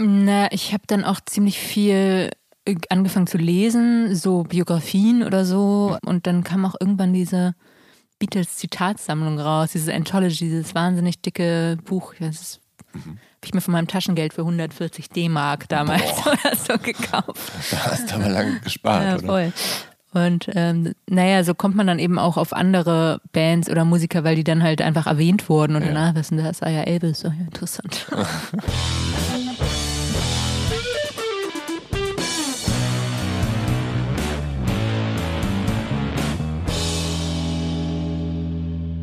Na, ich habe dann auch ziemlich viel äh, angefangen zu lesen, so Biografien oder so. Und dann kam auch irgendwann diese Beatles-Zitatsammlung raus, diese Anthology, dieses wahnsinnig dicke Buch. Das ist, habe ich mir von meinem Taschengeld für 140 D-Mark damals oder so gekauft. Da hast du aber lange gespart, Ja, oder? voll. Und ähm, naja, so kommt man dann eben auch auf andere Bands oder Musiker, weil die dann halt einfach erwähnt wurden und Ja. danach wissen, das ah ja Elvis, oh ja, interessant.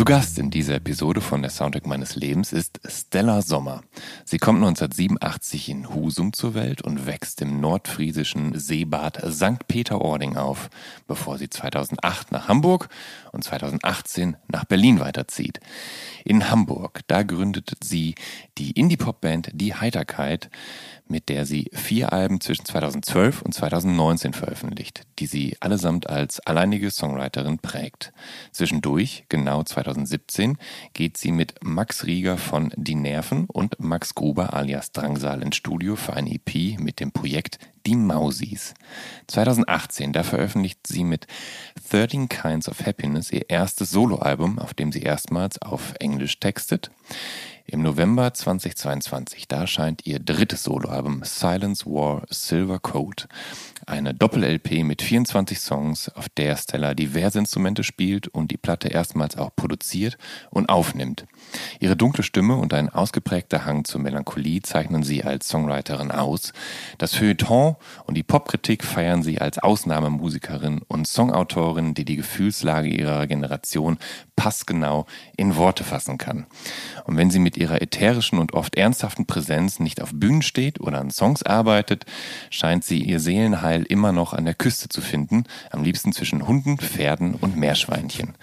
Zu Gast in dieser Episode von der Soundtrack meines Lebens ist Stella Sommer. Sie kommt 1987 in Husum zur Welt und wächst im nordfriesischen Seebad St. Peter-Ording auf, bevor sie 2008 nach Hamburg und 2018 nach Berlin weiterzieht. In Hamburg, da gründet sie die Indie-Pop-Band Die Heiterkeit, mit der sie vier Alben zwischen 2012 und 2019 veröffentlicht, die sie allesamt als alleinige Songwriterin prägt. Zwischendurch, genau 2017, geht sie mit Max Rieger von Die Nerven und Max Gruber alias Drangsal ins Studio für ein EP mit dem Projekt Die Mausis. 2018, da veröffentlicht sie mit 13 Kinds of Happiness ihr erstes Soloalbum, auf dem sie erstmals auf Englisch textet. Im November 2022, da erscheint ihr drittes Soloalbum Silence War Silver Coat. Eine Doppel-LP mit 24 Songs, auf der Stella diverse Instrumente spielt und die Platte erstmals auch produziert und aufnimmt. Ihre dunkle Stimme und ein ausgeprägter Hang zur Melancholie zeichnen sie als Songwriterin aus. Das Feuilleton und die Popkritik feiern sie als Ausnahmemusikerin und Songautorin, die die Gefühlslage ihrer Generation passgenau in Worte fassen kann. Und wenn sie mit ihrer ätherischen und oft ernsthaften Präsenz nicht auf Bühnen steht oder an Songs arbeitet, scheint sie ihr Seelenheil immer noch an der Küste zu finden, am liebsten zwischen Hunden, Pferden und Meerschweinchen.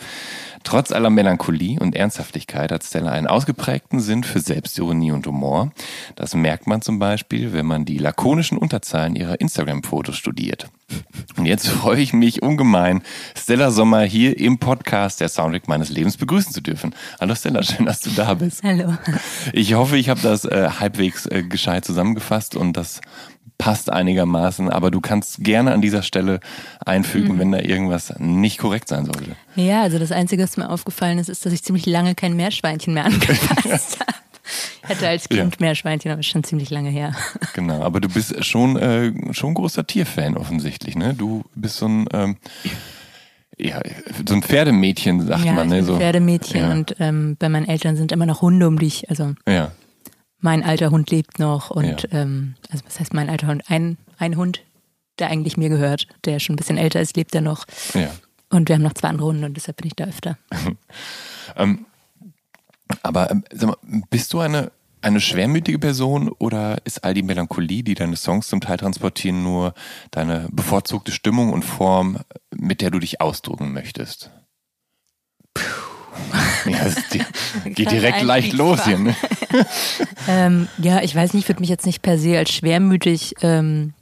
Trotz aller Melancholie und Ernsthaftigkeit hat Stella einen ausgeprägten Sinn für Selbstironie und Humor. Das merkt man zum Beispiel, wenn man die lakonischen Unterzeilen ihrer Instagram-Fotos studiert. Und jetzt freue ich mich ungemein, Stella Sommer hier im Podcast der Soundtrack meines Lebens begrüßen zu dürfen. Hallo Stella, schön, dass du da bist. Hallo. Ich hoffe, ich habe das äh, halbwegs äh, gescheit zusammengefasst und das passt einigermaßen, aber du kannst gerne an dieser Stelle einfügen, wenn da irgendwas nicht korrekt sein sollte. Ja, also das Einzige, was mir aufgefallen ist, ist, dass ich ziemlich lange kein Meerschweinchen mehr angefasst habe. Ich hatte als Kind Meerschweinchen, aber schon ziemlich lange her. Genau, aber du bist schon äh, schon großer Tierfan offensichtlich, ne? Du bist so ein ähm, ja, so ein Pferdemädchen, sagt ja, man, ich ne? bin So. Pferdemädchen ja. und ähm, bei meinen Eltern sind immer noch Hunde um dich. Also Ja, mein alter Hund lebt noch und Ja. ähm, also was heißt mein alter Hund? Ein, ein Hund, der eigentlich mir gehört, der schon ein bisschen älter ist, lebt er noch. ja. Und wir haben noch zwei andere Hunde und deshalb bin ich da öfter. Aber ähm, sag mal, bist du eine, eine schwermütige Person oder ist all die Melancholie, die deine Songs zum Teil transportieren, nur deine bevorzugte Stimmung und Form, mit der du dich ausdrücken möchtest? Ja, es die, geht direkt leicht los hier. Ne? Ähm, ja, ich weiß nicht, ich würde mich jetzt nicht per se als schwermütig ähm,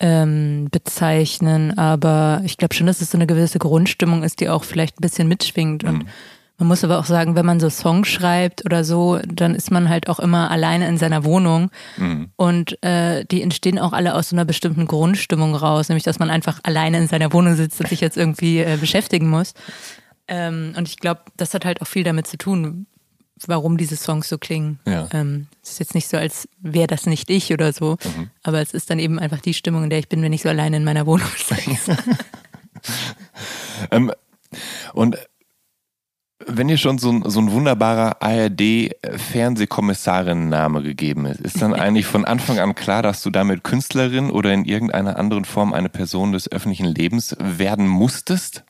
ähm, bezeichnen, aber ich glaube schon, dass es so eine gewisse Grundstimmung ist, die auch vielleicht ein bisschen mitschwingt. Und man muss aber auch sagen, wenn man so Songs schreibt oder so, dann ist man halt auch immer alleine in seiner Wohnung. Und äh, die entstehen auch alle aus so einer bestimmten Grundstimmung raus, nämlich dass man einfach alleine in seiner Wohnung sitzt und sich jetzt irgendwie äh, beschäftigen muss. Ähm, und ich glaube, das hat halt auch viel damit zu tun, warum diese Songs so klingen. Ja. Ähm, es ist jetzt nicht so, als wäre das nicht ich oder so, Mhm. aber es ist dann eben einfach die Stimmung, in der ich bin, wenn ich so alleine in meiner Wohnung sitze. Ähm, und wenn dir schon so ein, so ein wunderbarer ARD-Fernsehkommissarin-Name gegeben ist, ist dann eigentlich von Anfang an klar, dass du damit Künstlerin oder in irgendeiner anderen Form eine Person des öffentlichen Lebens werden musstest?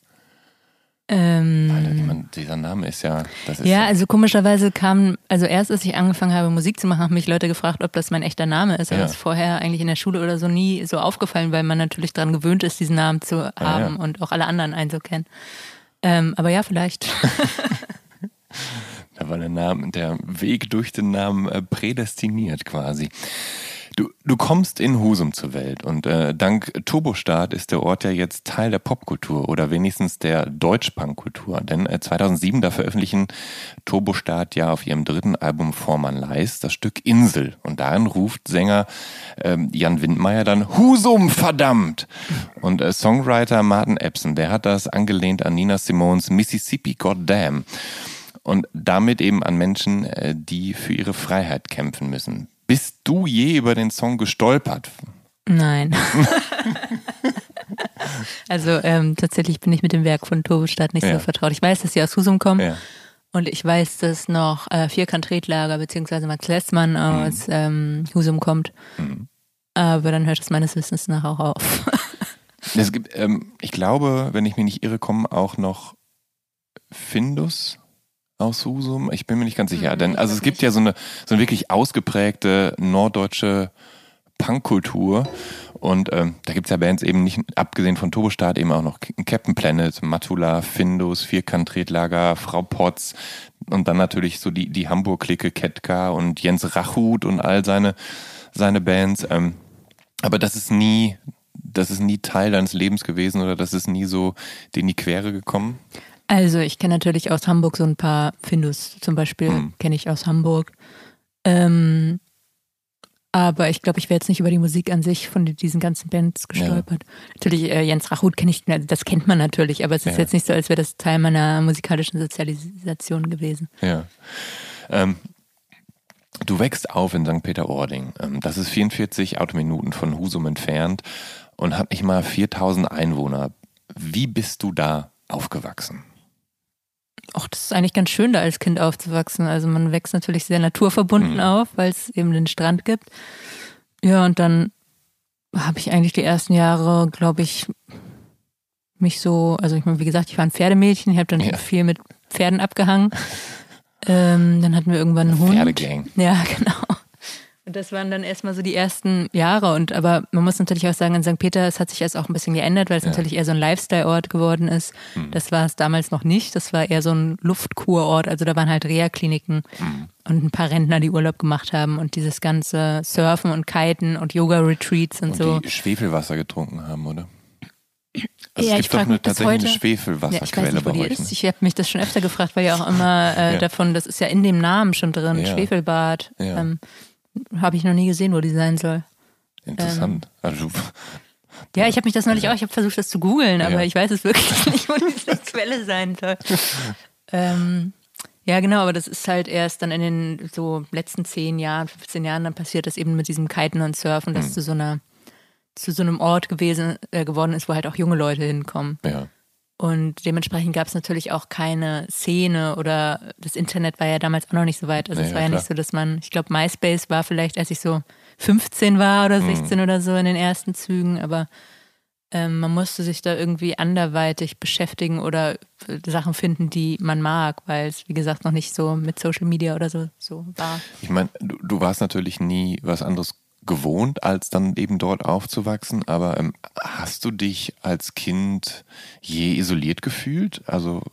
Ähm, Alter, meine, dieser Name ist ja, das ist Ja, also komischerweise kam, also erst als ich angefangen habe, Musik zu machen, haben mich Leute gefragt, ob das mein echter Name ist. Aber Ja. das ist vorher eigentlich in der Schule oder so nie so aufgefallen, weil man natürlich daran gewöhnt ist, diesen Namen zu haben ja. und auch alle anderen einzukennen. Ähm, aber ja, vielleicht. Da war der Name, der Weg durch den Namen äh, prädestiniert quasi. Du, du kommst in Husum zur Welt und äh, dank Turbostart ist der Ort ja jetzt Teil der Popkultur oder wenigstens der Deutschpunk-Kultur. Denn äh, 2007, da veröffentlichen Turbostart ja auf ihrem dritten Album Vormann Leis das Stück Insel. Und darin ruft Sänger ähm, Jan Windmeier dann Husum, verdammt! Und äh, Songwriter Martin Epson, der hat das angelehnt an Nina Simons Mississippi Goddamn und damit eben an Menschen, äh, die für ihre Freiheit kämpfen müssen. Bist du je über den Song gestolpert? Nein. also ähm, tatsächlich bin ich mit dem Werk von Turbostart nicht Ja. so vertraut. Ich weiß, dass sie aus Husum kommen Ja. und ich weiß, dass noch äh, Vierkant Redlager bzw. Max Lessmann aus Mhm. ähm, Husum kommt. Aber dann hört es meines Wissens nach auch auf. Es gibt, ähm, ich glaube, wenn ich mich nicht irre, kommen auch noch Findus aus Husum. Ich bin mir nicht ganz sicher. Mhm, Denn also es gibt ja so eine, so eine wirklich ausgeprägte norddeutsche Punkkultur. Und ähm, da gibt's ja Bands eben nicht, abgesehen von Turbostart, eben auch noch Captain Planet, Matula, Findus, Vierkant-Tretlager, Frau Potz und dann natürlich so die, die Hamburg-Clique Ketka und Jens Rachut und all seine, seine Bands. Ähm, aber das ist nie, das ist nie Teil deines Lebens gewesen oder das ist nie so in die Quere gekommen. Also ich kenne natürlich aus Hamburg so ein paar Findus zum Beispiel, Mhm. kenne ich aus Hamburg. Ähm, aber ich glaube, ich wäre jetzt nicht über die Musik an sich von diesen ganzen Bands gestolpert. Natürlich, äh, Jens Rachut kenne ich, das kennt man natürlich, aber es ist Ja. jetzt nicht so, als wäre das Teil meiner musikalischen Sozialisation gewesen. Ja. Ähm, du wächst auf in St. Peter-Ording. Ähm, das ist 44 Autominuten von Husum entfernt und hat nicht mal 4000 Einwohner. Wie bist du da aufgewachsen? Ach, das ist eigentlich ganz schön, da als Kind aufzuwachsen. Also man wächst natürlich sehr naturverbunden Mhm. auf, weil es eben den Strand gibt. Ja, und dann habe ich eigentlich die ersten Jahre, glaube ich, mich so, also ich meine, wie gesagt, ich war ein Pferdemädchen, ich habe dann Ja. viel mit Pferden abgehangen. Ähm, dann hatten wir irgendwann einen Hund. Pferdegang. Ja, genau. Das waren dann erstmal so die ersten Jahre. Und aber man muss natürlich auch sagen, in St. Peter, es hat sich erst auch ein bisschen geändert, weil es Ja. natürlich eher so ein Lifestyle-Ort geworden ist. Hm. Das war es damals noch nicht. Das war eher so ein Luftkurort. Also da waren halt Reha-Kliniken Hm. und ein paar Rentner, die Urlaub gemacht haben und dieses ganze Surfen und Kiten und Yoga-Retreats und, Und so. die Schwefelwasser getrunken haben, oder? Also Ja, es ich gibt doch eine, tatsächlich eine heute- Ja, ich weiß Schwefelwasserquelle wo bei euch. Ne? Ich habe mich das schon öfter gefragt, weil ja auch immer äh, Ja. davon, das ist ja in dem Namen schon drin, Ja. Schwefelbad. Ja. Ähm, habe ich noch nie gesehen, wo die sein soll. Interessant. ähm, also, Ja, ich habe mich das neulich auch, ich habe versucht, das zu googeln, aber Ja. ich weiß es wirklich nicht, wo diese Quelle sein soll. ähm, ja, genau, aber das ist halt erst dann in den so letzten zehn Jahren, 15 Jahren dann passiert, dass eben mit diesem Kiten und Surfen, das Mhm. zu so einer, zu so einem Ort gewesen, äh, geworden ist, wo halt auch junge Leute hinkommen. ja. Und dementsprechend gab es natürlich auch keine Szene oder das Internet war ja damals auch noch nicht so weit. Also Ja, es war ja, klar. nicht so, dass man, ich glaube, MySpace war vielleicht, als ich so 15 war oder Mhm. 16 oder so in den ersten Zügen, aber ähm, man musste sich da irgendwie anderweitig beschäftigen oder äh, Sachen finden, die man mag, weil es, wie gesagt, noch nicht so mit Social Media oder so, so war. Ich meine, du, du warst natürlich nie was anderes gewohnt, als dann eben dort aufzuwachsen, aber ähm, hast du dich als Kind je isoliert gefühlt? Also,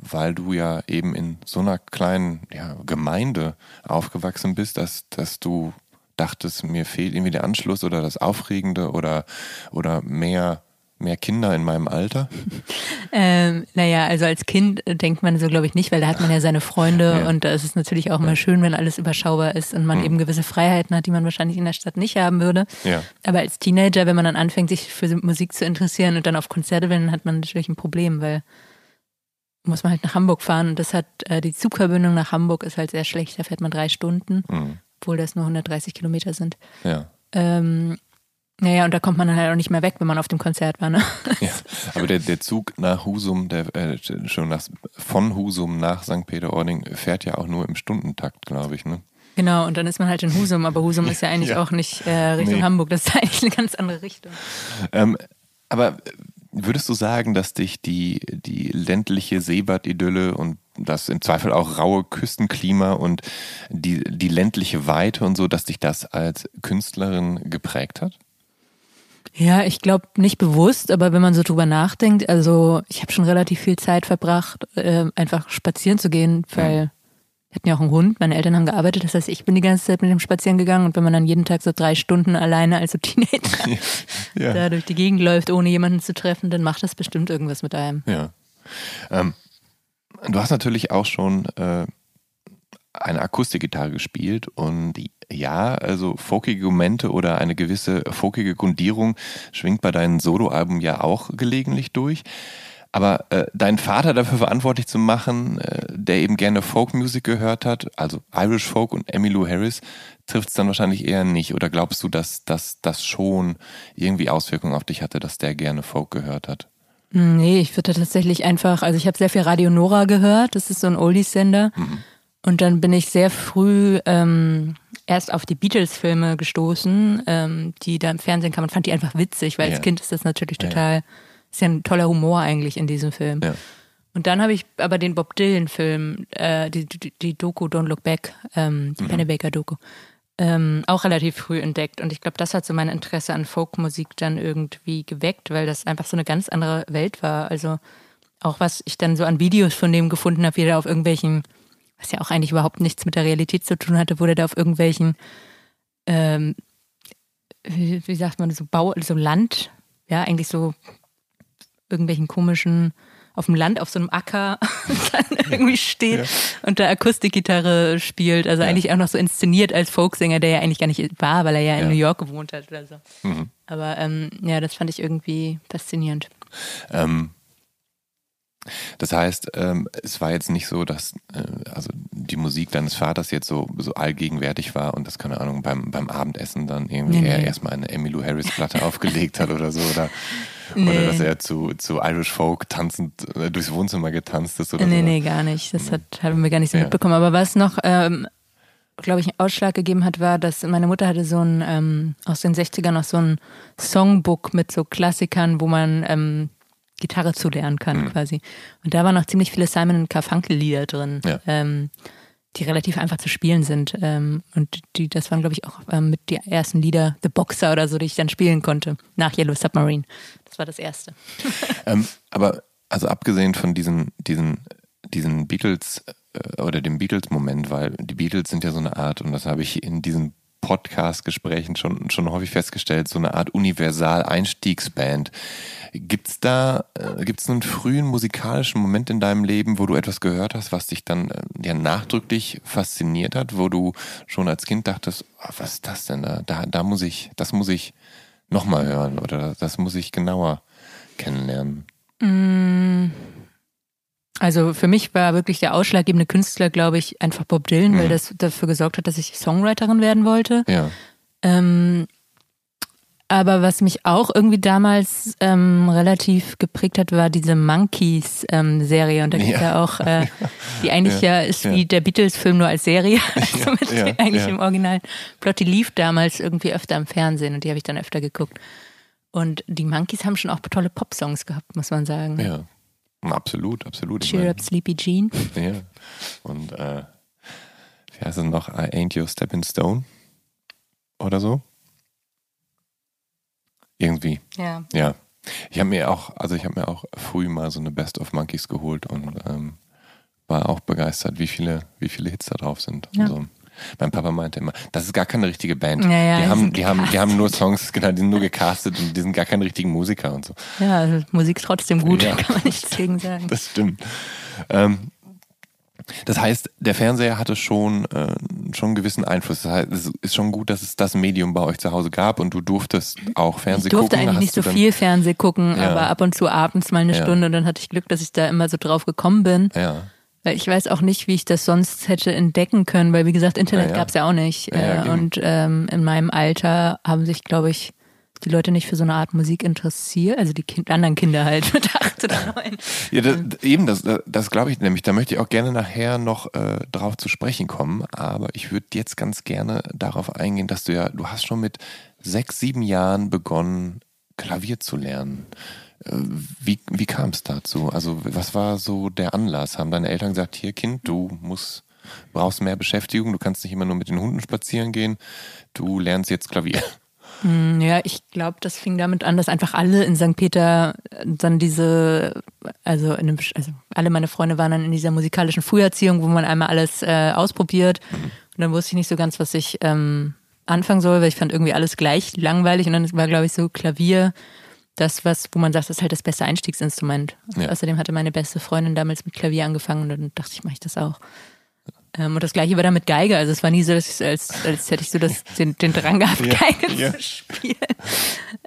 weil du ja eben in so einer kleinen ja, Gemeinde aufgewachsen bist, dass, dass du dachtest, mir fehlt irgendwie der Anschluss oder das Aufregende oder, oder mehr, mehr Kinder in meinem Alter? Ähm, naja, also als Kind denkt man so, glaube ich, nicht, weil da hat man ja seine Freunde Ja. und da ist es natürlich auch mal schön, wenn alles überschaubar ist und man eben gewisse Freiheiten hat, die man wahrscheinlich in der Stadt nicht haben würde. Ja. Aber als Teenager, wenn man dann anfängt, sich für Musik zu interessieren und dann auf Konzerte will, dann hat man natürlich ein Problem, weil muss man halt nach Hamburg fahren und das hat, äh, die Zugverbindung nach Hamburg ist halt sehr schlecht, da fährt man drei Stunden, Mhm. obwohl das nur 130 Kilometer sind. Ja. Ähm, naja, und da kommt man dann halt auch nicht mehr weg, wenn man auf dem Konzert war, ne? ja. Aber der, der Zug nach Husum, der äh, schon nach, von Husum nach St. Peter-Ording fährt ja auch nur im Stundentakt, glaube ich, ne? Genau, und dann ist man halt in Husum, aber Husum ist ja eigentlich Ja. auch nicht äh, Richtung Nee. Hamburg, das ist eigentlich eine ganz andere Richtung. Ähm, aber würdest du sagen, dass dich die, die ländliche Seebad-Idylle und das im Zweifel auch raue Küstenklima und die, die ländliche Weite und so, dass dich das als Künstlerin geprägt hat? Ja, ich glaube nicht bewusst, aber wenn man so drüber nachdenkt, also ich habe schon relativ viel Zeit verbracht, äh, einfach spazieren zu gehen, weil wir hatten ja auch einen Hund, meine Eltern haben gearbeitet, das heißt, ich bin die ganze Zeit mit dem spazieren gegangen und wenn man dann jeden Tag so drei Stunden alleine als so Teenager da durch die Gegend läuft, ohne jemanden zu treffen, dann macht das bestimmt irgendwas mit einem. Ja. Ähm, du hast natürlich auch schon äh, eine Akustikgitarre gespielt und ja, also folkige Momente oder eine gewisse folkige Grundierung schwingt bei deinen Soloalben ja auch gelegentlich durch. Aber äh, deinen Vater dafür verantwortlich zu machen, äh, der eben gerne Folkmusik gehört hat, also Irish Folk und Emmylou Harris, trifft es dann wahrscheinlich eher nicht. Oder glaubst du, dass dass das schon irgendwie Auswirkungen auf dich hatte, dass der gerne Folk gehört hat? Nee, ich würde tatsächlich einfach, also ich habe sehr viel Radio Nora gehört, das ist so ein Oldies-Sender. Und dann bin ich sehr früh ähm, erst auf die Beatles-Filme gestoßen, ähm, die da im Fernsehen kamen und fand die einfach witzig, weil Ja. als Kind ist das natürlich Ja, ja. total, ist ja ein toller Humor eigentlich in diesem Film. Ja. Und dann habe ich aber den Bob Dylan-Film, äh, die, die, die Doku Don't Look Back, ähm, Mhm. die Pennebaker-Doku, ähm, auch relativ früh entdeckt. Und ich glaube, das hat so mein Interesse an Folkmusik dann irgendwie geweckt, weil das einfach so eine ganz andere Welt war. Also auch was ich dann so an Videos von dem gefunden habe, wie der auf irgendwelchen, was ja auch eigentlich überhaupt nichts mit der Realität zu tun hatte, wurde der auf irgendwelchen, ähm, wie, sagt man, so Bau, so Land, ja, eigentlich so irgendwelchen komischen, auf dem Land, auf so einem Acker dann irgendwie steht und da Akustikgitarre spielt. Also Ja. eigentlich auch noch so inszeniert als Folksänger, der ja eigentlich gar nicht war, weil er ja, Ja. in New York gewohnt hat oder so. Mhm. Aber ähm, ja, das fand ich irgendwie faszinierend. Ähm, das heißt, ähm, es war jetzt nicht so, dass äh, also die Musik deines Vaters jetzt so, so allgegenwärtig war und das, keine Ahnung, beim, beim Abendessen dann irgendwie Nee, er nee. erstmal eine Emmylou Harris Platte aufgelegt hat oder so oder, oder Nee. dass er zu, zu Irish Folk tanzend äh, durchs Wohnzimmer getanzt ist oder nee, so. nee, gar nicht. Das hat, haben wir gar nicht so Ja. mitbekommen. Aber was noch, ähm, glaube ich, einen Ausschlag gegeben hat, war, dass meine Mutter hatte so ein, ähm, aus den 60ern noch so ein Songbook mit so Klassikern, wo man ähm, Gitarre zulernen kann Mhm. quasi. Und da waren noch ziemlich viele Simon Garfunkel Lieder drin, Ja. ähm, die relativ einfach zu spielen sind. Ähm, und die, das waren, glaube ich, auch ähm, mit die ersten Lieder, The Boxer oder so, die ich dann spielen konnte, nach Yellow Submarine. Das war das erste. Ähm, aber also abgesehen von diesen, diesen, diesen Beatles äh, oder dem Beatles-Moment, weil die Beatles sind ja so eine Art, und das habe ich in diesen Podcast-Gesprächen schon, schon häufig festgestellt, so eine Art Universal-Einstiegsband. Gibt's da, äh, gibt's einen frühen musikalischen Moment in deinem Leben, wo du etwas gehört hast, was dich dann äh, ja nachdrücklich fasziniert hat, wo du schon als Kind dachtest, ah, was ist das denn da? Da, da muss ich, das muss ich nochmal hören oder das muss ich genauer kennenlernen. Also für mich war wirklich der ausschlaggebende Künstler, glaube ich, einfach Bob Dylan, weil Mhm. das dafür gesorgt hat, dass ich Songwriterin werden wollte. Ja. Ähm, aber was mich auch irgendwie damals ähm, relativ geprägt hat, war diese Monkeys-Serie. und da gibt es Ja. ja auch, äh, die eigentlich Ja, ja, ist wie der Beatles-Film nur als Serie. Also mit eigentlich im Original. Plot, die lief damals irgendwie öfter im Fernsehen und die habe ich dann öfter geguckt. Und die Monkeys haben schon auch tolle Pop-Songs gehabt, muss man sagen. Ja. Absolut, absolut. Cheer meine, Up Sleepy Jean. Ja. Und äh, wie heißt es noch? I ain't your stepping stone? Oder so? Irgendwie. Ja. Ja. Ich habe mir auch, also ich habe mir auch früh mal so eine Best of Monkeys geholt und ähm, war auch begeistert, wie viele, wie viele Hits da drauf sind. Ja. Und so. Mein Papa meinte immer, das ist gar keine richtige Band. Ja, ja, die, haben, die, haben, die haben nur Songs, genau, die sind nur gecastet und die sind gar keine richtigen Musiker und so. Ja, also Musik ist trotzdem gut, Ja. kann man nichts gegen sagen. Das stimmt. Ähm, Das heißt, der Fernseher hatte schon, äh, schon einen gewissen Einfluss. Das heißt, es ist schon gut, dass es das Medium bei euch zu Hause gab und du durftest auch Fernsehen gucken. Ich durfte gucken. eigentlich nicht so viel Fernsehen gucken, ja. aber ab und zu abends mal eine Ja. Stunde und dann hatte ich Glück, dass ich da immer so drauf gekommen bin. Ja. Weil ich weiß auch nicht, wie ich das sonst hätte entdecken können, weil wie gesagt, Internet Ja, ja. gab's ja auch nicht. Ja, äh, und ähm, in meinem Alter haben sich, glaube ich, die Leute nicht für so eine Art Musik interessiert. Also die kind anderen Kinder halt mit acht oder neun. Ja, das, eben, das, das glaube ich nämlich. Da möchte ich auch gerne nachher noch äh, drauf zu sprechen kommen. Aber ich würde jetzt ganz gerne darauf eingehen, dass du ja, du hast schon mit sechs, sieben Jahren begonnen, Klavier zu lernen. Wie, wie kam es dazu? Also, was war so der Anlass? Haben deine Eltern gesagt, hier Kind, du musst, brauchst mehr Beschäftigung, du kannst nicht immer nur mit den Hunden spazieren gehen, du lernst jetzt Klavier. Hm, Ja, ich glaube, das fing damit an, dass einfach alle in St. Peter dann diese, also, in einem, also alle meine Freunde waren dann in dieser musikalischen Früherziehung, wo man einmal alles äh, ausprobiert. Und dann wusste ich nicht so ganz, was ich ähm, anfangen soll, weil ich fand irgendwie alles gleich langweilig. Und dann war, glaube ich, so Klavier das, was, wo man sagt, das ist halt das beste Einstiegsinstrument. Ja. Außerdem hatte meine beste Freundin damals mit Klavier angefangen und dann dachte ich, mache ich das auch. Ähm, und das gleiche war dann mit Geige. Also es war nie so, dass ich, als, als hätte ich so das, den, den Drang gehabt, Ja, Geige ja. zu spielen.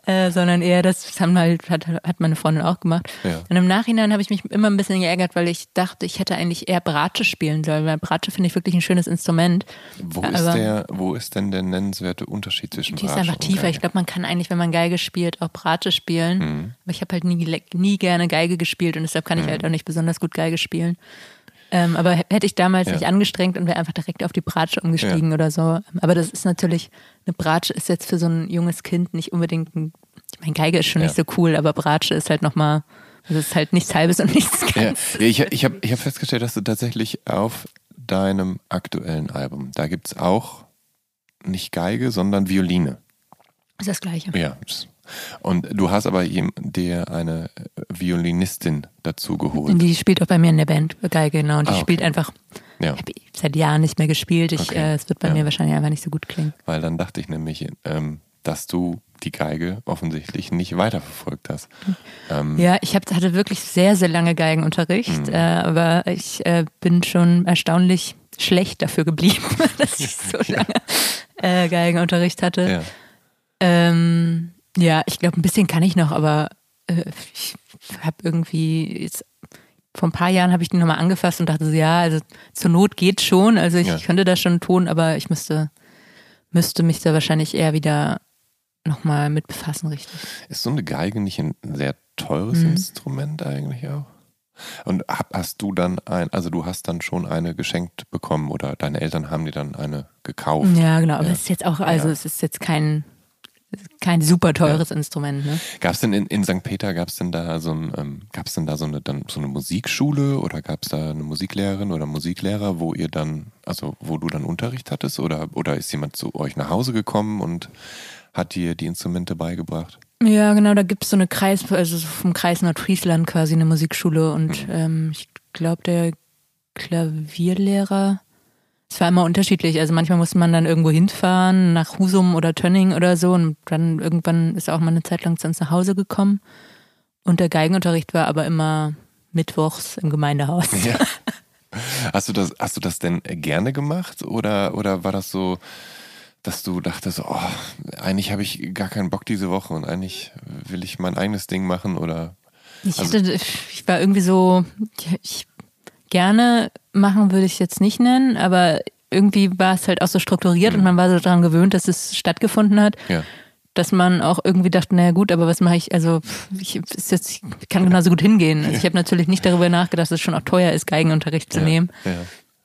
Äh, sondern eher, das haben halt, hat, hat meine Freundin auch gemacht. Ja. Und im Nachhinein habe ich mich immer ein bisschen geärgert, weil ich dachte, ich hätte eigentlich eher Bratsche spielen sollen, weil Bratsche finde ich wirklich ein schönes Instrument. Wo, Ja, ist aber- der, wo ist denn der nennenswerte Unterschied zwischen Die ist Bratsche einfach und tiefer. Ich glaube, man kann eigentlich, wenn man Geige spielt, auch Bratsche spielen. Mhm. Aber ich habe halt nie, nie gerne Geige gespielt und deshalb kann ich halt auch nicht besonders gut Geige spielen. Ähm, aber hätte ich damals Ja. nicht angestrengt und wäre einfach direkt auf die Bratsche umgestiegen oder so. Aber das ist natürlich, eine Bratsche ist jetzt für so ein junges Kind nicht unbedingt ein, ich meine, Geige ist schon Ja. nicht so cool, aber Bratsche ist halt nochmal, also es ist halt nichts Halbes und nichts Ja, Ganzes. ich ich habe ich hab festgestellt, dass du tatsächlich auf deinem aktuellen Album, da gibt es auch nicht Geige, sondern Violine. ist das Gleiche. Ja. Und du hast aber jem- dir eine Violinistin dazu geholt. Die spielt auch bei mir in der Band Geige, genau. Und die Ah, okay. spielt einfach, Ja, ich habe seit Jahren nicht mehr gespielt. Ich, Okay. äh, es wird bei Ja. mir wahrscheinlich einfach nicht so gut klingen. weil dann dachte ich nämlich, ähm, dass du die Geige offensichtlich nicht weiterverfolgt hast. Ähm, Ja, ich hab, hatte wirklich sehr, sehr lange Geigenunterricht, Mhm. äh, aber ich äh, bin schon erstaunlich schlecht dafür geblieben, dass ich so lange äh, Geigenunterricht hatte. ja. Ähm, ja, ich glaube, ein bisschen kann ich noch, aber äh, ich habe irgendwie jetzt vor ein paar Jahren habe ich die nochmal angefasst und dachte so, ja, also zur Not geht schon. Also ich Ja. könnte das schon tun, aber ich müsste, müsste mich da wahrscheinlich eher wieder nochmal mit befassen, richtig. Ist so eine Geige nicht ein sehr teures Mhm. Instrument eigentlich auch? Und hast du dann ein, also du hast dann schon eine geschenkt bekommen oder deine Eltern haben dir dann eine gekauft? Ja, genau. Aber Ja. es ist jetzt auch, also Ja. es ist jetzt kein, kein super teures Instrument, ne? Gab es denn in, in St. Peter, gab es denn da so ein, ähm, gab es denn da so eine, dann so eine Musikschule oder gab es da eine Musiklehrerin oder Musiklehrer, wo ihr dann, also wo du dann Unterricht hattest oder, oder ist jemand zu euch nach Hause gekommen und hat dir die Instrumente beigebracht? Ja, genau, da gibt's so eine Kreis, also so vom Kreis Nordfriesland quasi eine Musikschule und ähm, ich glaube, der Klavierlehrer, es war immer unterschiedlich. Also manchmal musste man dann irgendwo hinfahren, nach Husum oder Tönning oder so und dann irgendwann ist auch mal eine Zeit lang zu uns nach Hause gekommen. Und der Geigenunterricht war aber immer mittwochs im Gemeindehaus. Ja. Hast du das, hast du das denn gerne gemacht oder, oder war das so, dass du dachtest, oh, eigentlich habe ich gar keinen Bock diese Woche und eigentlich will ich mein eigenes Ding machen oder Ich, Also- hatte, ich war irgendwie so, ich gerne machen würde ich jetzt nicht nennen, aber irgendwie war es halt auch so strukturiert und man war so daran gewöhnt, dass es stattgefunden hat, ja. dass man auch irgendwie dachte, naja gut, aber was mache ich, also ich, ist jetzt, ich kann genauso gut hingehen. Also ich habe natürlich nicht darüber nachgedacht, dass es schon auch teuer ist, Geigenunterricht zu ja, nehmen Ja.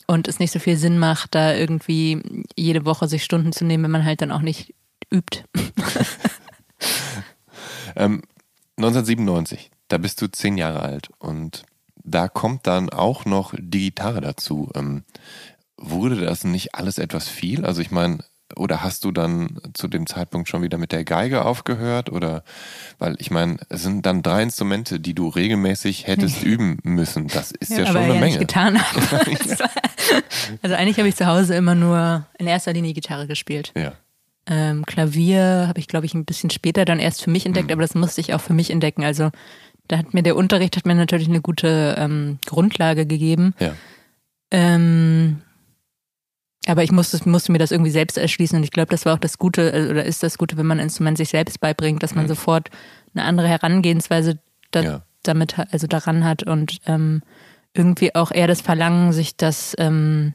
und es nicht so viel Sinn macht, da irgendwie jede Woche sich Stunden zu nehmen, wenn man halt dann auch nicht übt. Ähm, 1997, da bist du zehn Jahre alt und da kommt dann auch noch die Gitarre dazu. Ähm, wurde das nicht alles etwas viel? Also ich meine, oder hast du dann zu dem Zeitpunkt schon wieder mit der Geige aufgehört? Oder weil ich meine, es sind dann drei Instrumente, die du regelmäßig hättest üben müssen. Das ist ja, schon aber eine ja Menge. nicht getan habe. also eigentlich habe ich zu Hause immer nur in erster Linie Gitarre gespielt. Ja. Ähm, Klavier habe ich, glaube ich, ein bisschen später dann erst für mich entdeckt, Mhm. aber das musste ich auch für mich entdecken. Also da hat mir der Unterricht hat mir natürlich eine gute ähm, Grundlage gegeben. Ja. Ähm, aber ich musste, musste mir das irgendwie selbst erschließen und ich glaube, das war auch das Gute, äh, oder ist das Gute, wenn man ein Instrument sich selbst beibringt, dass man mhm. sofort eine andere Herangehensweise da, ja. damit, also daran hat und ähm, irgendwie auch eher das Verlangen, sich das, ähm,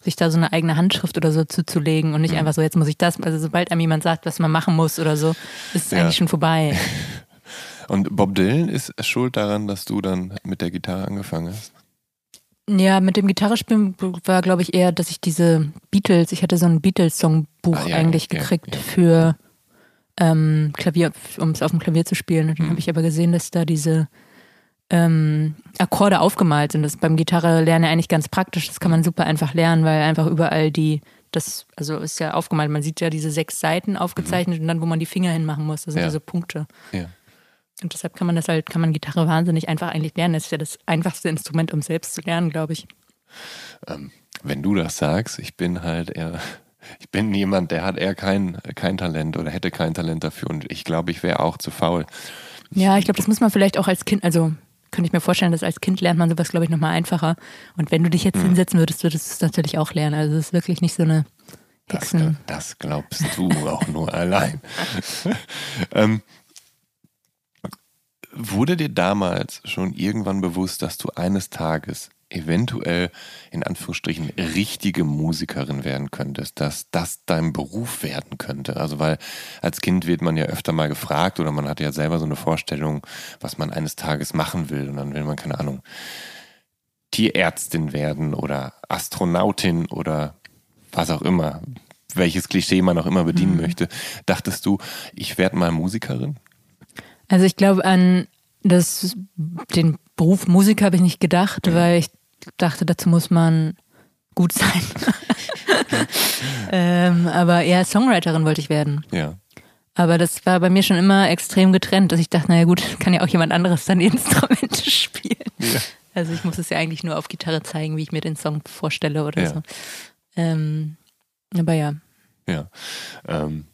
sich da so eine eigene Handschrift oder so zuzulegen und nicht mhm. einfach so, jetzt muss ich das, also sobald einem jemand sagt, was man machen muss oder so, ist es ja. eigentlich schon vorbei. Und Bob Dylan ist schuld daran, dass du dann mit der Gitarre angefangen hast? Ja, mit dem Gitarrespielen war, glaube ich, eher, dass ich diese Beatles, ich hatte so ein Beatles-Songbuch ah, ja, eigentlich ja, gekriegt ja, für ähm, Klavier, um es auf dem Klavier zu spielen. Und dann mhm. habe ich aber gesehen, dass da diese ähm, Akkorde aufgemalt sind. Das beim Gitarre lernen ja eigentlich ganz praktisch. Das kann man super einfach lernen, weil einfach überall die, das, also ist ja aufgemalt. Man sieht ja diese sechs Seiten aufgezeichnet mhm. und dann, wo man die Finger hinmachen muss, das sind diese Punkte. Ja. Und deshalb kann man das halt, kann man Gitarre wahnsinnig einfach eigentlich lernen. Das ist ja das einfachste Instrument, um selbst zu lernen, glaube ich. Ähm, wenn du das sagst, ich bin halt eher, ich bin jemand, der hat eher kein, kein Talent oder hätte kein Talent dafür und ich glaube, ich wäre auch zu faul. Ja, ich glaube, das muss man vielleicht auch als Kind, also könnte ich mir vorstellen, dass als Kind lernt man sowas, glaube ich, nochmal einfacher. Und wenn du dich jetzt hm. hinsetzen würdest, würdest du es natürlich auch lernen. Also es ist wirklich nicht so eine Hexen. Das, das glaubst du auch nur allein. ähm, Wurde dir damals schon irgendwann bewusst, dass du eines Tages eventuell in Anführungsstrichen richtige Musikerin werden könntest, dass das dein Beruf werden könnte. Also weil als Kind wird man ja öfter mal gefragt oder man hat ja selber so eine Vorstellung, was man eines Tages machen will und dann will man keine Ahnung Tierärztin werden oder Astronautin oder was auch immer, welches Klischee man auch immer bedienen mhm. möchte. Dachtest du, ich werde mal Musikerin? Also ich glaube an das, den Beruf Musiker habe ich nicht gedacht, weil ich dachte, dazu muss man gut sein. ähm, aber eher Songwriterin wollte ich werden. Ja. Aber das war bei mir schon immer extrem getrennt, dass ich dachte, naja gut, kann ja auch jemand anderes dann die Instrumente spielen. Ja. Also ich muss es ja eigentlich nur auf Gitarre zeigen, wie ich mir den Song vorstelle oder ja. so. Ähm, aber ja. Ja. Ähm,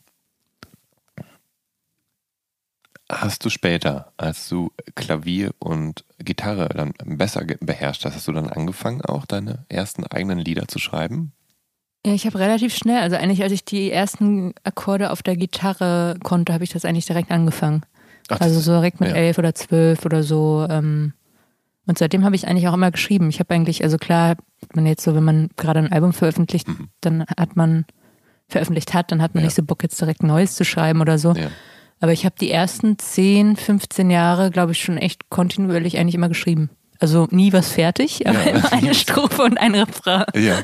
hast du später, als du Klavier und Gitarre dann besser beherrscht hast, hast du dann angefangen, auch deine ersten eigenen Lieder zu schreiben? Ja, ich habe relativ schnell, also eigentlich als ich die ersten Akkorde auf der Gitarre konnte, habe ich das eigentlich direkt angefangen. Ach, also so direkt mit ja. elf oder zwölf oder so. Ähm, und seitdem habe ich eigentlich auch immer geschrieben. Ich habe eigentlich, also klar, man jetzt so, wenn man gerade ein Album veröffentlicht, mhm. dann hat man veröffentlicht hat, dann hat man ja. nicht so Bock jetzt direkt Neues zu schreiben oder so. Ja. Aber ich habe die ersten 10, 15 Jahre, glaube ich, schon echt kontinuierlich eigentlich immer geschrieben. Also nie was fertig, aber ja. immer eine Strophe und ein Refrain. Ja.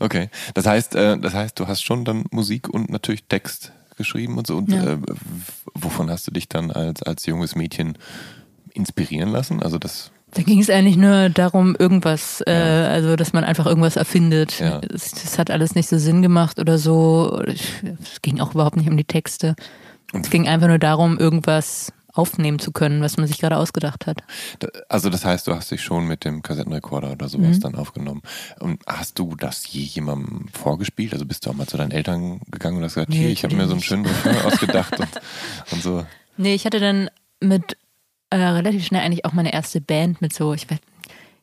Okay. Das heißt, äh, das heißt, du hast schon dann Musik und natürlich Text geschrieben und so. Und ja. äh, wovon hast du dich dann als, als junges Mädchen inspirieren lassen? Also das da ging es eigentlich nur darum, irgendwas, äh, ja. also dass man einfach irgendwas erfindet. Ja. Das, das, hat alles nicht so Sinn gemacht oder so. Es ging auch überhaupt nicht um die Texte. Es ging einfach nur darum, irgendwas aufnehmen zu können, was man sich gerade ausgedacht hat. Also das heißt, du hast dich schon mit dem Kassettenrekorder oder sowas mhm. dann aufgenommen. Und hast du das je jemandem vorgespielt? Also bist du auch mal zu deinen Eltern gegangen und hast gesagt, nee, hier, ich habe mir so einen schönen Refrain ausgedacht und, und, so. Nee, ich hatte dann mit äh, relativ schnell eigentlich auch meine erste Band mit so, ich weiß,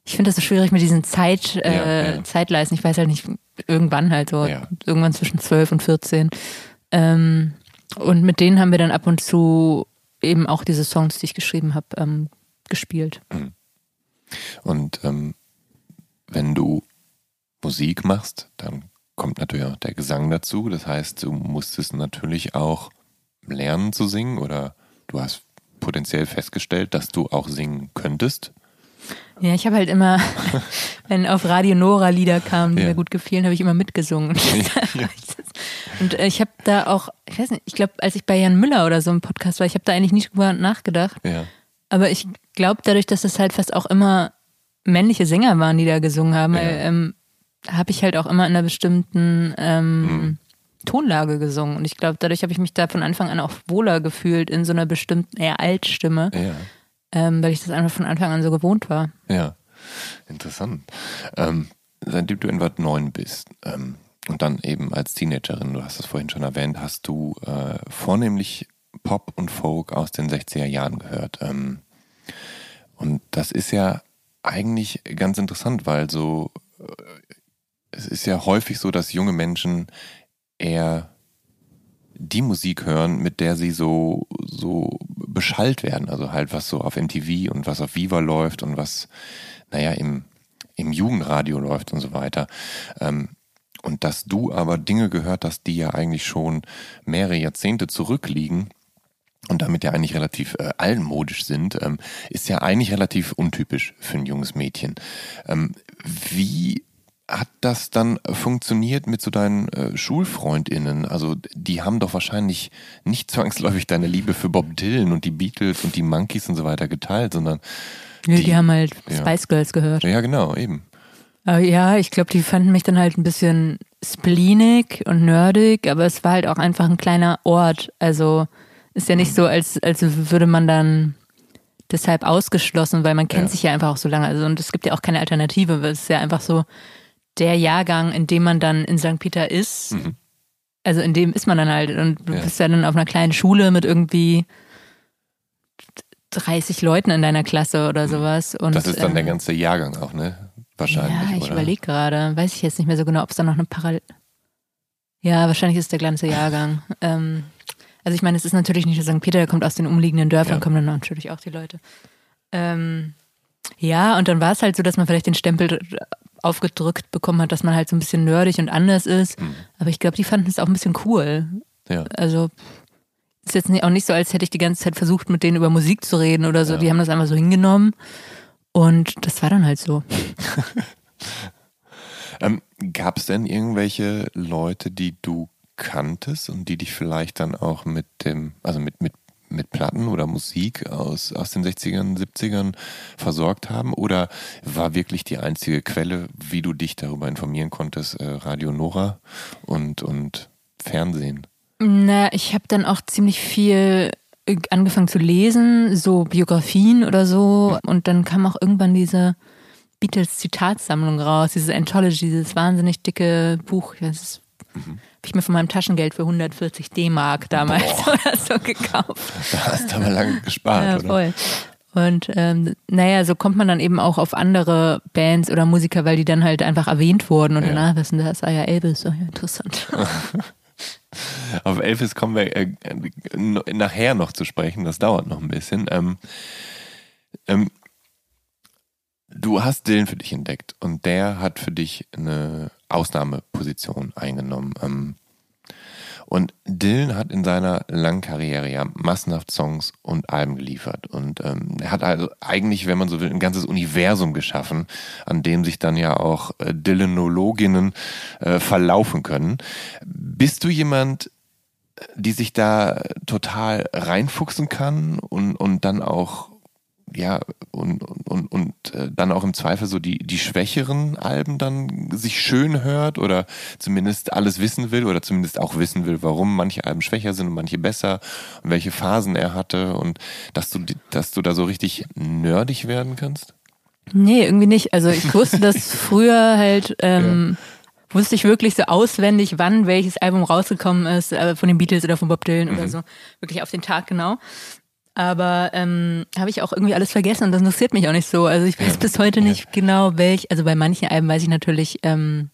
ich finde das so schwierig mit diesen Zeit, äh, ja, ja. Zeitleisten. Ich weiß halt nicht, irgendwann halt so, ja. irgendwann zwischen 12 und 14. Ähm, und mit denen haben wir dann ab und zu eben auch diese Songs, die ich geschrieben habe, ähm, gespielt. Mhm. Und ähm, wenn du Musik machst, dann kommt natürlich auch der Gesang dazu. Das heißt, du musstest natürlich auch lernen zu singen oder du hast potenziell festgestellt, dass du auch singen könntest. Ja, ich habe halt immer, wenn auf Radio Nora Lieder kamen, die ja. mir gut gefielen, habe ich immer mitgesungen. Ja. Und äh, ich habe da auch, ich weiß nicht, ich glaube, als ich bei Jan Müller oder so im Podcast war, ich habe da eigentlich nicht drüber nachgedacht. Ja. Aber ich glaube, dadurch, dass das halt fast auch immer männliche Sänger waren, die da gesungen haben, ja. ähm, habe ich halt auch immer in einer bestimmten ähm, mhm. Tonlage gesungen. Und ich glaube, dadurch habe ich mich da von Anfang an auch wohler gefühlt in so einer bestimmten, eher Altstimme. Ja. Ähm, weil ich das einfach von Anfang an so gewohnt war. Ja, interessant. Ähm, seitdem du in Watt 9 bist, ähm, und dann eben als Teenagerin, du hast es vorhin schon erwähnt, hast du äh, vornehmlich Pop und Folk aus den 60er Jahren gehört. Ähm, und das ist ja eigentlich ganz interessant, weil so es ist ja häufig so, dass junge Menschen eher die Musik hören, mit der sie so, so beschallt werden. Also halt, was so auf MTV und was auf Viva läuft und was, naja, im, im Jugendradio läuft und so weiter. Ähm, und dass du aber Dinge gehört hast, die ja eigentlich schon mehrere Jahrzehnte zurückliegen und damit ja eigentlich relativ äh, allmodisch sind, ähm, ist ja eigentlich relativ untypisch für ein junges Mädchen. Ähm, wie hat das dann funktioniert mit so deinen äh, Schulfreundinnen? Also die haben doch wahrscheinlich nicht zwangsläufig deine Liebe für Bob Dylan und die Beatles und die Monkeys und so weiter geteilt, sondern die, die haben halt ja. Spice Girls gehört. Ja, genau, eben. Aber ja, ich glaube, die fanden mich dann halt ein bisschen spleenig und nerdig, aber es war halt auch einfach ein kleiner Ort. Also ist ja nicht so, als, als würde man dann deshalb ausgeschlossen, weil man kennt ja. sich ja einfach auch so lange. Also und es gibt ja auch keine Alternative. Es ist ja einfach so, der Jahrgang, in dem man dann in St. Peter ist, mhm. also in dem ist man dann halt und du ja. bist ja dann auf einer kleinen Schule mit irgendwie 30 Leuten in deiner Klasse oder mhm. sowas. Und, das ist dann ähm, der ganze Jahrgang auch, ne? Wahrscheinlich. Ja, ich überlege gerade. Weiß ich jetzt nicht mehr so genau, ob es da noch eine Parallel. Ja, wahrscheinlich ist der ganze Jahrgang. ähm, also ich meine, es ist natürlich nicht St. Peter, der kommt aus den umliegenden Dörfern, ja. kommen dann natürlich auch die Leute. Ähm, ja, und dann war es halt so, dass man vielleicht den Stempel aufgedrückt bekommen hat, dass man halt so ein bisschen nerdig und anders ist. Mhm. Aber ich glaube, die fanden es auch ein bisschen cool. Ja. Also ist jetzt auch nicht so, als hätte ich die ganze Zeit versucht, mit denen über Musik zu reden oder so. Ja. Die haben das einfach so hingenommen. Und das war dann halt so. ähm, Gab es denn irgendwelche Leute, die du kanntest und die dich vielleicht dann auch mit dem, also mit, mit mit Platten oder Musik aus, aus den 60ern, 70ern versorgt haben? Oder war wirklich die einzige Quelle, wie du dich darüber informieren konntest, äh, Radio Nora und, und Fernsehen? Na, ich habe dann auch ziemlich viel äh, angefangen zu lesen, so Biografien oder so. Und dann kam auch irgendwann diese Beatles-Zitatsammlung raus, diese Anthology, dieses wahnsinnig dicke Buch. Das ist mhm habe ich mir von meinem Taschengeld für 140 D-Mark damals Boah. oder so gekauft. Da hast du aber lange gespart, ja, voll. Oder? Und ähm, naja, so kommt man dann eben auch auf andere Bands oder Musiker, weil die dann halt einfach erwähnt wurden und ja. danach wissen, das ah ja Elvis, oh ja, interessant. auf Elvis kommen wir äh, nachher noch zu sprechen, das dauert noch ein bisschen. Ähm, ähm, du hast Dylan für dich entdeckt und der hat für dich eine Ausnahmeposition eingenommen. Ähm, und Dylan hat in seiner langen Karriere ja massenhaft Songs und Alben geliefert. Und ähm, er hat also eigentlich, wenn man so will, ein ganzes Universum geschaffen, an dem sich dann ja auch äh, Dylanologinnen äh, verlaufen können. Bist du jemand, die sich da total reinfuchsen kann und, und dann auch ja, und, und, und äh, dann auch im Zweifel so die, die schwächeren Alben dann sich schön hört oder zumindest alles wissen will oder zumindest auch wissen will, warum manche Alben schwächer sind und manche besser und welche Phasen er hatte und dass du, dass du da so richtig nerdig werden kannst? Nee, irgendwie nicht. Also ich wusste das früher halt, ähm, ja. wusste ich wirklich so auswendig, wann welches Album rausgekommen ist, äh, von den Beatles oder von Bob Dylan mhm. oder so. Wirklich auf den Tag genau. Aber ähm, habe ich auch irgendwie alles vergessen und das interessiert mich auch nicht so. Also ich weiß ja, bis heute ja. nicht genau, welch, also bei manchen Alben weiß ich natürlich, ähm,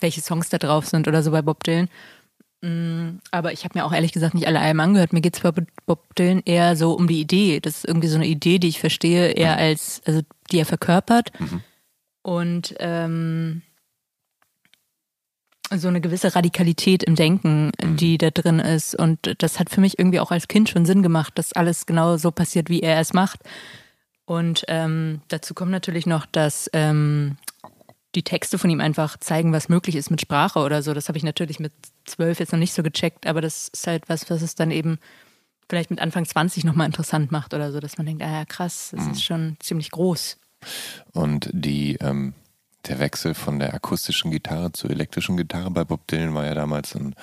welche Songs da drauf sind oder so bei Bob Dylan. Mm, aber ich habe mir auch ehrlich gesagt nicht alle Alben angehört. Mir geht es bei Bob Dylan eher so um die Idee. Das ist irgendwie so eine Idee, die ich verstehe, eher mhm. als, also die er verkörpert. Mhm. Und ähm, so eine gewisse Radikalität im Denken, mhm. die da drin ist. Und das hat für mich irgendwie auch als Kind schon Sinn gemacht, dass alles genau so passiert, wie er es macht. Und ähm, dazu kommt natürlich noch, dass ähm, die Texte von ihm einfach zeigen, was möglich ist mit Sprache oder so. Das habe ich natürlich mit zwölf jetzt noch nicht so gecheckt, aber das ist halt was, was es dann eben vielleicht mit Anfang 20 nochmal interessant macht oder so, dass man denkt, ah ja, krass, das mhm. ist schon ziemlich groß. Und die ähm, der Wechsel von der akustischen Gitarre zur elektrischen Gitarre bei Bob Dylan war ja damals ein,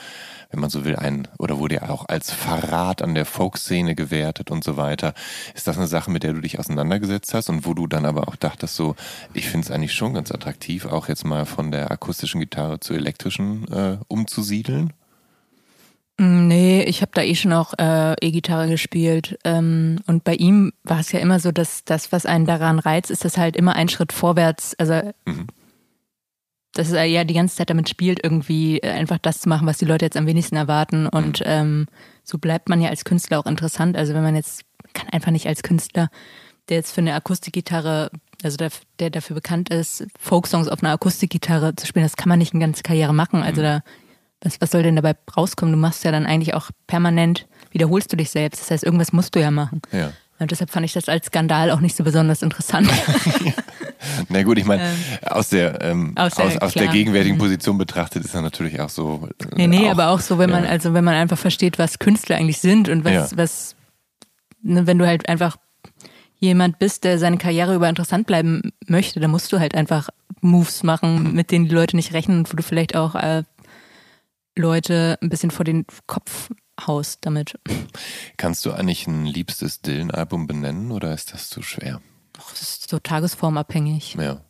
wenn man so will, ein, oder wurde ja auch als Verrat an der Folkszene gewertet und so weiter. Ist das eine Sache, mit der du dich auseinandergesetzt hast und wo du dann aber auch dachtest, so, ich finde es eigentlich schon ganz attraktiv, auch jetzt mal von der akustischen Gitarre zur elektrischen äh, umzusiedeln? Mm, nee, ich habe da eh schon auch äh, E-Gitarre gespielt. Ähm, und bei ihm war es ja immer so, dass das, was einen daran reizt, ist das halt immer ein Schritt vorwärts. Also mhm. dass er ja die ganze Zeit damit spielt, irgendwie äh, einfach das zu machen, was die Leute jetzt am wenigsten erwarten. Und Mhm. ähm, so bleibt man ja als Künstler auch interessant. Also wenn man jetzt, kann einfach nicht als Künstler, der jetzt für eine Akustikgitarre, also der, der dafür bekannt ist, Folksongs auf einer Akustikgitarre zu spielen, das kann man nicht eine ganze Karriere machen. Also Mhm. da, was, was soll denn dabei rauskommen? Du machst ja dann eigentlich auch permanent, wiederholst du dich selbst. Das heißt, irgendwas musst du ja machen. Ja. Und deshalb fand ich das als Skandal auch nicht so besonders interessant. Na gut, ich meine, aus der, ähm, aus, aus der- aus, der klar. gegenwärtigen Position betrachtet ist er natürlich auch so. äh, Nee, nee, aber auch so, wenn man, ja. also wenn man einfach versteht, was Künstler eigentlich sind und was, Ja. was, ne, wenn du halt einfach jemand bist, der seine Karriere über interessant bleiben möchte, dann musst du halt einfach Moves machen, mit denen die Leute nicht rechnen und wo du vielleicht auch äh, Leute ein bisschen vor den Kopf haust damit. Kannst du eigentlich ein liebstes Dylan-Album benennen oder ist das zu schwer? Och, Das ist so tagesformabhängig. Ja.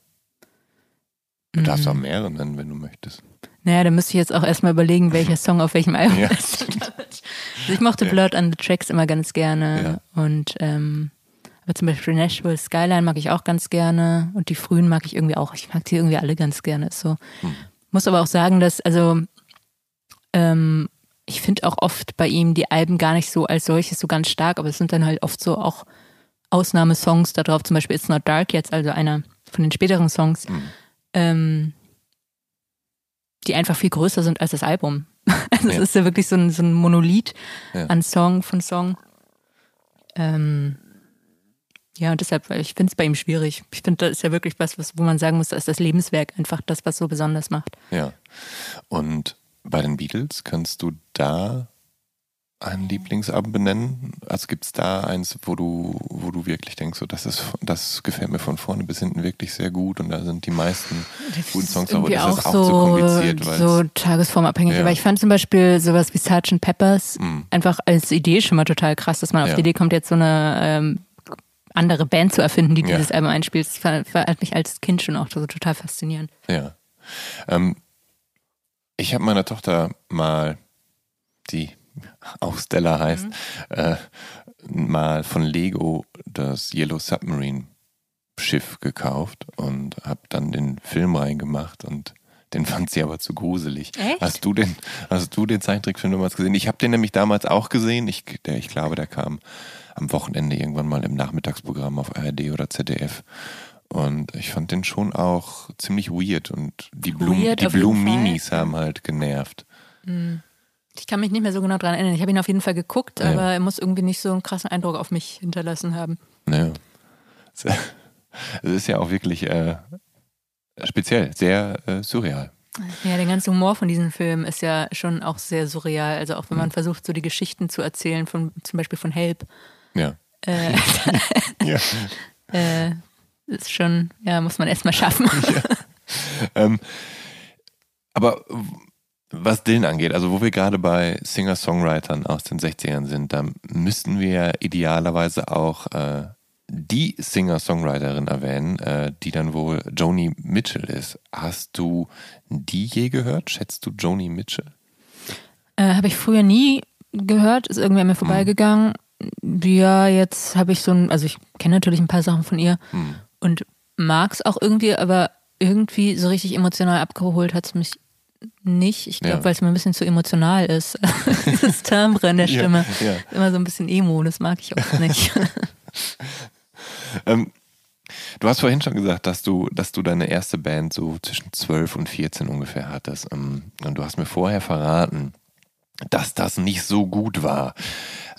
Du darfst Mhm. auch mehrere nennen, wenn du möchtest. Naja, da müsste ich jetzt auch erstmal überlegen, welcher Song auf welchem Album Ja, ist. Also ich mochte Blurred on the Tracks immer ganz gerne. Und ähm, aber zum Beispiel Nashville Skyline mag ich auch ganz gerne. Und die frühen mag ich irgendwie auch. Ich mag die irgendwie alle ganz gerne. Ist so. Muss aber auch sagen, dass, also ähm, ich finde auch oft bei ihm die Alben gar nicht so als solches so ganz stark, aber es sind dann halt oft so auch Ausnahmesongs da drauf, zum Beispiel It's Not Dark jetzt, also einer von den späteren Songs, ähm, die einfach viel größer sind als das Album. Also es Ja. ist ja wirklich so ein, so ein Monolith Ja. an Song von Song. Ähm, ja, und deshalb, ich finde es bei ihm schwierig. Ich finde, das ist ja wirklich was, was, wo man sagen muss, das ist das Lebenswerk einfach das, was so besonders macht. Ja. Und bei den Beatles kannst du da ein Lieblingsalbum benennen? Also gibt es da eins, wo du, wo du wirklich denkst, so, das ist, das gefällt mir von vorne bis hinten wirklich sehr gut und da sind die meisten guten Songs, aber das ist auch zu kompliziert, so tagesformabhängig. Ja. Aber ich fand zum Beispiel sowas wie Sgt. Peppers Mhm. einfach als Idee schon mal total krass, dass man auf Ja. die Idee kommt, jetzt so eine ähm, andere Band zu erfinden, die Ja. dieses Album einspielt. Das hat mich als Kind schon auch so total faszinierend. Ja. Ähm, ich habe meiner Tochter mal, die auch Stella heißt, äh, mal von Lego das Yellow Submarine Schiff gekauft und habe dann den Film reingemacht und den fand sie aber zu gruselig. Echt? Hast du den, hast du den Zeichentrickfilm damals gesehen? Ich habe den nämlich damals auch gesehen. Ich, der, ich glaube, der kam am Wochenende irgendwann mal im Nachmittagsprogramm auf ARD oder ZDF. Und ich fand den schon auch ziemlich weird und die Blumen, Blumen-Minis haben halt genervt. Ich kann mich nicht mehr so genau dran erinnern. Ich habe ihn auf jeden Fall geguckt, Ja. aber er muss irgendwie nicht so einen krassen Eindruck auf mich hinterlassen haben. Naja. Es ist ja auch wirklich äh, speziell, sehr äh, surreal. Ja, der ganze Humor von diesem Film ist ja schon auch sehr surreal. Also auch wenn man versucht, so die Geschichten zu erzählen, von zum Beispiel von Help, Ja. äh, ja. äh, ist schon, ja, muss man erstmal schaffen. Ähm, aber was Dylan angeht, also wo wir gerade bei Singer-Songwritern aus den 60ern sind, da müssten wir ja idealerweise auch äh, die Singer-Songwriterin erwähnen, äh, die dann wohl Joni Mitchell ist. Hast du die je gehört? Schätzt du Joni Mitchell? Äh, habe ich früher nie gehört, ist irgendwie an mir vorbeigegangen. Ja, jetzt habe ich so ein, also ich kenne natürlich ein paar Sachen von ihr und mag es auch irgendwie, aber irgendwie so richtig emotional abgeholt hat es mich nicht. Ich glaube, Ja. weil es mir ein bisschen zu emotional ist. Dieses Timbre in der Ja, Stimme. ja. Immer so ein bisschen Emo, das mag ich auch nicht. Ähm, du hast vorhin schon gesagt, dass du, dass du deine erste Band so zwischen 12 und 14 ungefähr hattest. Ähm, und du hast mir vorher verraten, dass das nicht so gut war.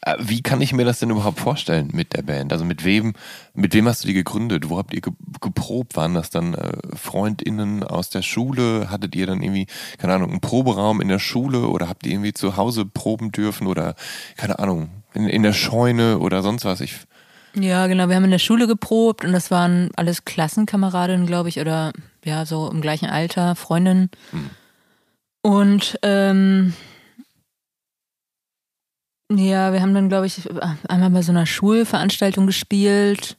Äh, Wie kann ich mir das denn überhaupt vorstellen mit der Band? Also mit wem, mit wem hast du die gegründet? Wo habt ihr ge geprobt? Waren das dann äh, FreundInnen aus der Schule? Hattet ihr dann irgendwie, keine Ahnung, einen Proberaum in der Schule oder habt ihr irgendwie zu Hause proben dürfen oder, keine Ahnung, in, in der Scheune oder sonst was? Ich, Ja, genau. Wir haben in der Schule geprobt und das waren alles Klassenkameradinnen, glaube ich, oder ja, so im gleichen Alter, Freundinnen. Und ähm, ja, wir haben dann, glaube ich, einmal bei so einer Schulveranstaltung gespielt,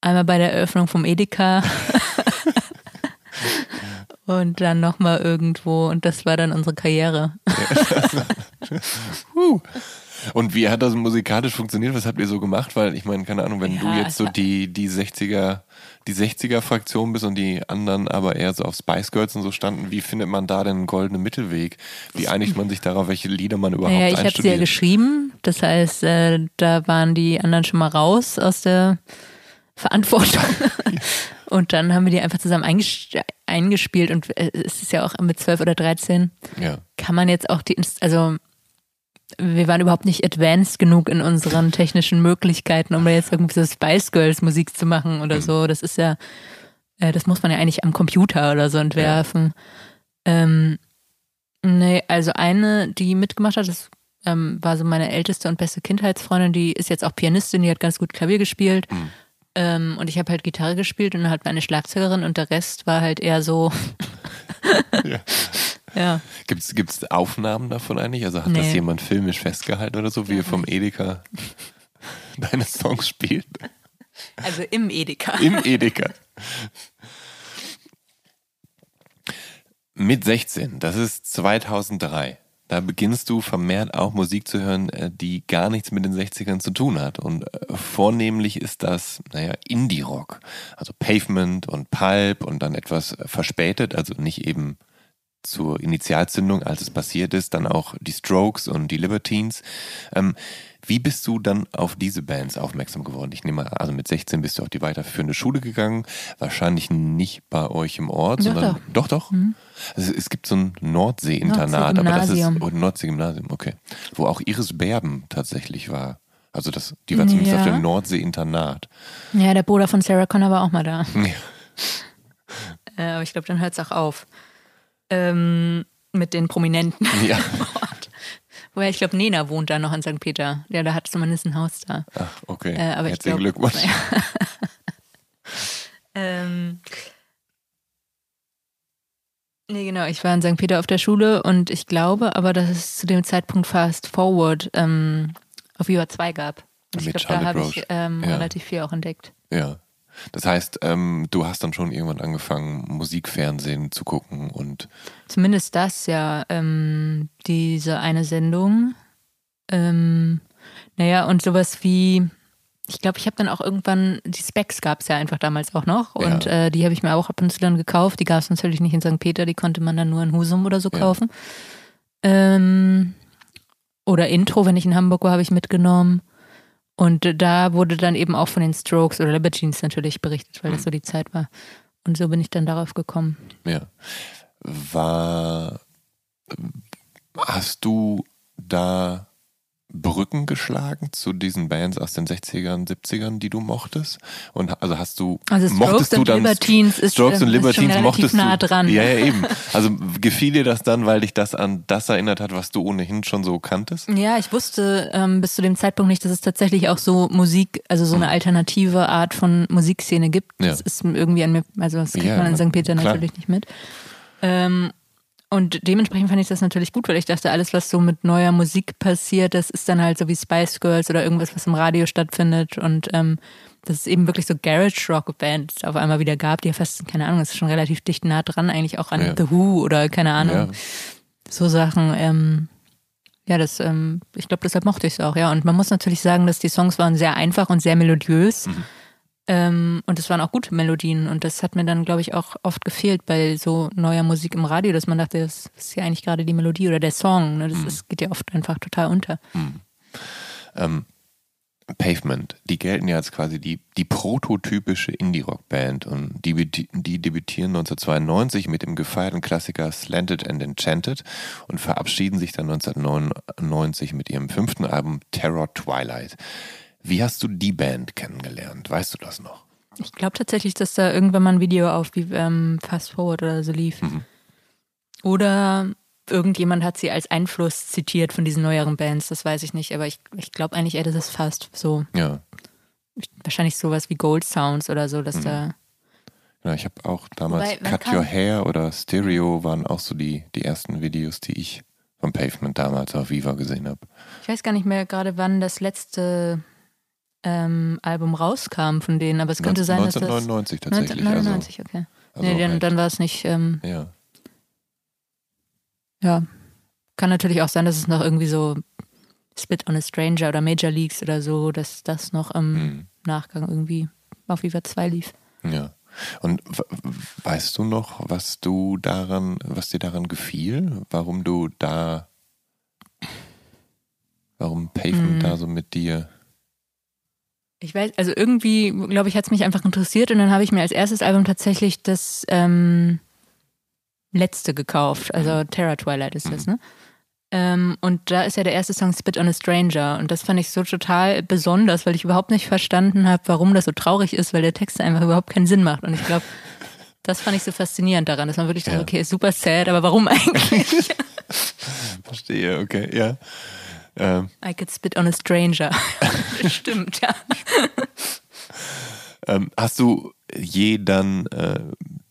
einmal bei der Eröffnung vom Edeka. Und dann nochmal irgendwo und das war dann unsere Karriere. Und wie hat das musikalisch funktioniert? Was habt ihr so gemacht? Weil ich meine, keine Ahnung, wenn Ja, du jetzt so die, die 60er, die 60er Fraktion bist und die anderen aber eher so auf Spice Girls und so standen, wie findet man da denn einen goldenen Mittelweg? Wie einigt man sich darauf, welche Lieder man überhaupt Naja, ich habe sie ja geschrieben. Das heißt, äh, da waren die anderen schon mal raus aus der Verantwortung. und dann haben wir die einfach zusammen einges eingespielt. Und äh, es ist ja auch mit 12 oder 13 Ja. kann man jetzt auch die, also wir waren überhaupt nicht advanced genug in unseren technischen Möglichkeiten, um da jetzt irgendwie so Spice Girls Musik zu machen oder so. Das ist ja, äh, das muss man ja eigentlich am Computer oder so entwerfen. Ähm, nee, also eine, die mitgemacht hat, das ähm, war so meine älteste und beste Kindheitsfreundin, die ist jetzt auch Pianistin, die hat ganz gut Klavier gespielt. Ähm, und ich habe halt Gitarre gespielt und dann halt meine Schlagzeugerin und der Rest war halt eher so. Ja. Ja. Gibt's, gibt's Aufnahmen davon eigentlich? Also hat das Nee. jemand filmisch festgehalten oder so, wie ihr vom Edeka deine Songs spielt? Also im Edeka. Im Edeka. Mit 16, das ist 2003. Da beginnst du vermehrt auch Musik zu hören, äh, die gar nichts mit den 60ern zu tun hat. Und äh, vornehmlich ist das, naja, Indie-Rock. Also Pavement und Pulp und dann etwas verspätet, also nicht eben zur Initialzündung, als es passiert ist, dann auch die Strokes und die Libertines. Ähm, wie bist du dann auf diese Bands aufmerksam geworden? Ich nehme mal, also mit 16 bist du auf die weiterführende Schule gegangen, wahrscheinlich nicht bei euch im Ort, Doch, sondern doch, doch. Also es gibt so ein Nordsee-Internat, aber das ist Nordsee-Gymnasium. oh, Nordsee-Gymnasium, okay, wo auch Iris Berben tatsächlich war. Also das, die war zumindest Ja. auf dem Nordsee-Internat. Ja, der Bruder von Sarah Connor war auch mal da. Ja. Äh, aber ich glaube, dann hört es auch auf. Ähm, mit den Prominenten. Ja. Wobei, ich glaube, Nena wohnt da noch in St. Peter. Ja, da hat zumindest ein Haus da. Ach, okay. Äh, aber ich Herzlichen glaub- Glückwunsch. Ähm, nee, genau. Ich war in St. Peter auf der Schule und ich glaube aber, dass es zu dem Zeitpunkt Fast Forward ähm, auf Viva 2 gab. Und ich Mit glaube, da habe ich ähm, Ja. relativ viel auch entdeckt. Ja. Das heißt, ähm, du hast dann schon irgendwann angefangen, Musikfernsehen zu gucken und Zumindest das ja, ähm, diese eine Sendung. Ähm, naja, und sowas wie, ich glaube, ich habe dann auch irgendwann, die Specs gab es ja einfach damals auch noch und Ja. äh, die habe ich mir auch ab und zu dann gekauft. Die gab es natürlich nicht in St. Peter, die konnte man dann nur in Husum oder so Ja. kaufen. Ähm, oder Intro, wenn ich in Hamburg war, habe ich mitgenommen. Und da wurde dann eben auch von den Strokes oder Libertines natürlich berichtet, weil das so die Zeit war. Und so bin ich dann darauf gekommen. ja. War hast du da Brücken geschlagen zu diesen Bands aus den 60ern, 70ern, die du mochtest? Und also hast du Also Strokes mochtest du dann Libertines ist, Strokes und ist schon Libertines relativ mochtest nah du dran. Ja, ja, eben. Also gefiel dir das dann, weil dich das an das erinnert hat, was du ohnehin schon so kanntest? Ja, ich wusste ähm, bis zu dem Zeitpunkt nicht, dass es tatsächlich auch so Musik, also so eine alternative Art von Musikszene gibt. Ja. Das ist irgendwie an mir, also das kriegt Ja, man in St. Peter klar. natürlich nicht mit. Ähm, und dementsprechend fand ich das natürlich gut, weil ich dachte, alles, was so mit neuer Musik passiert, das ist dann halt so wie Spice Girls oder irgendwas, was im Radio stattfindet. Und ähm, dass es eben wirklich so Garage Rock Bands auf einmal wieder gab, die ja fast, keine Ahnung, das ist schon relativ dicht nah dran eigentlich auch an Ja. The Who oder keine Ahnung Ja. so Sachen. Ähm, ja, das, ähm, ich glaube, deshalb mochte ich es auch, ja. Und man muss natürlich sagen, dass die Songs waren sehr einfach und sehr melodiös. Ähm, und es waren auch gute Melodien. Und das hat mir dann, glaube ich, auch oft gefehlt bei so neuer Musik im Radio, dass man dachte, das ist ja eigentlich gerade die Melodie oder der Song. Ne? Das, das geht ja oft einfach total unter. Ähm, Pavement, die gelten ja als quasi die, die prototypische Indie-Rock-Band und die, die debütieren 1992 mit dem gefeierten Klassiker Slanted and Enchanted und verabschieden sich dann 1999 mit ihrem fünften Album Terror Twilight. Wie hast du die Band kennengelernt? Weißt du das noch? Ich glaube tatsächlich, dass da irgendwann mal ein Video auf wie ähm, Fast Forward oder so lief. Oder irgendjemand hat sie als Einfluss zitiert von diesen neueren Bands, das weiß ich nicht. Aber ich, ich glaube eigentlich eher, das ist fast so. Ja. wahrscheinlich sowas wie Gold Sounds oder so, dass da. Ja, ich habe auch damals Wobei, Cut Your Hair oder Stereo waren auch so die, die ersten Videos, die ich vom Pavement damals auf Viva gesehen habe. Ich weiß gar nicht mehr gerade, wann das letzte ähm, Album rauskam von denen, aber es könnte sein, dass das. 1999 tatsächlich. 1999, okay. also nee, dann, halt- dann war es nicht. Ähm, Also, ja. ja. Kann natürlich auch sein, dass es noch irgendwie so Spit on a Stranger oder Major Leagues oder so, dass das noch im Hm. Nachgang irgendwie auf Viva 2 lief. Ja. Und weißt du noch, was du daran, was dir daran gefiel? Warum du da, warum Pavement Hm. da so mit dir? Ich weiß, also irgendwie, glaube ich, hat es mich einfach interessiert und dann habe ich mir als erstes Album tatsächlich das ähm, letzte gekauft. Also Terror Twilight ist das, ne? Ähm, und da ist ja der erste Song Spit on a Stranger und das fand ich so total besonders, weil ich überhaupt nicht verstanden habe, warum das so traurig ist, weil der Text einfach überhaupt keinen Sinn macht. Und ich glaube, das fand ich so faszinierend daran, dass man wirklich dachte, Ja. okay, ist super sad, aber warum eigentlich? Verstehe, okay, ja. Ähm, I could spit on a stranger. das stimmt, ja. ähm, hast du je dann äh,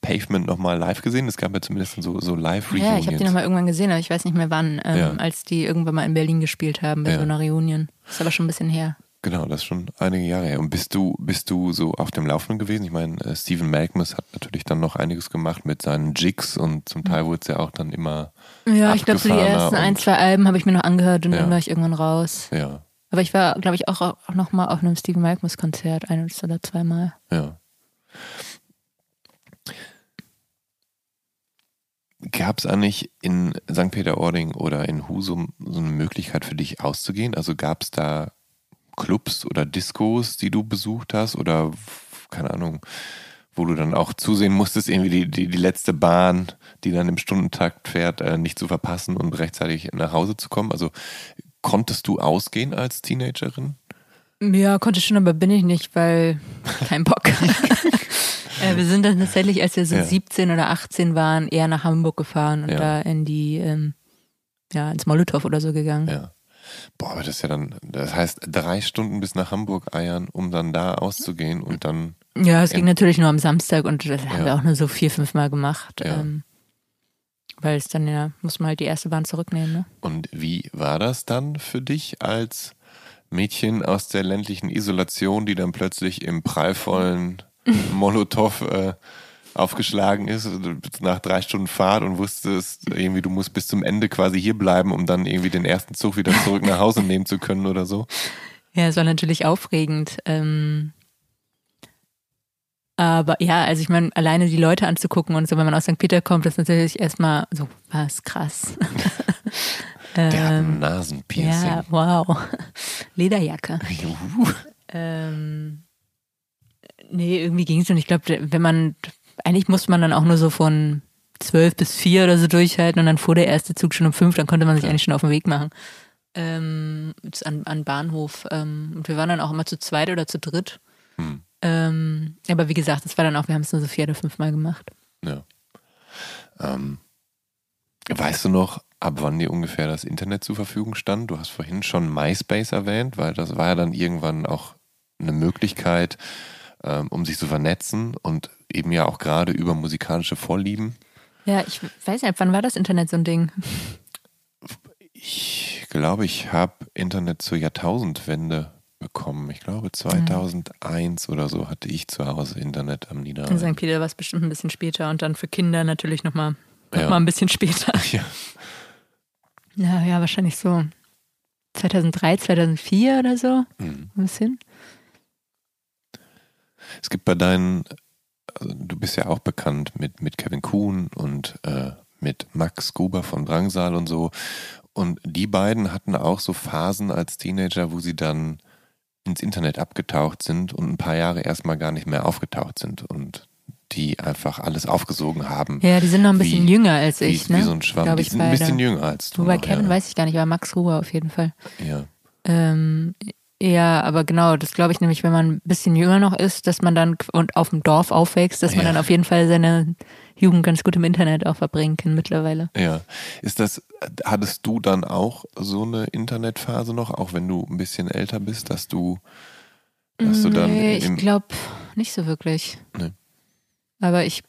Pavement nochmal live gesehen? Es gab ja zumindest so, so Live-Reunions. Ja, ich habe die nochmal irgendwann gesehen, aber ich weiß nicht mehr wann, ähm, Ja. als die irgendwann mal in Berlin gespielt haben bei Ja. so einer Reunion. Ist aber schon ein bisschen her. Genau, das ist schon einige Jahre her. Und bist du, bist du so auf dem Laufenden gewesen? Ich meine, äh, Stephen Malkmus hat natürlich dann noch einiges gemacht mit seinen Jigs und zum Teil wurde es ja auch dann immer, Ja, ich glaube, so die ersten ein, zwei Alben habe ich mir noch angehört und Ja. dann war ich irgendwann raus. ja, Aber ich war, glaube ich, auch, auch noch mal auf einem Stephen Malkmus Konzert, ein oder zweimal. ja. Gab es eigentlich in St. Peter-Ording oder in Husum so eine Möglichkeit für dich auszugehen? Also gab es da Clubs oder Diskos, die du besucht hast oder keine Ahnung, wo du dann auch zusehen musstest, irgendwie die, die, die letzte Bahn, die dann im Stundentakt fährt, äh, nicht zu verpassen und rechtzeitig nach Hause zu kommen? Also konntest du ausgehen als Teenagerin? Ja, konnte schon, aber bin ich nicht, weil kein Bock. äh, wir sind dann tatsächlich, als wir so Ja. 17 oder 18 waren, eher nach Hamburg gefahren und Ja. da in die, ähm, ja, ins Molotow oder so gegangen. Ja. Boah, aber das ist ja dann, das heißt, drei Stunden bis nach Hamburg eiern, um dann da auszugehen und dann, Ja, es ging natürlich nur am Samstag und das haben Ja. wir auch nur so vier, fünf Mal gemacht. Ja. Ähm, weil es dann ja, muss man halt die erste Bahn zurücknehmen, ne? und wie war das dann für dich als Mädchen aus der ländlichen Isolation, die dann plötzlich im prallvollen Molotow äh, aufgeschlagen ist, nach drei Stunden Fahrt und wusstest irgendwie, du musst bis zum Ende quasi hier bleiben, um dann irgendwie den ersten Zug wieder zurück nach Hause nehmen zu können oder so? Ja, es war natürlich aufregend. Ähm, aber ja, also ich meine, alleine die Leute anzugucken und so, wenn man aus St. Peter kommt, ist natürlich erstmal so, was krass. Der hat ein ähm, Nasenpiercing. ja, wow. Lederjacke. Juhu. Ähm, nee, irgendwie ging es und ich glaube, wenn man, eigentlich musste man dann auch nur so von zwölf bis vier oder so durchhalten und dann fuhr der erste Zug schon um fünf, dann konnte man sich Ja. eigentlich schon auf den Weg machen. Ähm, an, an Bahnhof. Ähm, und wir waren dann auch immer zu zweit oder zu dritt. Hm. Ähm, aber wie gesagt, es war dann auch, wir haben es nur so vier oder fünf Mal gemacht. Ja. Ähm, weißt du noch, ab wann dir ungefähr das Internet zur Verfügung stand? Du hast vorhin schon MySpace erwähnt, weil das war ja dann irgendwann auch eine Möglichkeit, ähm, um sich zu vernetzen und eben ja auch gerade über musikalische Vorlieben. Ja, ich weiß nicht, wann war das Internet so ein Ding? Ich glaube, ich habe Internet zur Jahrtausendwende bekommen. Ich glaube, 2001 oder so hatte ich zu Hause Internet am In Niederrhein. St. Peter war es bestimmt ein bisschen später und dann für Kinder natürlich nochmal noch Ja. mal ein bisschen später. Ja. Ja, ja, wahrscheinlich so 2003, 2004 oder so. Mhm. Ein bisschen. Es gibt bei deinen, also du bist ja auch bekannt mit, mit Kevin Kuhn und äh, mit Max Gruber von Drangsal und so. Und die beiden hatten auch so Phasen als Teenager, wo sie dann ins Internet abgetaucht sind und ein paar Jahre erstmal gar nicht mehr aufgetaucht sind und die einfach alles aufgesogen haben. Ja, die sind noch ein bisschen Wie- jünger als wie, ich, ne? wie so ein Schwamm. Glaub Die ich, sind ein bisschen jünger als du. Wobei noch, Kevin ja. weiß ich gar nicht, aber Max Ruber auf jeden Fall. Ja. Ähm, ja, aber genau, das glaube ich nämlich, wenn man ein bisschen jünger noch ist, dass man dann und auf dem Dorf aufwächst, dass man Ja. dann auf jeden Fall seine Jugend ganz gut im Internet auch verbringen kann mittlerweile. Ja. Ist das, hattest du dann auch so eine Internetphase noch, auch wenn du ein bisschen älter bist, dass du, dass du dann nee, ich glaube nicht so wirklich. Nee. Aber ich,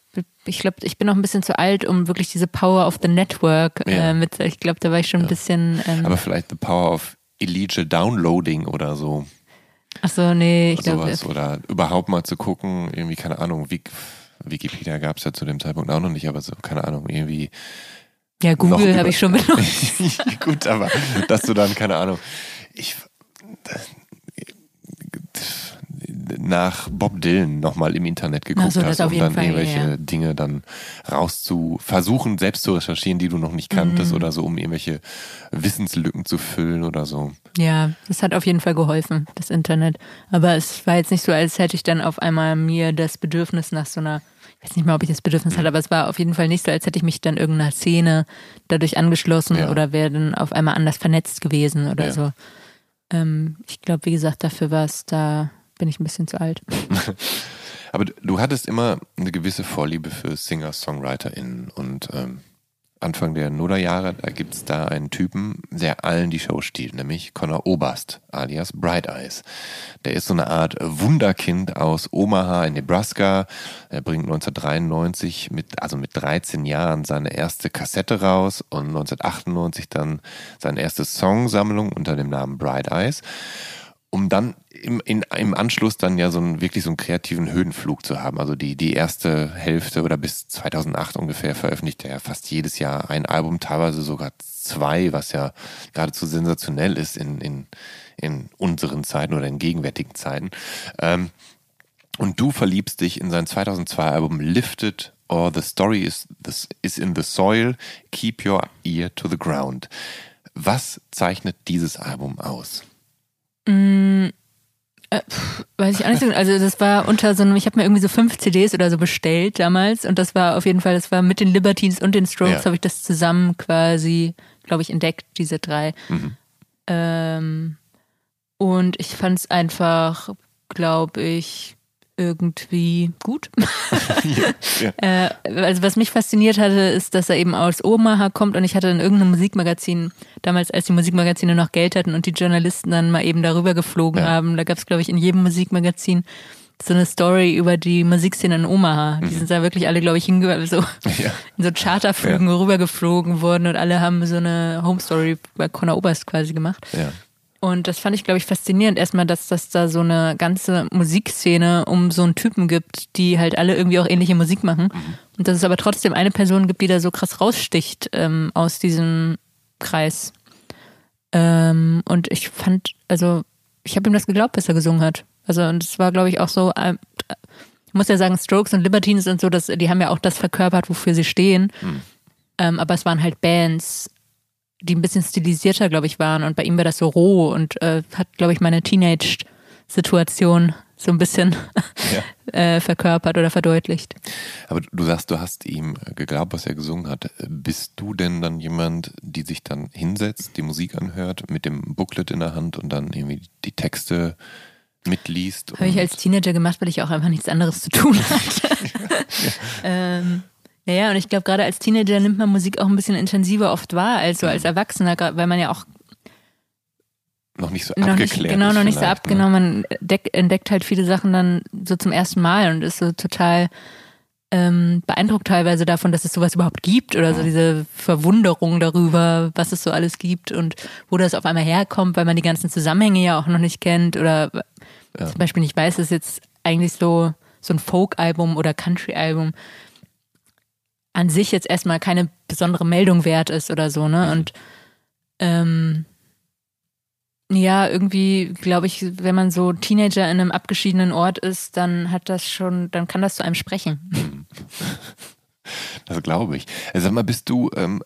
ich glaube, ich bin noch ein bisschen zu alt, um wirklich diese Power of the Network Ja. äh, mit. Ich glaube, da war ich schon ein Ja. bisschen. Ähm, aber vielleicht the power of illegal downloading oder so, ach so, nee, ich glaube. sowas oder überhaupt mal zu gucken, irgendwie keine Ahnung, Wik Wikipedia gab es ja zu dem Zeitpunkt auch noch nicht, aber so keine Ahnung, irgendwie Ja, Google habe ich schon benutzt. Gut, aber dass du dann, keine Ahnung, ich nach Bob Dylan nochmal im Internet geguckt so, hast, um dann Fall, irgendwelche ja. Dinge dann rauszu versuchen, selbst zu recherchieren, die du noch nicht kanntest Mhm. oder so, um irgendwelche Wissenslücken zu füllen oder so. Ja, das hat auf jeden Fall geholfen, das Internet. Aber es war jetzt nicht so, als hätte ich dann auf einmal mir das Bedürfnis nach so einer, ich weiß nicht mal, ob ich das Bedürfnis Mhm. hatte, aber es war auf jeden Fall nicht so, als hätte ich mich dann irgendeiner Szene dadurch angeschlossen Ja. oder wäre dann auf einmal anders vernetzt gewesen oder Ja. so. Ähm, ich glaube, wie gesagt, dafür war es, da bin ich ein bisschen zu alt. Aber du- hattest immer eine gewisse Vorliebe für Singer-SongwriterInnen und ähm, Anfang der Nullerjahre, da gibt's da einen Typen, der allen die Show stiehlt, nämlich Connor Oberst, alias Bright Eyes. Der ist so eine Art Wunderkind aus Omaha in Nebraska. Er bringt 1993 mit, also mit 13 Jahren seine erste Kassette raus und 1998 dann seine erste Songsammlung unter dem Namen Bright Eyes um dann im, in, im Anschluss dann ja so einen wirklich so einen kreativen Höhenflug zu haben. Also die, die erste Hälfte oder bis 2008 ungefähr veröffentlicht er fast jedes Jahr ein Album, teilweise sogar zwei, was ja geradezu sensationell ist in, in, in unseren Zeiten oder in gegenwärtigen Zeiten. Ähm, und du verliebst dich in sein 2002 Album Lifted or The Story is, this is in the Soil, Keep Your Ear to the Ground. Was zeichnet dieses Album aus? Weiß ich auch nicht so. Also das war unter so einem, ich habe mir irgendwie so fünf CDs oder so bestellt damals und das war auf jeden Fall, das war mit den Libertines und den Strokes, Ja. habe ich das zusammen quasi, glaube ich, entdeckt, diese drei. Mhm. Ähm, und ich fand es einfach, glaube ich, irgendwie gut. Ja. Äh, also was mich fasziniert hatte, ist, dass er eben aus Omaha kommt und ich hatte in irgendeinem Musikmagazin, damals als die Musikmagazine noch Geld hatten und die Journalisten dann mal eben darüber geflogen Ja. haben, da gab es, glaube ich, in jedem Musikmagazin so eine Story über die Musikszene in Omaha. Die sind da wirklich alle, glaube ich, hinge so Ja. in so Charterflügen rübergeflogen worden und alle haben so eine Home Story bei Conor Oberst quasi gemacht. Ja. Und das fand ich, glaube ich, faszinierend. Erstmal, dass das da so eine ganze Musikszene um so einen Typen gibt, die halt alle irgendwie auch ähnliche Musik machen. Und dass es aber trotzdem eine Person gibt, die da so krass raussticht ähm, aus diesem Kreis. Ähm, und ich fand, also, ich habe ihm das geglaubt, was er gesungen hat. Also, und es war, glaube ich, auch so, ähm, ich muss ja sagen, Strokes und Libertines und so, das, die haben ja auch das verkörpert, wofür sie stehen. Ähm, aber es waren halt Bands, die ein bisschen stilisierter, glaube ich, waren. Und bei ihm war das so roh und äh, hat, glaube ich, meine Teenage-Situation so ein bisschen äh, verkörpert oder verdeutlicht. Aber du sagst, du hast ihm geglaubt, was er gesungen hat. Bist du denn dann jemand, die sich dann hinsetzt, die Musik anhört, mit dem Booklet in der Hand und dann irgendwie die Texte mitliest? Habe ich als Teenager gemacht, weil ich auch einfach nichts anderes zu tun hatte. ähm, ja, ja, und ich glaube, gerade als Teenager nimmt man Musik auch ein bisschen intensiver oft wahr als so als Erwachsener, weil man ja auch noch nicht so noch nicht, abgeklärt genau, ist noch nicht so vielleicht, abgenommen. Ne? Man entdeckt, halt viele Sachen dann so zum ersten Mal und ist so total ähm, beeindruckt teilweise davon, dass es sowas überhaupt gibt oder so diese Verwunderung darüber, was es so alles gibt und wo das auf einmal herkommt, weil man die ganzen Zusammenhänge ja auch noch nicht kennt oder zum Beispiel nicht weiß, dass jetzt eigentlich so, so ein Folk-Album oder Country-Album an sich jetzt erstmal keine besondere Meldung wert ist oder so, ne? Und ähm, ja, irgendwie glaube ich, wenn man so Teenager in einem abgeschiedenen Ort ist, dann hat das schon, dann kann das zu einem sprechen. Das glaube ich. Äh, Sag mal, bist du ähm,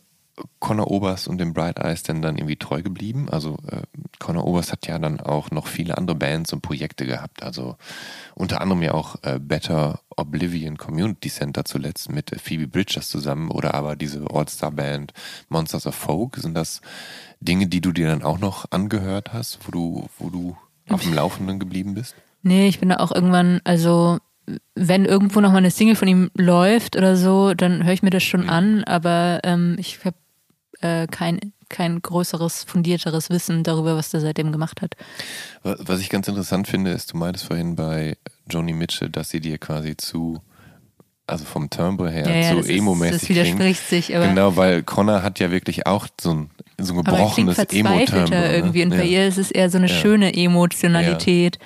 Conor Oberst und dem Bright Eyes denn dann irgendwie treu geblieben? Also äh, Conor Oberst hat ja dann auch noch viele andere Bands und Projekte gehabt. Also unter anderem ja auch äh, Better Oblivion Community Center zuletzt mit äh, Phoebe Bridgers zusammen oder aber diese All-Star-Band Monsters of Folk. Sind das Dinge, die du dir dann auch noch angehört hast, wo du, wo du auf dem Laufenden geblieben bist? Nee, ich bin da auch irgendwann, also wenn irgendwo noch mal eine Single von ihm läuft oder so, dann höre ich mir das schon an, aber ähm, ich habe äh, kein, kein größeres, fundierteres Wissen darüber, was der seitdem gemacht hat. Wa- Was ich ganz interessant finde, ist, du meintest vorhin bei Joni Mitchell, dass sie dir quasi zu, also vom Timbre her, Ja, ja, ist, emo-mäßig das widerspricht sich, aber, Genau, weil Connor hat ja wirklich auch so ein, so ein gebrochenes Emo-Timbre. irgendwie und ne? bei ihr ist es eher so eine Ja. schöne Emotionalität.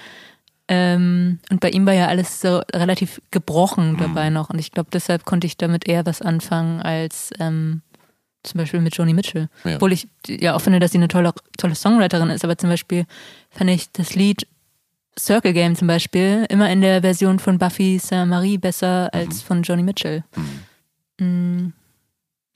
Ähm, und bei ihm war ja alles so relativ gebrochen Mhm. dabei noch und ich glaube, deshalb konnte ich damit eher was anfangen als ähm, zum Beispiel mit Joni Mitchell. Ja. Obwohl ich ja auch finde, dass sie eine tolle, tolle Songwriterin ist, aber zum Beispiel fand ich das Lied Circle Game zum Beispiel immer in der Version von Buffy Saint-Marie besser als von Joni Mitchell. Mm.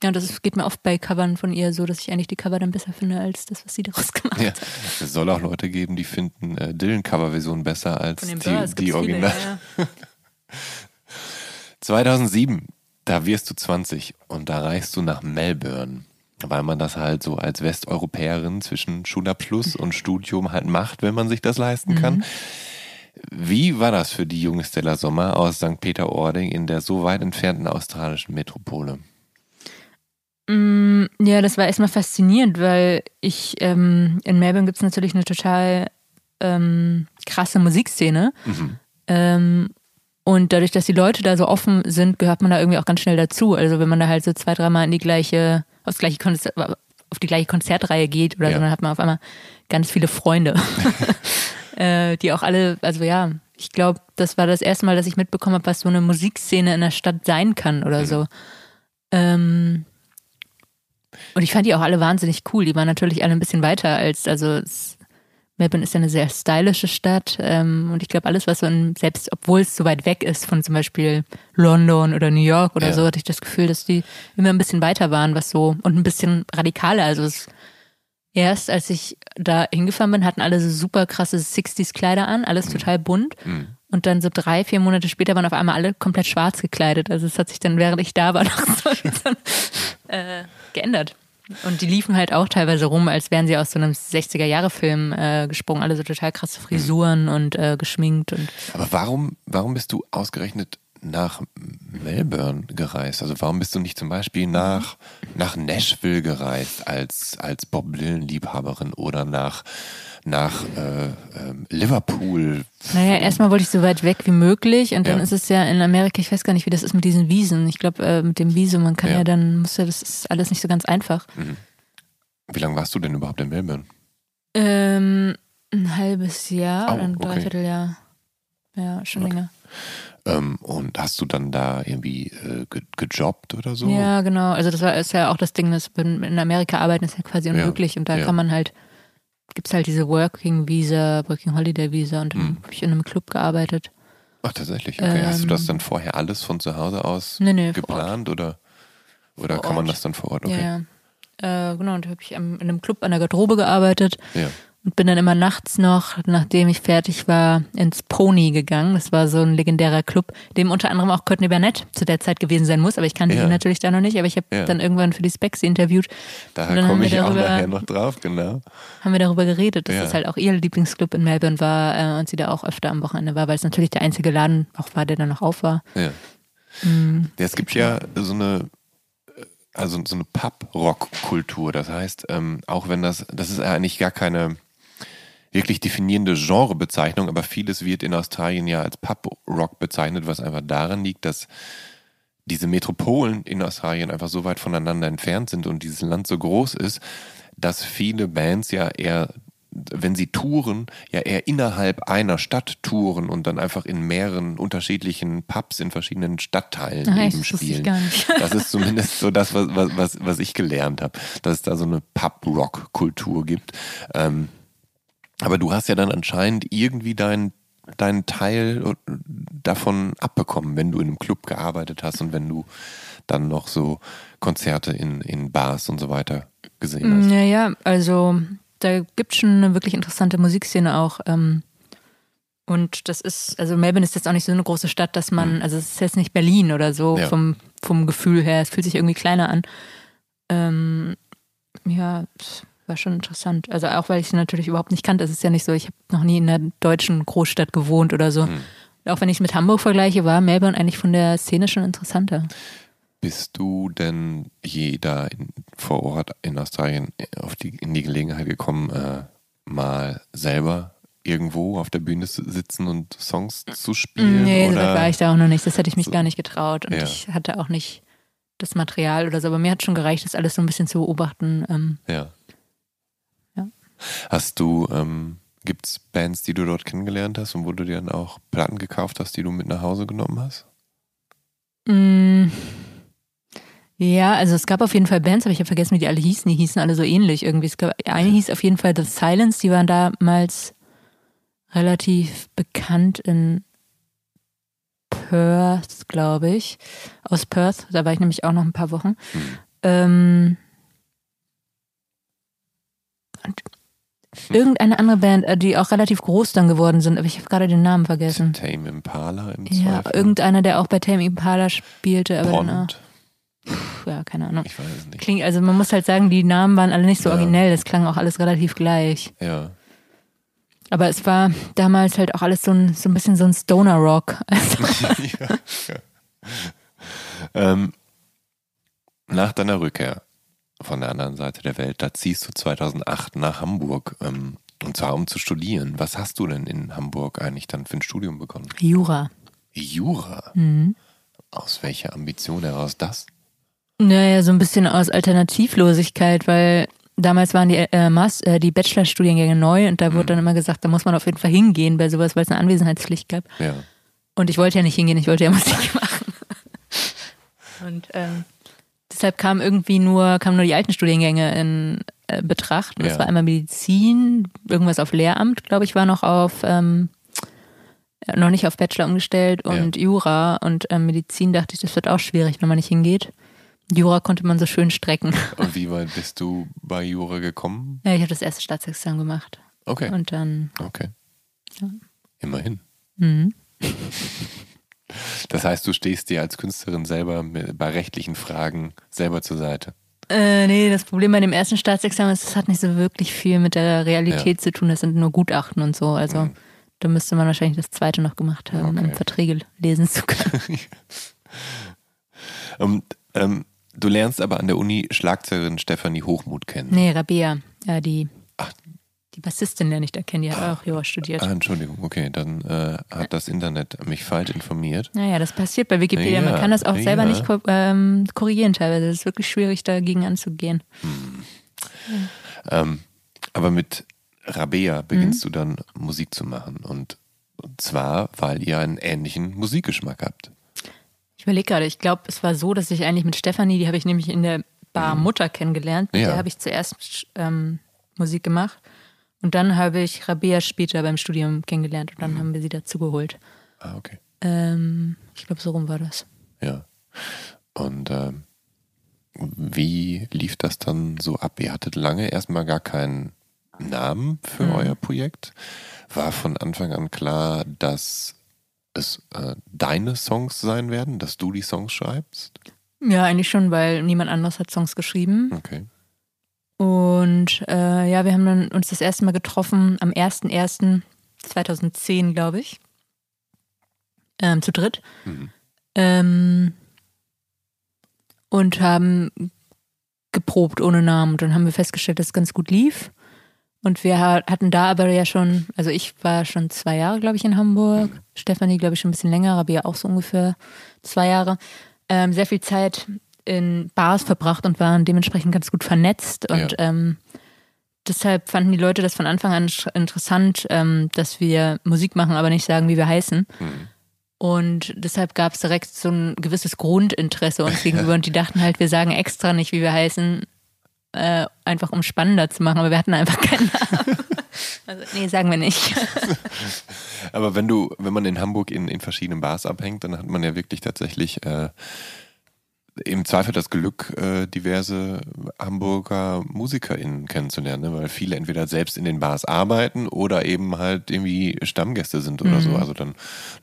Ja, das geht mir oft bei Covern von ihr so, dass ich eigentlich die Cover dann besser finde als das, was sie daraus gemacht Ja. hat. Es soll auch Leute geben, die finden äh, Dylan-Cover-Version besser als die, die viele, Original. ja, ja. 2007, da wirst du 20 und da reist du nach Melbourne, weil man das halt so als Westeuropäerin zwischen Schulabschluss und Studium halt macht, wenn man sich das leisten kann. Wie war das für die junge Stella Sommer aus St. Peter-Ording in der so weit entfernten australischen Metropole? Mm, Ja, das war erstmal faszinierend, weil ich ähm, in Melbourne gibt es natürlich eine total ähm, krasse Musikszene. Ähm, und dadurch, dass die Leute da so offen sind, gehört man da irgendwie auch ganz schnell dazu. Also wenn man da halt so zwei, dreimal in die gleiche, aufs gleiche Konzert, auf die gleiche Konzertreihe geht oder Ja. so, dann hat man auf einmal ganz viele Freunde. äh, die auch alle, also ja, ich glaube, das war das erste Mal, dass ich mitbekommen habe, was so eine Musikszene in der Stadt sein kann oder so. Ähm, und ich fand die auch alle wahnsinnig cool. Die waren natürlich alle ein bisschen weiter als, also es, Melbourne ist ja eine sehr stylische Stadt. Ähm, und ich glaube, alles, was so in, selbst obwohl es so weit weg ist von zum Beispiel London oder New York oder Ja. so, hatte ich das Gefühl, dass die immer ein bisschen weiter waren, was so und ein bisschen radikaler. Also es, erst als ich da hingefahren bin, hatten alle so super krasse 60s-Kleider an, alles total bunt. Und dann so drei, vier Monate später waren auf einmal alle komplett schwarz gekleidet. Also es hat sich dann, während ich da war, noch so äh, geändert. Und die liefen halt auch teilweise rum, als wären sie aus so einem 60er-Jahre-Film äh, gesprungen. Alle so total krasse Frisuren und äh, geschminkt. Und Aber warum, warum bist du ausgerechnet nach Melbourne gereist? Also warum bist du nicht zum Beispiel nach, nach Nashville gereist als, als Bob Dylan-Liebhaberin oder nach, nach äh, ähm, Liverpool? naja, erstmal wollte ich so weit weg wie möglich. Und dann Ja. ist es ja in Amerika, ich weiß gar nicht, wie das ist mit diesen Wiesen. Ich glaube, äh, mit dem Visum, man kann Ja. ja, dann, muss ja, das ist alles nicht so ganz einfach. Wie lange warst du denn überhaupt in Melbourne? Ähm, ein halbes Jahr Oh, oder ein okay. Dreivierteljahr. Ja, schon länger. Ähm, und hast du dann da irgendwie äh, ge gejobbt oder so? Ja, genau. Also das war ist ja auch das Ding, dass in Amerika arbeiten ist ja quasi unmöglich und da ja. kann man halt, gibt's halt diese Working Visa, Working Holiday Visa und dann Mhm. habe ich in einem Club gearbeitet. Ach, tatsächlich. Okay. hast du Ähm, das dann vorher alles von zu Hause aus Nee, nee, geplant oder, oder Vor kann man Ort. das dann vor Ort? Okay. Ja, ja. Äh, genau, und da habe ich in einem Club an der Garderobe gearbeitet ja. Und bin dann immer nachts noch, nachdem ich fertig war, ins Pony gegangen. Das war so ein legendärer Club, dem unter anderem auch Courtney Barnett zu der Zeit gewesen sein muss, aber ich kannte Ja. sie natürlich da noch nicht, aber ich habe Ja. dann irgendwann für die Specs interviewt. Haben komme wir ich auch darüber- nachher noch drauf, genau. haben wir darüber geredet, dass Ja. es halt auch ihr Lieblingsclub in Melbourne war äh, und sie da auch öfter am Wochenende war, weil es natürlich der einzige Laden auch war, der da noch auf war. Ja. Mhm. Ja, es gibt ja so eine, äh, also so eine Pub-Rock-Kultur. Das heißt, ähm, auch wenn das, das ist eigentlich gar keine wirklich definierende Genrebezeichnung, aber vieles wird in Australien ja als Pub-Rock bezeichnet, was einfach daran liegt, dass diese Metropolen in Australien einfach so weit voneinander entfernt sind und dieses Land so groß ist, dass viele Bands ja eher, wenn sie touren, ja eher innerhalb einer Stadt touren und dann einfach in mehreren unterschiedlichen Pubs in verschiedenen Stadtteilen Ah, eben spielen. Das ist zumindest so das, was, was, was, was ich gelernt habe, dass es da so eine Pub-Rock-Kultur gibt. Ähm, aber du hast ja dann anscheinend irgendwie deinen deinen Teil davon abbekommen, wenn du in einem Club gearbeitet hast und wenn du dann noch so Konzerte in, in Bars und so weiter gesehen hast. Naja, also da gibt schon eine wirklich interessante Musikszene auch. Ähm, und das ist, also Melbourne ist jetzt auch nicht so eine große Stadt, dass man, also es ist jetzt nicht Berlin oder so Ja. vom, vom Gefühl her. Es fühlt sich irgendwie kleiner an. Ähm, ja, es war schon interessant. Also auch weil ich sie natürlich überhaupt nicht kannte. Es ist ja nicht so, ich habe noch nie in einer deutschen Großstadt gewohnt oder so. Und auch wenn ich es mit Hamburg vergleiche, war Melbourne eigentlich von der Szene schon interessanter. Bist du denn je da in, vor Ort in Australien auf die, in die Gelegenheit gekommen, äh, mal selber irgendwo auf der Bühne zu sitzen und Songs zu spielen? Nee, so oder? weit war ich da auch noch nicht. Das hätte ich mich gar nicht getraut. Und Ja. ich hatte auch nicht das Material oder so. Aber mir hat schon gereicht, das alles so ein bisschen zu beobachten. Ähm, Ja. Hast du, ähm, gibt es Bands, die du dort kennengelernt hast und wo du dir dann auch Platten gekauft hast, die du mit nach Hause genommen hast? mm, Ja, also es gab auf jeden Fall Bands, aber ich habe vergessen, wie die alle hießen. Die hießen alle so ähnlich irgendwie. Es gab, eine hieß auf jeden Fall The Silence, die waren damals relativ bekannt in Perth, glaube ich. Aus Perth, da war ich nämlich auch noch ein paar Wochen. Hm. Ähm, und irgendeine andere Band, äh, die auch relativ groß dann geworden sind, aber ich habe gerade den Namen vergessen. Tame Impala im Ja, Zweifel. irgendeiner, der auch bei Tame Impala spielte, aber dann auch, ja, keine Ahnung. Ich weiß es nicht. Klingt, also man muss halt sagen, die Namen waren alle nicht so Ja. originell, das klang auch alles relativ gleich. Ja. Aber es war damals halt auch alles so ein, so ein bisschen so ein Stoner-Rock. Also, ja, ja. Ähm, nach deiner Rückkehr von der anderen Seite der Welt, da ziehst du 2008 nach Hamburg, ähm, und zwar um zu studieren. Was hast du denn in Hamburg eigentlich dann für ein Studium begonnen? Jura. Jura. Mhm. Aus welcher Ambition heraus das? Naja, so ein bisschen aus Alternativlosigkeit, weil damals waren die, äh, Mas äh, die Bachelorstudiengänge neu und da wurde dann immer gesagt, da muss man auf jeden Fall hingehen bei sowas, weil es eine Anwesenheitspflicht gab. Ja. Und ich wollte ja nicht hingehen, ich wollte ja Musik machen. Und ähm, deshalb kamen irgendwie nur, kamen nur die alten Studiengänge in äh, Betracht. Und das Ja. war einmal Medizin, irgendwas auf Lehramt, glaube ich, war noch auf, ähm, äh, noch nicht auf Bachelor umgestellt und Jura und ähm, Medizin dachte ich, das wird auch schwierig, wenn man nicht hingeht. Jura konnte man so schön strecken. Und wie weit bist du bei Jura gekommen? Ja, ich habe das erste Staatsexamen gemacht. Okay. Und dann, Okay. Immerhin. mhm. Das heißt, du stehst dir als Künstlerin selber bei rechtlichen Fragen selber zur Seite. Äh, nee, das Problem bei dem ersten Staatsexamen ist, es hat nicht so wirklich viel mit der Realität zu tun. Das sind nur Gutachten und so. Also da müsste man wahrscheinlich das zweite noch gemacht haben, Okay. um Verträge lesen zu können. Und, ähm, du lernst aber an der Uni Schlagzeugerin Stefanie Hochmut kennen. nee, Rabea, ja, die, Ach. Die Bassistin lerne ich da kennen, die hat auch Jura studiert. Ah, Entschuldigung, okay, dann äh, hat das Internet mich falsch informiert. Naja, das passiert bei Wikipedia. Man Ja, kann das auch selber ja. nicht ko ähm, korrigieren teilweise. Es ist wirklich schwierig, dagegen anzugehen. Ähm, aber mit Rabea beginnst du dann Musik zu machen. Und zwar, weil ihr einen ähnlichen Musikgeschmack habt. Ich überlege gerade, ich glaube, es war so, dass ich eigentlich mit Stefanie, die habe ich nämlich in der Bar Mutter kennengelernt. Mit Ja. der habe ich zuerst ähm, Musik gemacht. Und dann habe ich Rabea später beim Studium kennengelernt und dann haben wir sie dazugeholt. Ah, okay. Ähm, ich glaube, so rum war das. Ja. Und ähm, wie lief das dann so ab? Ihr hattet lange erstmal gar keinen Namen für Mhm. euer Projekt. War von Anfang an klar, dass es äh, deine Songs sein werden, dass du die Songs schreibst? Ja, eigentlich schon, weil niemand anderes hat Songs geschrieben. Okay. Und äh, ja, wir haben dann uns das erste Mal getroffen am 01.01.2010, glaube ich. Ähm, zu dritt. Mhm. Ähm, und haben geprobt ohne Namen. Und dann haben wir festgestellt, dass es ganz gut lief. Und wir ha- hatten da aber ja schon, also ich war schon zwei Jahre, glaube ich, in Hamburg. Stefanie, glaube ich, schon ein bisschen länger, aber ja auch so ungefähr zwei Jahre. Ähm, sehr viel Zeit in Bars verbracht und waren dementsprechend ganz gut vernetzt. Und Ja. ähm, deshalb fanden die Leute das von Anfang an interessant, ähm, dass wir Musik machen, aber nicht sagen, wie wir heißen. Mhm. Und deshalb gab es direkt so ein gewisses Grundinteresse uns gegenüber und die dachten halt, wir sagen extra nicht, wie wir heißen, äh, einfach um spannender zu machen, aber wir hatten einfach keinen Namen. Also, nee, sagen wir nicht. Aber wenn du, wenn man in Hamburg in, in verschiedenen Bars abhängt, dann hat man ja wirklich tatsächlich äh, im Zweifel das Glück, äh, diverse Hamburger MusikerInnen kennenzulernen, ne? weil viele entweder selbst in den Bars arbeiten oder eben halt irgendwie Stammgäste sind oder so. Also dann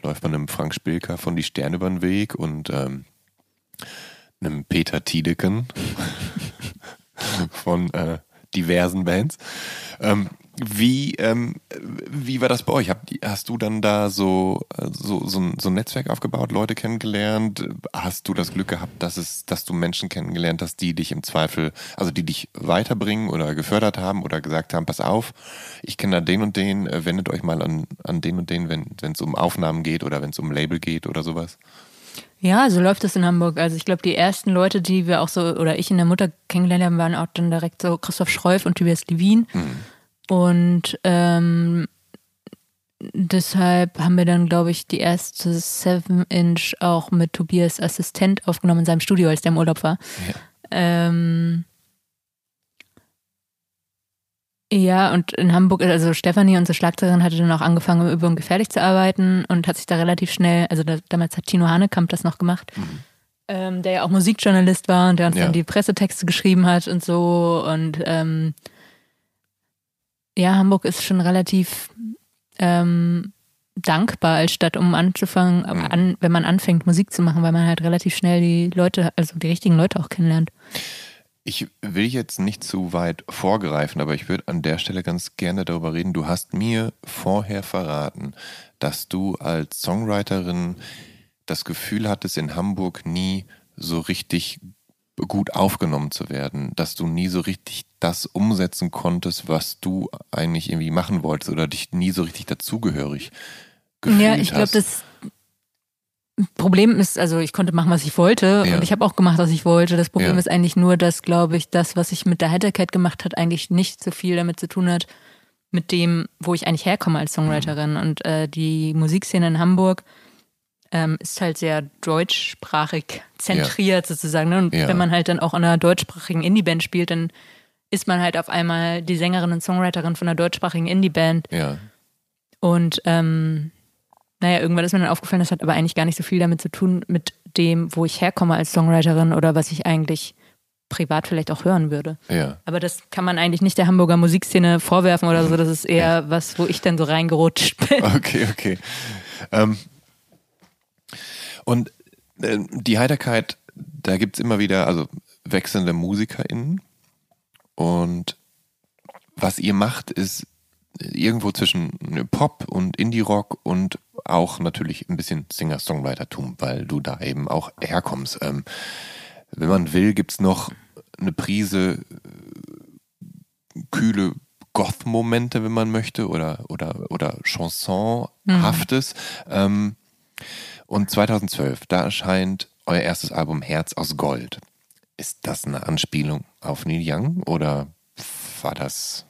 läuft man einem Frank Spilker von Die Sterne über den Weg und ähm, einem Peter Tiedeken von äh, diversen Bands. Ähm, wie, ähm, wie war das bei euch? Hast du dann da so, äh, so, so, ein, so ein Netzwerk aufgebaut, Leute kennengelernt? Hast du das Glück gehabt, dass, es, dass du Menschen kennengelernt hast, die dich im Zweifel, also die dich weiterbringen oder gefördert haben oder gesagt haben, pass auf, ich kenne da den und den, äh, wendet euch mal an, an den und den, wenn es um Aufnahmen geht oder wenn es um Label geht oder sowas? Ja, so läuft es in Hamburg. Also ich glaube, die ersten Leute, die wir auch so, oder ich in der Mutter kennengelernt haben, waren auch dann direkt so Christoph Schreuf und Tobias Levin. Und ähm, deshalb haben wir dann, glaube ich, die erste Seven Inch auch mit Tobias Assistent aufgenommen in seinem Studio, als der im Urlaub war. Ja. Ähm, ja, und in Hamburg, also Stefanie, unsere Schlagzeugerin, hatte dann auch angefangen, im Übung gefährlich zu arbeiten und hat sich da relativ schnell, also da, damals hat Tino Hanekamp das noch gemacht, ähm, der ja auch Musikjournalist war und der uns Ja. dann die Pressetexte geschrieben hat und so. Und ähm, ja, Hamburg ist schon relativ ähm, dankbar als Stadt, um anzufangen, an, wenn man anfängt, Musik zu machen, weil man halt relativ schnell die Leute, also die richtigen Leute auch kennenlernt. Ich will jetzt nicht zu weit vorgreifen, aber ich würde an der Stelle ganz gerne darüber reden. Du hast mir vorher verraten, dass du als Songwriterin das Gefühl hattest, in Hamburg nie so richtig gut aufgenommen zu werden, dass du nie so richtig das umsetzen konntest, was du eigentlich irgendwie machen wolltest oder dich nie so richtig dazugehörig gefühlt Ja, ich glaube, hast. das Problem ist, also ich konnte machen, was ich wollte Ja. und ich habe auch gemacht, was ich wollte. Das Problem Ja. ist eigentlich nur, dass, glaube ich, das, was ich mit der Heiterkeit gemacht hat, eigentlich nicht so viel damit zu tun hat, mit dem, wo ich eigentlich herkomme als Songwriterin. Und äh, die Musikszene in Hamburg ähm, ist halt sehr deutschsprachig zentriert sozusagen. Ne? Und Ja. wenn man halt dann auch in einer deutschsprachigen Indie-Band spielt, dann ist man halt auf einmal die Sängerin und Songwriterin von einer deutschsprachigen Indie-Band. Ja, Und ähm, naja, irgendwann ist mir dann aufgefallen, das hat aber eigentlich gar nicht so viel damit zu tun, mit dem, wo ich herkomme als Songwriterin oder was ich eigentlich privat vielleicht auch hören würde. ja. Aber das kann man eigentlich nicht der Hamburger Musikszene vorwerfen oder so. Das ist eher was, wo ich dann so reingerutscht bin. Okay, okay. Ähm, und äh, die Heiterkeit, da gibt es immer wieder, also wechselnde MusikerInnen. Und was ihr macht, ist irgendwo zwischen Pop und Indie-Rock und auch natürlich ein bisschen Singer-Songwritertum, weil du da eben auch herkommst. Ähm, wenn man will, gibt es noch eine Prise äh, kühle Goth-Momente, wenn man möchte, oder, oder, oder Chansonhaftes. Ähm, und 2012, da erscheint euer erstes Album Herz aus Gold. Ist das eine Anspielung auf Neil Young oder war das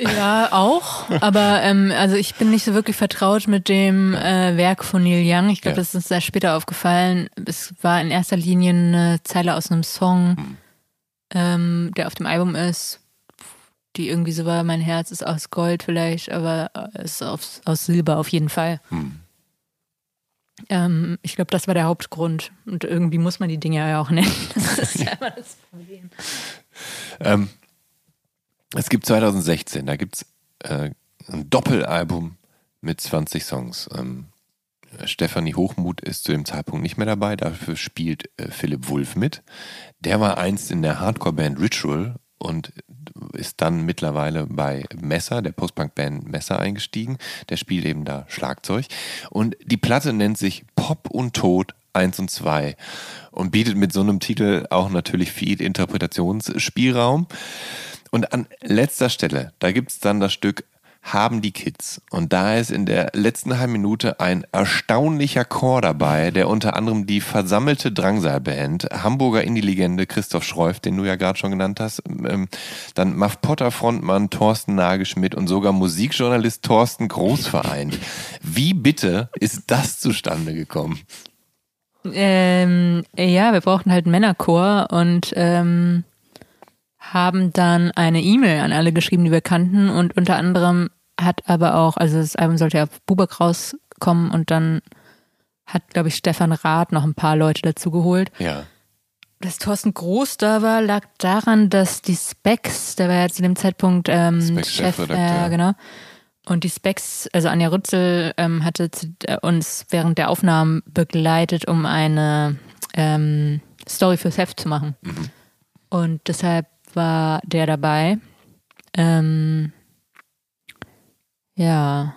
Ja, auch. Aber ähm, also ich bin nicht so wirklich vertraut mit dem äh, Werk von Neil Young. Ich glaube, Ja. das ist uns sehr später aufgefallen. Es war in erster Linie eine Zeile aus einem Song, ähm, der auf dem Album ist, die irgendwie so war, mein Herz ist aus Gold vielleicht, aber es ist aus, aus Silber auf jeden Fall. Ähm, ich glaube, das war der Hauptgrund. Und irgendwie muss man die Dinge ja auch nennen. Das ist ja immer das Problem. Ähm, es gibt 2016, da gibt es äh, ein Doppelalbum mit 20 Songs. Ähm, Stefanie Hochmuth ist zu dem Zeitpunkt nicht mehr dabei, dafür spielt äh, Philipp Wulff mit. Der war einst in der Hardcore-Band Ritual und ist dann mittlerweile bei Messer, der Postpunk-Band Messer eingestiegen. Der spielt eben da Schlagzeug. Und die Platte nennt sich Pop und Tod 1 und 2 und bietet mit so einem Titel auch natürlich viel Interpretationsspielraum. Und an letzter Stelle, da gibt's dann das Stück Haben die Kids. Und da ist in der letzten halben Minute ein erstaunlicher Chor dabei, der unter anderem die versammelte Drangsal-Band, Hamburger Indie-Legende Christoph Schreuf, den du ja gerade schon genannt hast, ähm, dann Muff Potter Frontmann Thorsten Nagelschmidt und sogar Musikjournalist Thorsten Groß vereint. Wie bitte ist das zustande gekommen? Ähm, ja, wir brauchten halt einen Männerchor und ähm, haben dann eine E-Mail an alle geschrieben, die wir kannten und unter anderem hat aber auch, also das Album sollte ja auf Bubak rauskommen und dann hat, glaube ich, Stefan Rath noch ein paar Leute dazu geholt. Ja. Dass Thorsten Groß da war, lag daran, dass die Specs, der war ja zu dem Zeitpunkt ähm, Specs Chef, äh, genau. Und die Specs, also Anja Rützel ähm, hatte äh, uns während der Aufnahmen begleitet, um eine ähm, Story fürs Heft zu machen. Und deshalb war der dabei. Ähm, ja.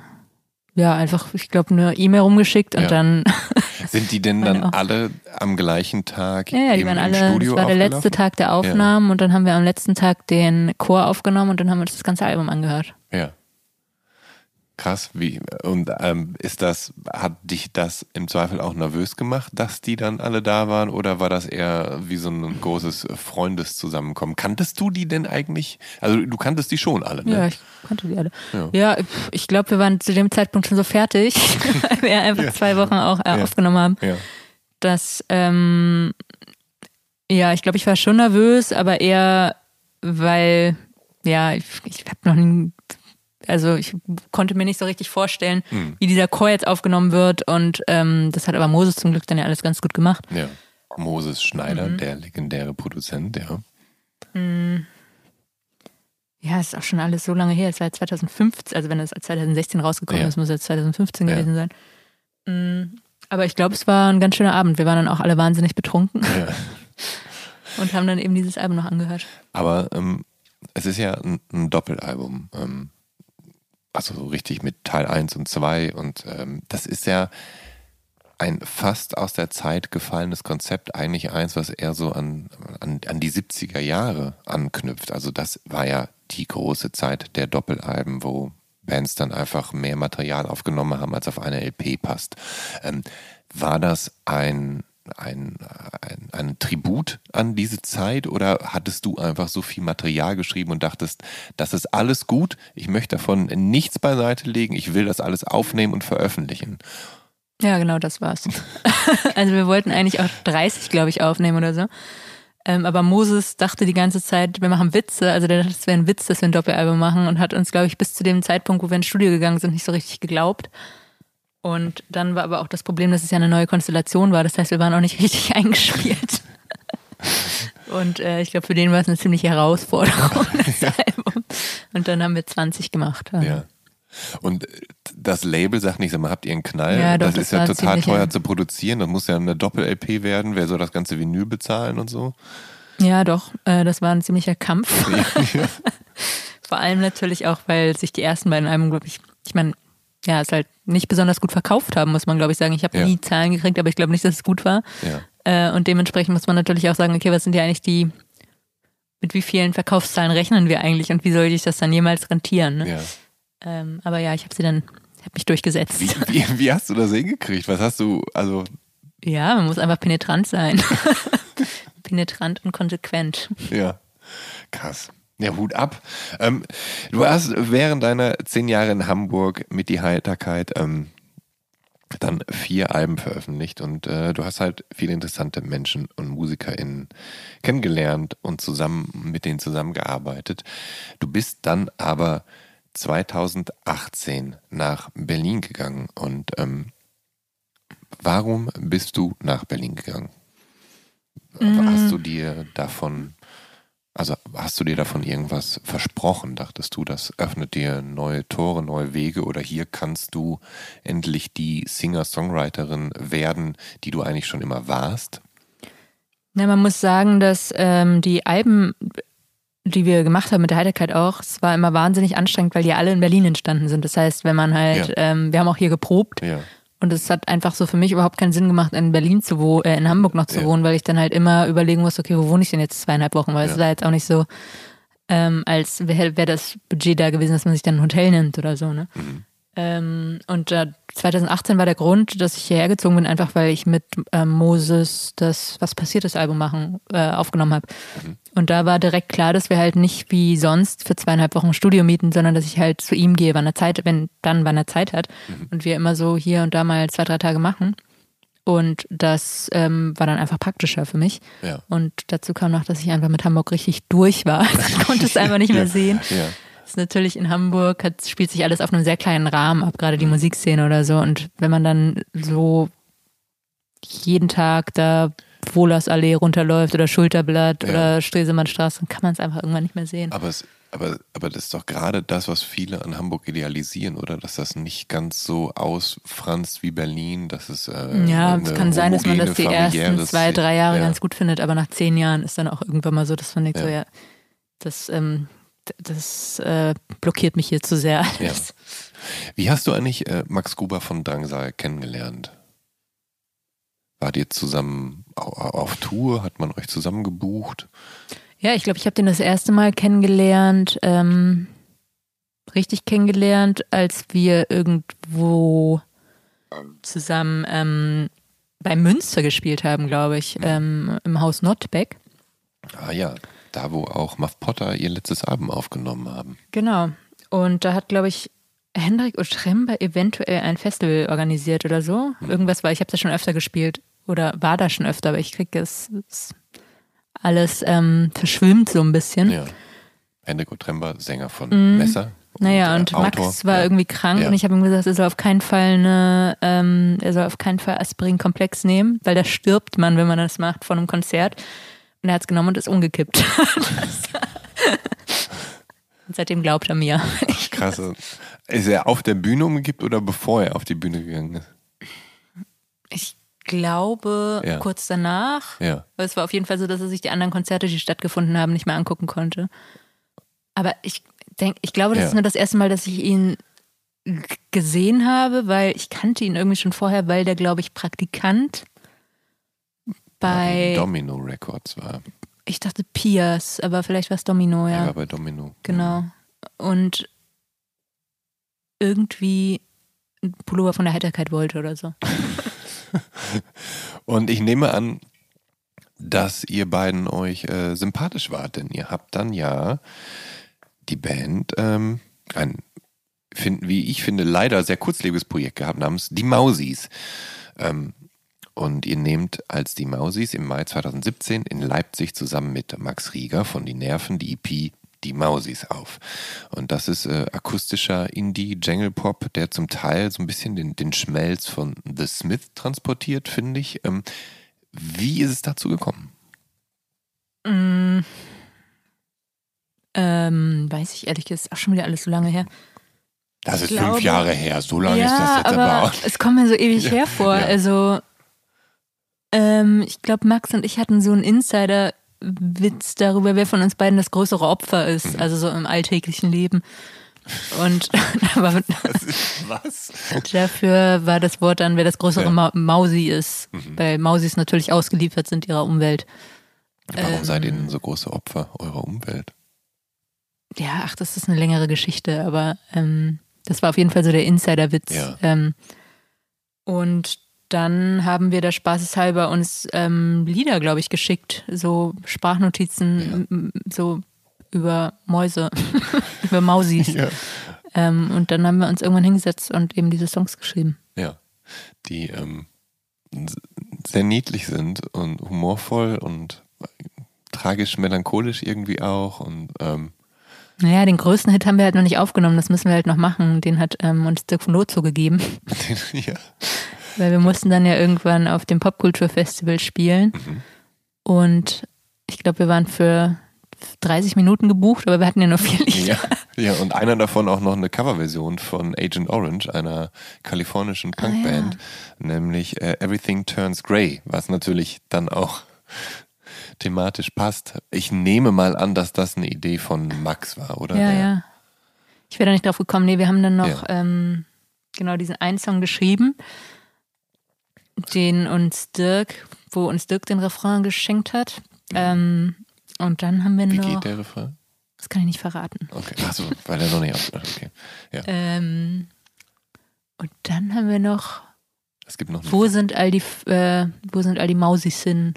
Ja, einfach, ich glaube, eine E-Mail rumgeschickt und Ja. dann Sind die denn dann alle am gleichen Tag Ja, ja, die im, waren alle, Studio das war der letzte? Tag der Aufnahmen und dann haben wir am letzten Tag den Chor aufgenommen und dann haben wir uns das ganze Album angehört. Ja. Krass, wie und ähm, ist das, hat dich das im Zweifel auch nervös gemacht, dass die dann alle da waren oder war das eher wie so ein großes Freundeszusammenkommen? Kanntest du die denn eigentlich? Also du kanntest die schon alle, ne? Ja, ich kannte die alle. Ja, ja ich glaube, wir waren zu dem Zeitpunkt schon so fertig, weil wir einfach ja. zwei Wochen auch äh, ja. aufgenommen haben. Ja. Dass, ähm, ja, ich glaube, ich war schon nervös, aber eher, weil, ja, ich, ich habe noch nie also ich konnte mir nicht so richtig vorstellen, hm. wie dieser Chor jetzt aufgenommen wird. Und ähm, das hat aber Moses zum Glück dann ja alles ganz gut gemacht. Ja. Moses Schneider, mhm. der legendäre Produzent, ja. Mhm. Ja, ist auch schon alles so lange her. Es war 2015, also wenn es 2016 rausgekommen ja. ist, muss es 2015 ja. gewesen sein. Mhm. Aber ich glaube, es war ein ganz schöner Abend. Wir waren dann auch alle wahnsinnig betrunken. Ja. Und haben dann eben dieses Album noch angehört. Aber ähm, es ist ja ein, ein Doppelalbum. Ähm, also so richtig mit Teil 1 und 2 und ähm, das ist ja ein fast aus der Zeit gefallenes Konzept, eigentlich eins, was eher so an, an, an die 70er Jahre anknüpft. Also das war ja die große Zeit der Doppelalben, wo Bands dann einfach mehr Material aufgenommen haben, als auf eine LP passt. Ähm, war das ein ein, ein, ein Tribut an diese Zeit oder hattest du einfach so viel Material geschrieben und dachtest, das ist alles gut, ich möchte davon nichts beiseite legen, ich will das alles aufnehmen und veröffentlichen? Ja, genau, das war's. also wir wollten eigentlich auch 30, glaube ich, aufnehmen oder so. Ähm, aber Moses dachte die ganze Zeit, wir machen Witze. Also der dachte, es wäre ein Witz, dass wir ein Doppelalbum machen und hat uns, glaube ich, bis zu dem Zeitpunkt, wo wir ins Studio gegangen sind, nicht so richtig geglaubt. Und dann war aber auch das Problem, dass es ja eine neue Konstellation war. Das heißt, wir waren auch nicht richtig eingespielt. Und äh, ich glaube, für den war es eine ziemliche Herausforderung, das ja. Album. Und dann haben wir 20 gemacht. Also. Ja. Und das Label sagt nicht, sag mal, habt ihr einen Knall? Ja, doch, das, das ist ja total teuer ja. zu produzieren. Das muss ja eine Doppel-LP werden. Wer soll das ganze Vinyl bezahlen und so? Ja, doch. Äh, das war ein ziemlicher Kampf. Ja. Vor allem natürlich auch, weil sich die ersten beiden Alben, glaube ich, ich meine, ja, es halt nicht besonders gut verkauft haben, muss man, glaube ich, sagen. Ich habe ja. nie Zahlen gekriegt, aber ich glaube nicht, dass es gut war. Ja. Äh, und dementsprechend muss man natürlich auch sagen, okay, was sind ja eigentlich die, mit wie vielen Verkaufszahlen rechnen wir eigentlich und wie soll ich das dann jemals rentieren? Ne? Ja. Ähm, aber ja, ich habe sie dann, habe mich durchgesetzt. Wie, wie, wie, hast du das hingekriegt? Was hast du, also. Ja, man muss einfach penetrant sein. penetrant und konsequent. Ja, krass. Ja, Hut ab. Ähm, du hast während deiner zehn Jahre in Hamburg mit die Heiterkeit ähm, dann vier Alben veröffentlicht und äh, du hast halt viele interessante Menschen und MusikerInnen kennengelernt und zusammen mit denen zusammengearbeitet. Du bist dann aber 2018 nach Berlin gegangen und ähm, warum bist du nach Berlin gegangen? Mhm. Hast du dir davon also hast du dir davon irgendwas versprochen? Dachtest du, das öffnet dir neue Tore, neue Wege oder hier kannst du endlich die Singer-Songwriterin werden, die du eigentlich schon immer warst? Na, man muss sagen, dass ähm, die Alben, die wir gemacht haben mit der Heiterkeit auch, es war immer wahnsinnig anstrengend, weil die alle in Berlin entstanden sind. Das heißt, wenn man halt, ja. ähm, wir haben auch hier geprobt. Ja. Und es hat einfach so für mich überhaupt keinen Sinn gemacht, in Berlin zu wohnen, äh, in Hamburg noch zu ja. wohnen, weil ich dann halt immer überlegen muss, okay, wo wohne ich denn jetzt zweieinhalb Wochen? Weil ja. es war jetzt auch nicht so, ähm, als wäre wär das Budget da gewesen, dass man sich dann ein Hotel nimmt oder so, ne? Mhm. Ähm, und äh, 2018 war der Grund, dass ich hierher gezogen bin, einfach weil ich mit ähm, Moses das Was passiert das Album machen äh, aufgenommen habe. Mhm. Und da war direkt klar, dass wir halt nicht wie sonst für zweieinhalb Wochen Studio mieten, sondern dass ich halt zu ihm gehe, wann er Zeit, wenn dann, wann er Zeit hat. Mhm. Und wir immer so hier und da mal zwei, drei Tage machen. Und das ähm, war dann einfach praktischer für mich. Ja. Und dazu kam noch, dass ich einfach mit Hamburg richtig durch war. ich konnte es einfach nicht mehr sehen. Ja. Ist natürlich in Hamburg, hat, spielt sich alles auf einem sehr kleinen Rahmen ab, gerade die mhm. Musikszene oder so. Und wenn man dann so jeden Tag da Wohlersallee runterläuft oder Schulterblatt ja. oder Stresemannstraße, dann kann man es einfach irgendwann nicht mehr sehen. Aber, es, aber, aber das ist doch gerade das, was viele an Hamburg idealisieren, oder? Dass das nicht ganz so ausfranst wie Berlin, dass es äh, Ja, es kann sein, dass man das die ersten zwei, drei Jahre ja. ganz gut findet, aber nach zehn Jahren ist dann auch irgendwann mal so, dass man denkt, ja. so ja, das ähm, das äh, blockiert mich hier zu sehr. Ja. Wie hast du eigentlich äh, Max Gruber von Drangsal kennengelernt? Wart ihr zusammen auf Tour? Hat man euch zusammen gebucht? Ja, ich glaube, ich habe den das erste Mal kennengelernt. Ähm, richtig kennengelernt, als wir irgendwo zusammen ähm, bei Münster gespielt haben, glaube ich, ähm, im Haus Notbeck. Ah ja, da wo auch Muff Potter ihr letztes Album aufgenommen haben. Genau. Und da hat, glaube ich, Hendrik Ostrember eventuell ein Festival organisiert oder so. Irgendwas war, ich habe das schon öfter gespielt oder war da schon öfter, aber ich kriege es, es alles ähm, verschwimmt so ein bisschen. Ja. Hendrik Otrember, Sänger von Messer. Naja, äh, und Autor. Max war Ja. irgendwie krank Ja. und ich habe ihm gesagt, er soll auf keinen Fall eine, ähm, er soll auf keinen Fall Aspirin-Komplex nehmen, weil da stirbt man, wenn man das macht von einem Konzert. Und er hat es genommen und ist umgekippt. und seitdem glaubt er mir. Krass. Ist er auf der Bühne umgekippt oder bevor er auf die Bühne gegangen ist? Ich glaube, Ja. kurz danach. Ja. Es war auf jeden Fall so, dass er sich die anderen Konzerte, die stattgefunden haben, nicht mehr angucken konnte. Aber ich denke, ich glaube, das Ja. ist nur das erste Mal, dass ich ihn gesehen habe, weil ich kannte ihn irgendwie schon vorher, weil der, glaube ich, Praktikant bei, Domino Records war. ich dachte Piers, aber vielleicht war es Domino, ja. war bei Domino. Genau. Und irgendwie ein Pullover von der Heiterkeit wollte oder so. Und ich nehme an, dass ihr beiden euch äh, sympathisch wart, denn ihr habt dann ja die Band ähm, ein, find, wie ich finde, leider sehr kurzlebiges Projekt gehabt namens Die Mausis. Ähm, und ihr nehmt als Die Mausis im Mai 2017 in Leipzig zusammen mit Max Rieger von Die Nerven die EP Die Mausis auf. Und das ist äh, akustischer Indie-Jangle-Pop, der zum Teil so ein bisschen den, den Schmelz von The Smith transportiert, finde ich. Ähm, wie ist es dazu gekommen? Mm. Ähm, weiß ich ehrlich gesagt, ist auch schon wieder alles so lange her. Das ist Ich glaube- fünf Jahre her, so lange ja, ist das jetzt aber, aber auch. es kommt mir so ewig hervor. ja. Also, ähm, ich glaube, Max und ich hatten so einen Insider-Witz darüber, wer von uns beiden das größere Opfer ist, Mhm. also so im alltäglichen Leben. Und aber Was? dafür war das Wort dann, wer das größere Ja. Mhm. Ma Mausi ist, weil Mausis natürlich ausgeliefert sind ihrer Umwelt. Warum seid ihr Ähm. denn so große Opfer eurer Umwelt? Ja, ach, das ist eine längere Geschichte, aber ähm, das war auf jeden Fall so der Insider-Witz. Ja. Ähm, und dann haben wir da spaßeshalber uns ähm, Lieder, glaube ich, geschickt, so Sprachnotizen, m- so über Mäuse, über Mausis. Ja. Ähm, und dann haben wir uns irgendwann hingesetzt und eben diese Songs geschrieben. Ja. Die ähm, sehr niedlich sind und humorvoll und tragisch melancholisch irgendwie auch und ähm, Naja, den größten Hit haben wir halt noch nicht aufgenommen, das müssen wir halt noch machen. Den hat ähm, uns Dirk von Lozo gegeben. ja. Weil wir mussten dann ja irgendwann auf dem Popkulturfestival spielen. Mhm. Und ich glaube, wir waren für 30 Minuten gebucht, aber wir hatten ja nur vier Lieder. ja. Ja, und einer davon auch noch eine Coverversion von Agent Orange, einer kalifornischen Punkband, nämlich äh, Everything Turns Grey, was natürlich dann auch thematisch passt. Ich nehme mal an, dass das eine Idee von Max war, oder? Ja, Der- ja. Ich wäre da nicht drauf gekommen. Nee, wir haben dann noch Ja. ähm, genau diesen einen Song geschrieben, den uns Dirk, wo uns Dirk den Refrain geschenkt hat. Ähm, und dann haben wir Wie noch. geht der Refrain? Das kann ich nicht verraten. Okay, achso, weil er noch nicht aus. Okay. Ja, Ähm, und dann haben wir noch es gibt noch Wo sind all die, äh, wo sind all die Mausis hin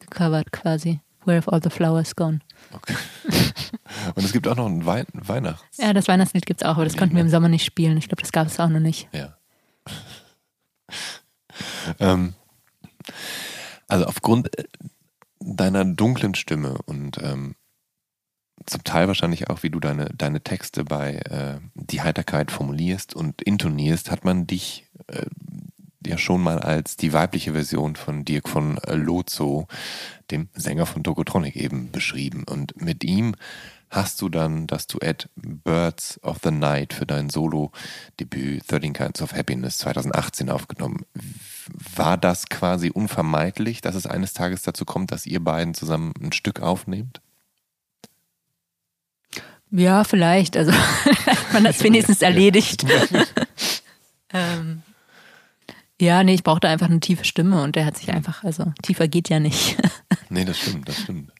gecovert quasi? Where have all the flowers gone? Okay. Und es gibt auch noch ein Wein Weihnachts. Ja, das Weihnachtslied gibt's auch, aber das konnten wir im Sommer nicht spielen. Ich glaube, das gab es auch noch nicht. Ja. Ähm, also aufgrund äh, deiner dunklen Stimme und ähm, zum Teil wahrscheinlich auch, wie du deine, deine Texte bei äh, Die Heiterkeit formulierst und intonierst, hat man dich äh, ja schon mal als die weibliche Version von Dirk von äh, Lozo, dem Sänger von Tokotronic, eben beschrieben. Und mit ihm hast du dann das Duett Birds of the Night für dein Solo-Debüt 13 Kinds of Happiness 2018 aufgenommen. War das quasi unvermeidlich, dass es eines Tages dazu kommt, dass ihr beiden zusammen ein Stück aufnehmt? Ja, vielleicht. Also hat man das wenigstens erledigt. ähm, ja, nee, ich brauchte einfach eine tiefe Stimme und der hat sich einfach, also tiefer geht ja nicht. Nee, das stimmt, das stimmt.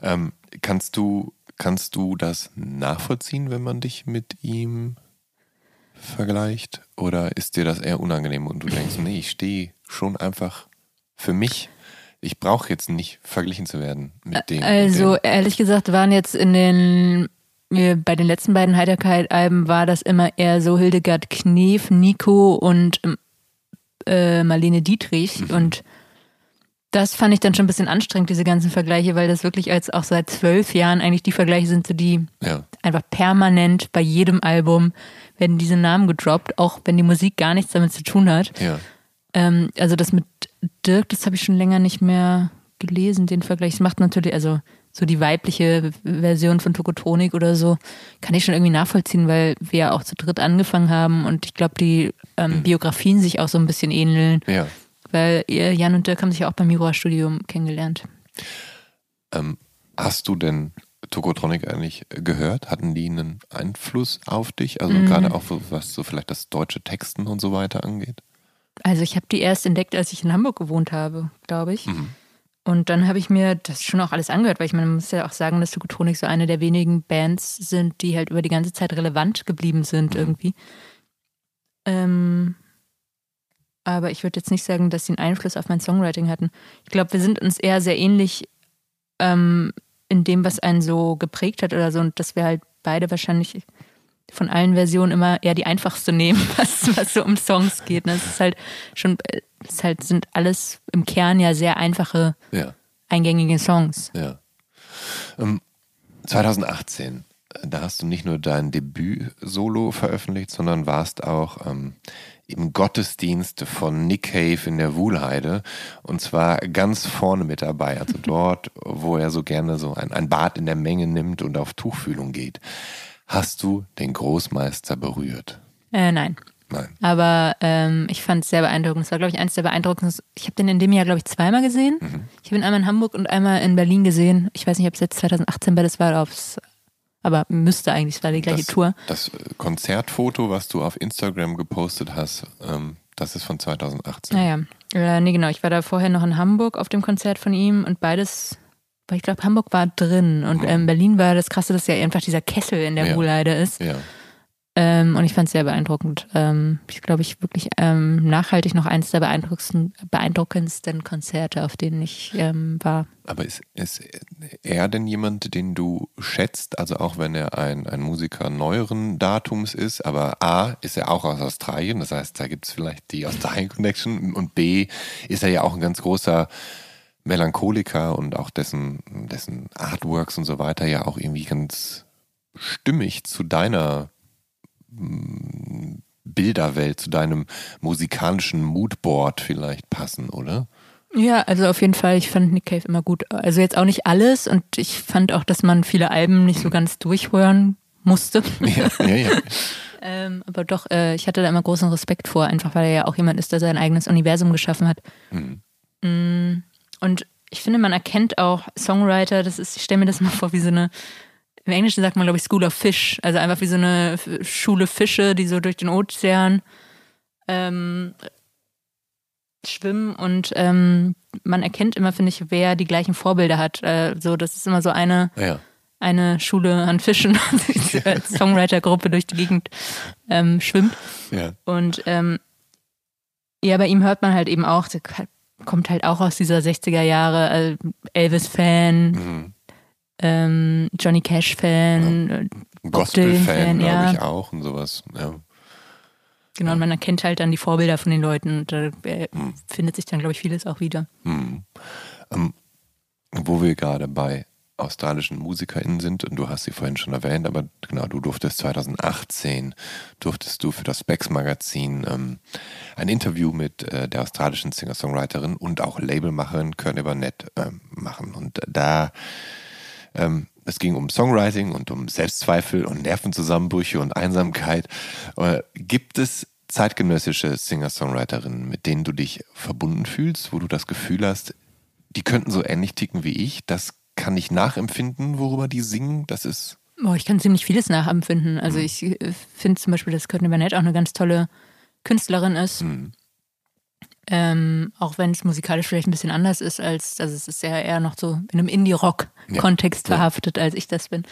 Ähm, kannst du Kannst du das nachvollziehen, wenn man dich mit ihm vergleicht? Oder ist dir das eher unangenehm und du denkst, nee, ich stehe schon einfach für mich. Ich brauche jetzt nicht verglichen zu werden mit dem. Also ehrlich gesagt waren jetzt in den bei den letzten beiden Heiterkeit-Alben war das immer eher so Hildegard Knef, Nico und äh, Marlene Dietrich mhm. und das fand ich dann schon ein bisschen anstrengend, diese ganzen Vergleiche, weil das wirklich als auch seit zwölf Jahren eigentlich die Vergleiche sind, so die ja. einfach permanent bei jedem Album werden diese Namen gedroppt, auch wenn die Musik gar nichts damit zu tun hat. Ja. Ähm, also das mit Dirk, das habe ich schon länger nicht mehr gelesen, den Vergleich. Das macht natürlich, also so die weibliche Version von Tokotronik oder so, kann ich schon irgendwie nachvollziehen, weil wir ja auch zu dritt angefangen haben und ich glaube, die ähm, mhm. Biografien sich auch so ein bisschen ähneln. Ja. Weil Jan und Dirk haben sich ja auch beim Miroa-Studium kennengelernt. Ähm, hast du denn Tokotronic eigentlich gehört? Hatten die einen Einfluss auf dich? Also mhm. gerade auch was so vielleicht das deutsche Texten und so weiter angeht? Also ich habe die erst entdeckt, als ich in Hamburg gewohnt habe, glaube ich. Mhm. Und dann habe ich mir das schon auch alles angehört, weil ich meine, man muss ja auch sagen, dass Tokotronic so eine der wenigen Bands sind, die halt über die ganze Zeit relevant geblieben sind mhm. irgendwie. Ähm, aber ich würde jetzt nicht sagen, dass sie einen Einfluss auf mein Songwriting hatten. Ich glaube, wir sind uns eher sehr ähnlich ähm, in dem, was einen so geprägt hat oder so und dass wir halt beide wahrscheinlich von allen Versionen immer eher die einfachste nehmen, was, was so um Songs geht. Das ne? ist halt schon, es halt sind alles im Kern ja sehr einfache, ja. eingängige Songs. Ja. Um, 2018 da hast du nicht nur dein Debüt-Solo veröffentlicht, sondern warst auch ähm, im Gottesdienst von Nick Cave in der Wuhlheide und zwar ganz vorne mit dabei, also dort, wo er so gerne so ein, ein Bad in der Menge nimmt und auf Tuchfühlung geht. Hast du den Großmeister berührt? Äh, nein. Nein. Aber ähm, ich fand es sehr beeindruckend. Es war, glaube ich, eines der beeindruckendsten. Ich habe den in dem Jahr, glaube ich, zweimal gesehen. Mhm. Ich habe ihn einmal in Hamburg und einmal in Berlin gesehen. Ich weiß nicht, ob es jetzt 2018 bei das war oder ob es aber müsste eigentlich, es war die gleiche das, Tour. Das Konzertfoto, was du auf Instagram gepostet hast, ähm, das ist von 2018. Naja, äh, nee, genau. Ich war da vorher noch in Hamburg auf dem Konzert von ihm und beides, weil ich glaube, Hamburg war drin und ähm, Berlin war das Krasse, dass ja einfach dieser Kessel in der ja. Ruhleide ist. Ja. Ähm, und ich fand es sehr beeindruckend. Ähm, ich glaube, ich wirklich ähm, nachhaltig noch eines der beeindruckendsten, beeindruckendsten Konzerte, auf denen ich ähm, war. Aber ist, ist er denn jemand, den du schätzt? Also auch wenn er ein, ein Musiker neueren Datums ist, aber A, ist er auch aus Australien, das heißt, da gibt es vielleicht die Australien Connection und B, ist er ja auch ein ganz großer Melancholiker und auch dessen, dessen Artworks und so weiter ja auch irgendwie ganz stimmig zu deiner Bilderwelt, zu deinem musikalischen Moodboard vielleicht passen, oder? Ja, also auf jeden Fall, ich fand Nick Cave immer gut. Also jetzt auch nicht alles und ich fand auch, dass man viele Alben nicht so ganz durchhören musste. Ja, ja, ja. ähm, aber doch, äh, ich hatte da immer großen Respekt vor, einfach weil er ja auch jemand ist, der sein eigenes Universum geschaffen hat. Mhm. Mm, und ich finde, man erkennt auch Songwriter, das ist, ich stelle mir das mal vor, wie so eine im Englischen sagt man, glaube ich, School of Fish. Also einfach wie so eine Schule Fische, die so durch den Ozean ähm, schwimmen und ähm, man erkennt immer, finde ich, wer die gleichen Vorbilder hat. Äh, so, das ist immer so eine, ja. eine Schule an Fischen, die als Songwriter-Gruppe durch die Gegend ähm, schwimmt. Ja. Und ähm, ja, bei ihm hört man halt eben auch, kommt halt auch aus dieser 60er Jahre äh, Elvis-Fan. Mhm ähm, Johnny Cash-Fan, ja. Äh, Gospel-Fan, glaube ja. ich auch und sowas. Ja. Genau, und man erkennt halt dann die Vorbilder von den Leuten und da äh, hm. findet sich dann, glaube ich, vieles auch wieder. Hm. Ähm, wo wir gerade bei australischen MusikerInnen sind, und du hast sie vorhin schon erwähnt, aber genau, du durftest 2018, durftest du für das Specs Magazin ähm, ein Interview mit äh, der australischen Singer-Songwriterin und auch Labelmacherin Courtney Burnett äh, machen. Und da ähm, es ging um Songwriting und um Selbstzweifel und Nervenzusammenbrüche und Einsamkeit. Äh, gibt es zeitgenössische Singer-Songwriterinnen, mit denen du dich verbunden fühlst, wo du das Gefühl hast, die könnten so ähnlich ticken wie ich? Das kann ich nachempfinden, worüber die singen. Das ist. Boah, ich kann ziemlich vieles nachempfinden. Also mhm. ich äh, finde zum Beispiel, dass Courtney Burnett auch eine ganz tolle Künstlerin ist. Mhm. Ähm, auch wenn es musikalisch vielleicht ein bisschen anders ist als, also es ist ja eher noch so in einem Indie-Rock-Kontext Ja. verhaftet, als ich das bin.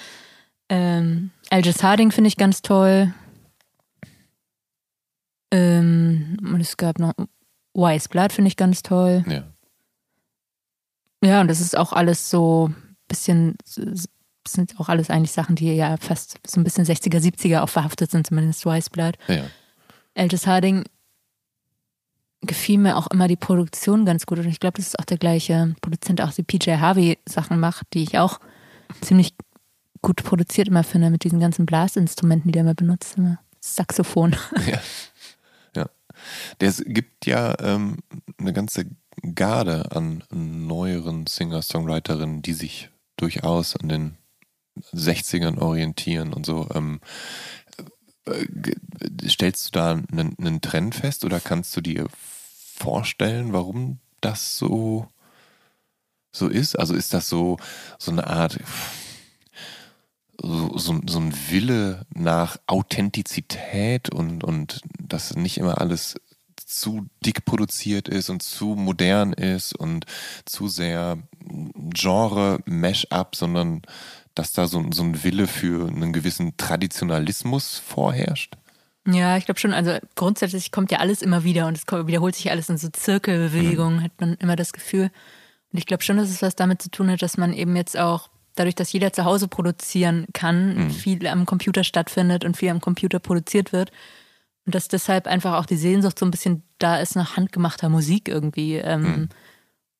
Ähm, Algis Harding finde ich ganz toll. Ähm, und es gab noch Wise Blood finde ich ganz toll. Ja. Ja, und das ist auch alles so ein bisschen, das sind auch alles eigentlich Sachen, die ja fast so ein bisschen 60er, 70er auch verhaftet sind, zumindest Wise Blood. Ja. Algis Harding gefiel mir auch immer die Produktion ganz gut und ich glaube, das ist auch der gleiche Produzent, der auch die PJ Harvey Sachen macht, die ich auch ziemlich gut produziert immer finde mit diesen ganzen Blasinstrumenten, die der immer benutzt, immer Saxophon. Ja. ja. Es gibt ja ähm, eine ganze Garde an neueren Singer-Songwriterinnen, die sich durchaus an den 60ern orientieren und so. Ähm, äh, stellst du da einen, einen Trend fest oder kannst du dir vorstellen, warum das so, so ist? Also ist das so, so eine Art so, so, so ein Wille nach Authentizität und, und dass nicht immer alles zu dick produziert ist und zu modern ist und zu sehr Genre-Mash-up, sondern dass da so, so ein Wille für einen gewissen Traditionalismus vorherrscht. Ja, ich glaube schon. Also grundsätzlich kommt ja alles immer wieder und es wiederholt sich alles in so Zirkelbewegungen, hat man immer das Gefühl. Und ich glaube schon, dass es was damit zu tun hat, dass man eben jetzt auch dadurch, dass jeder zu Hause produzieren kann, viel am Computer stattfindet und viel am Computer produziert wird. Und dass deshalb einfach auch die Sehnsucht so ein bisschen da ist nach handgemachter Musik irgendwie. Ähm,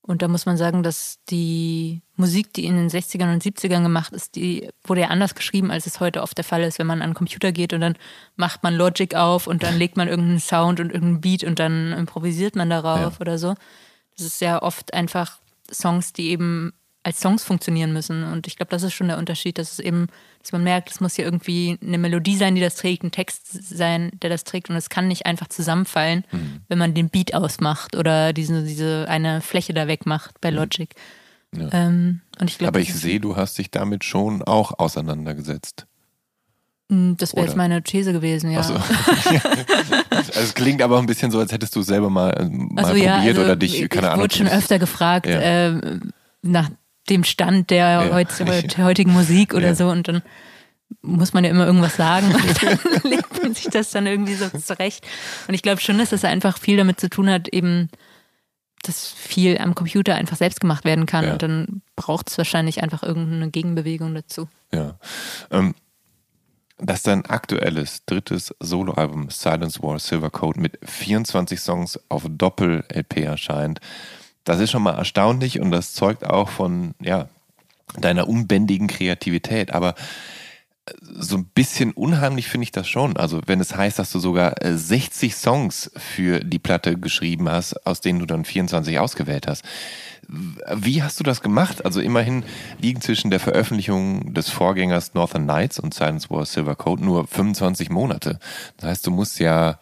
Und da muss man sagen, dass die Musik, die in den 60ern und 70ern gemacht ist, die wurde ja anders geschrieben, als es heute oft der Fall ist, wenn man an den Computer geht und dann macht man Logic auf und dann legt man irgendeinen Sound und irgendeinen Beat und dann improvisiert man darauf Ja. oder so. Das ist sehr oft einfach Songs, die eben als Songs funktionieren müssen. Und ich glaube, das ist schon der Unterschied, dass es eben, dass man merkt, es muss hier irgendwie eine Melodie sein, die das trägt, ein Text sein, der das trägt. Und es kann nicht einfach zusammenfallen, Mhm. wenn man den Beat ausmacht oder diese, diese eine Fläche da wegmacht bei Logic. Ja. Ähm, und ich glaube, Aber ich sehe, du hast dich damit schon auch auseinandergesetzt. Mm, Das wäre jetzt meine These gewesen, ja. So. also es klingt aber ein bisschen so, als hättest du selber mal, äh, mal Also probiert ja, also oder dich, ich, keine ich Ahnung. wurde schon öfter gefragt Ja. äh, nach dem Stand der Ja. heut, heut, heutigen Musik oder Ja. so und dann muss man ja immer irgendwas sagen und dann legt man sich das dann irgendwie so zurecht. Und ich glaube schon, dass das einfach viel damit zu tun hat, eben, dass viel am Computer einfach selbst gemacht werden kann Ja. und dann braucht es wahrscheinlich einfach irgendeine Gegenbewegung dazu. Ja. Ähm, dass dein aktuelles drittes Soloalbum Silence War Silver Code mit 24 Songs auf Doppel-LP erscheint, das ist schon mal erstaunlich und das zeugt auch von ja, deiner unbändigen Kreativität. Aber äh, so ein bisschen unheimlich finde ich das schon. Also wenn es heißt, dass du sogar äh, 60 Songs für die Platte geschrieben hast, aus denen du dann 24 ausgewählt hast. Wie hast du das gemacht? Also immerhin liegen zwischen der Veröffentlichung des Vorgängers Northern Nights und Silence War Silver Code nur 25 Monate. Das heißt, du musst ja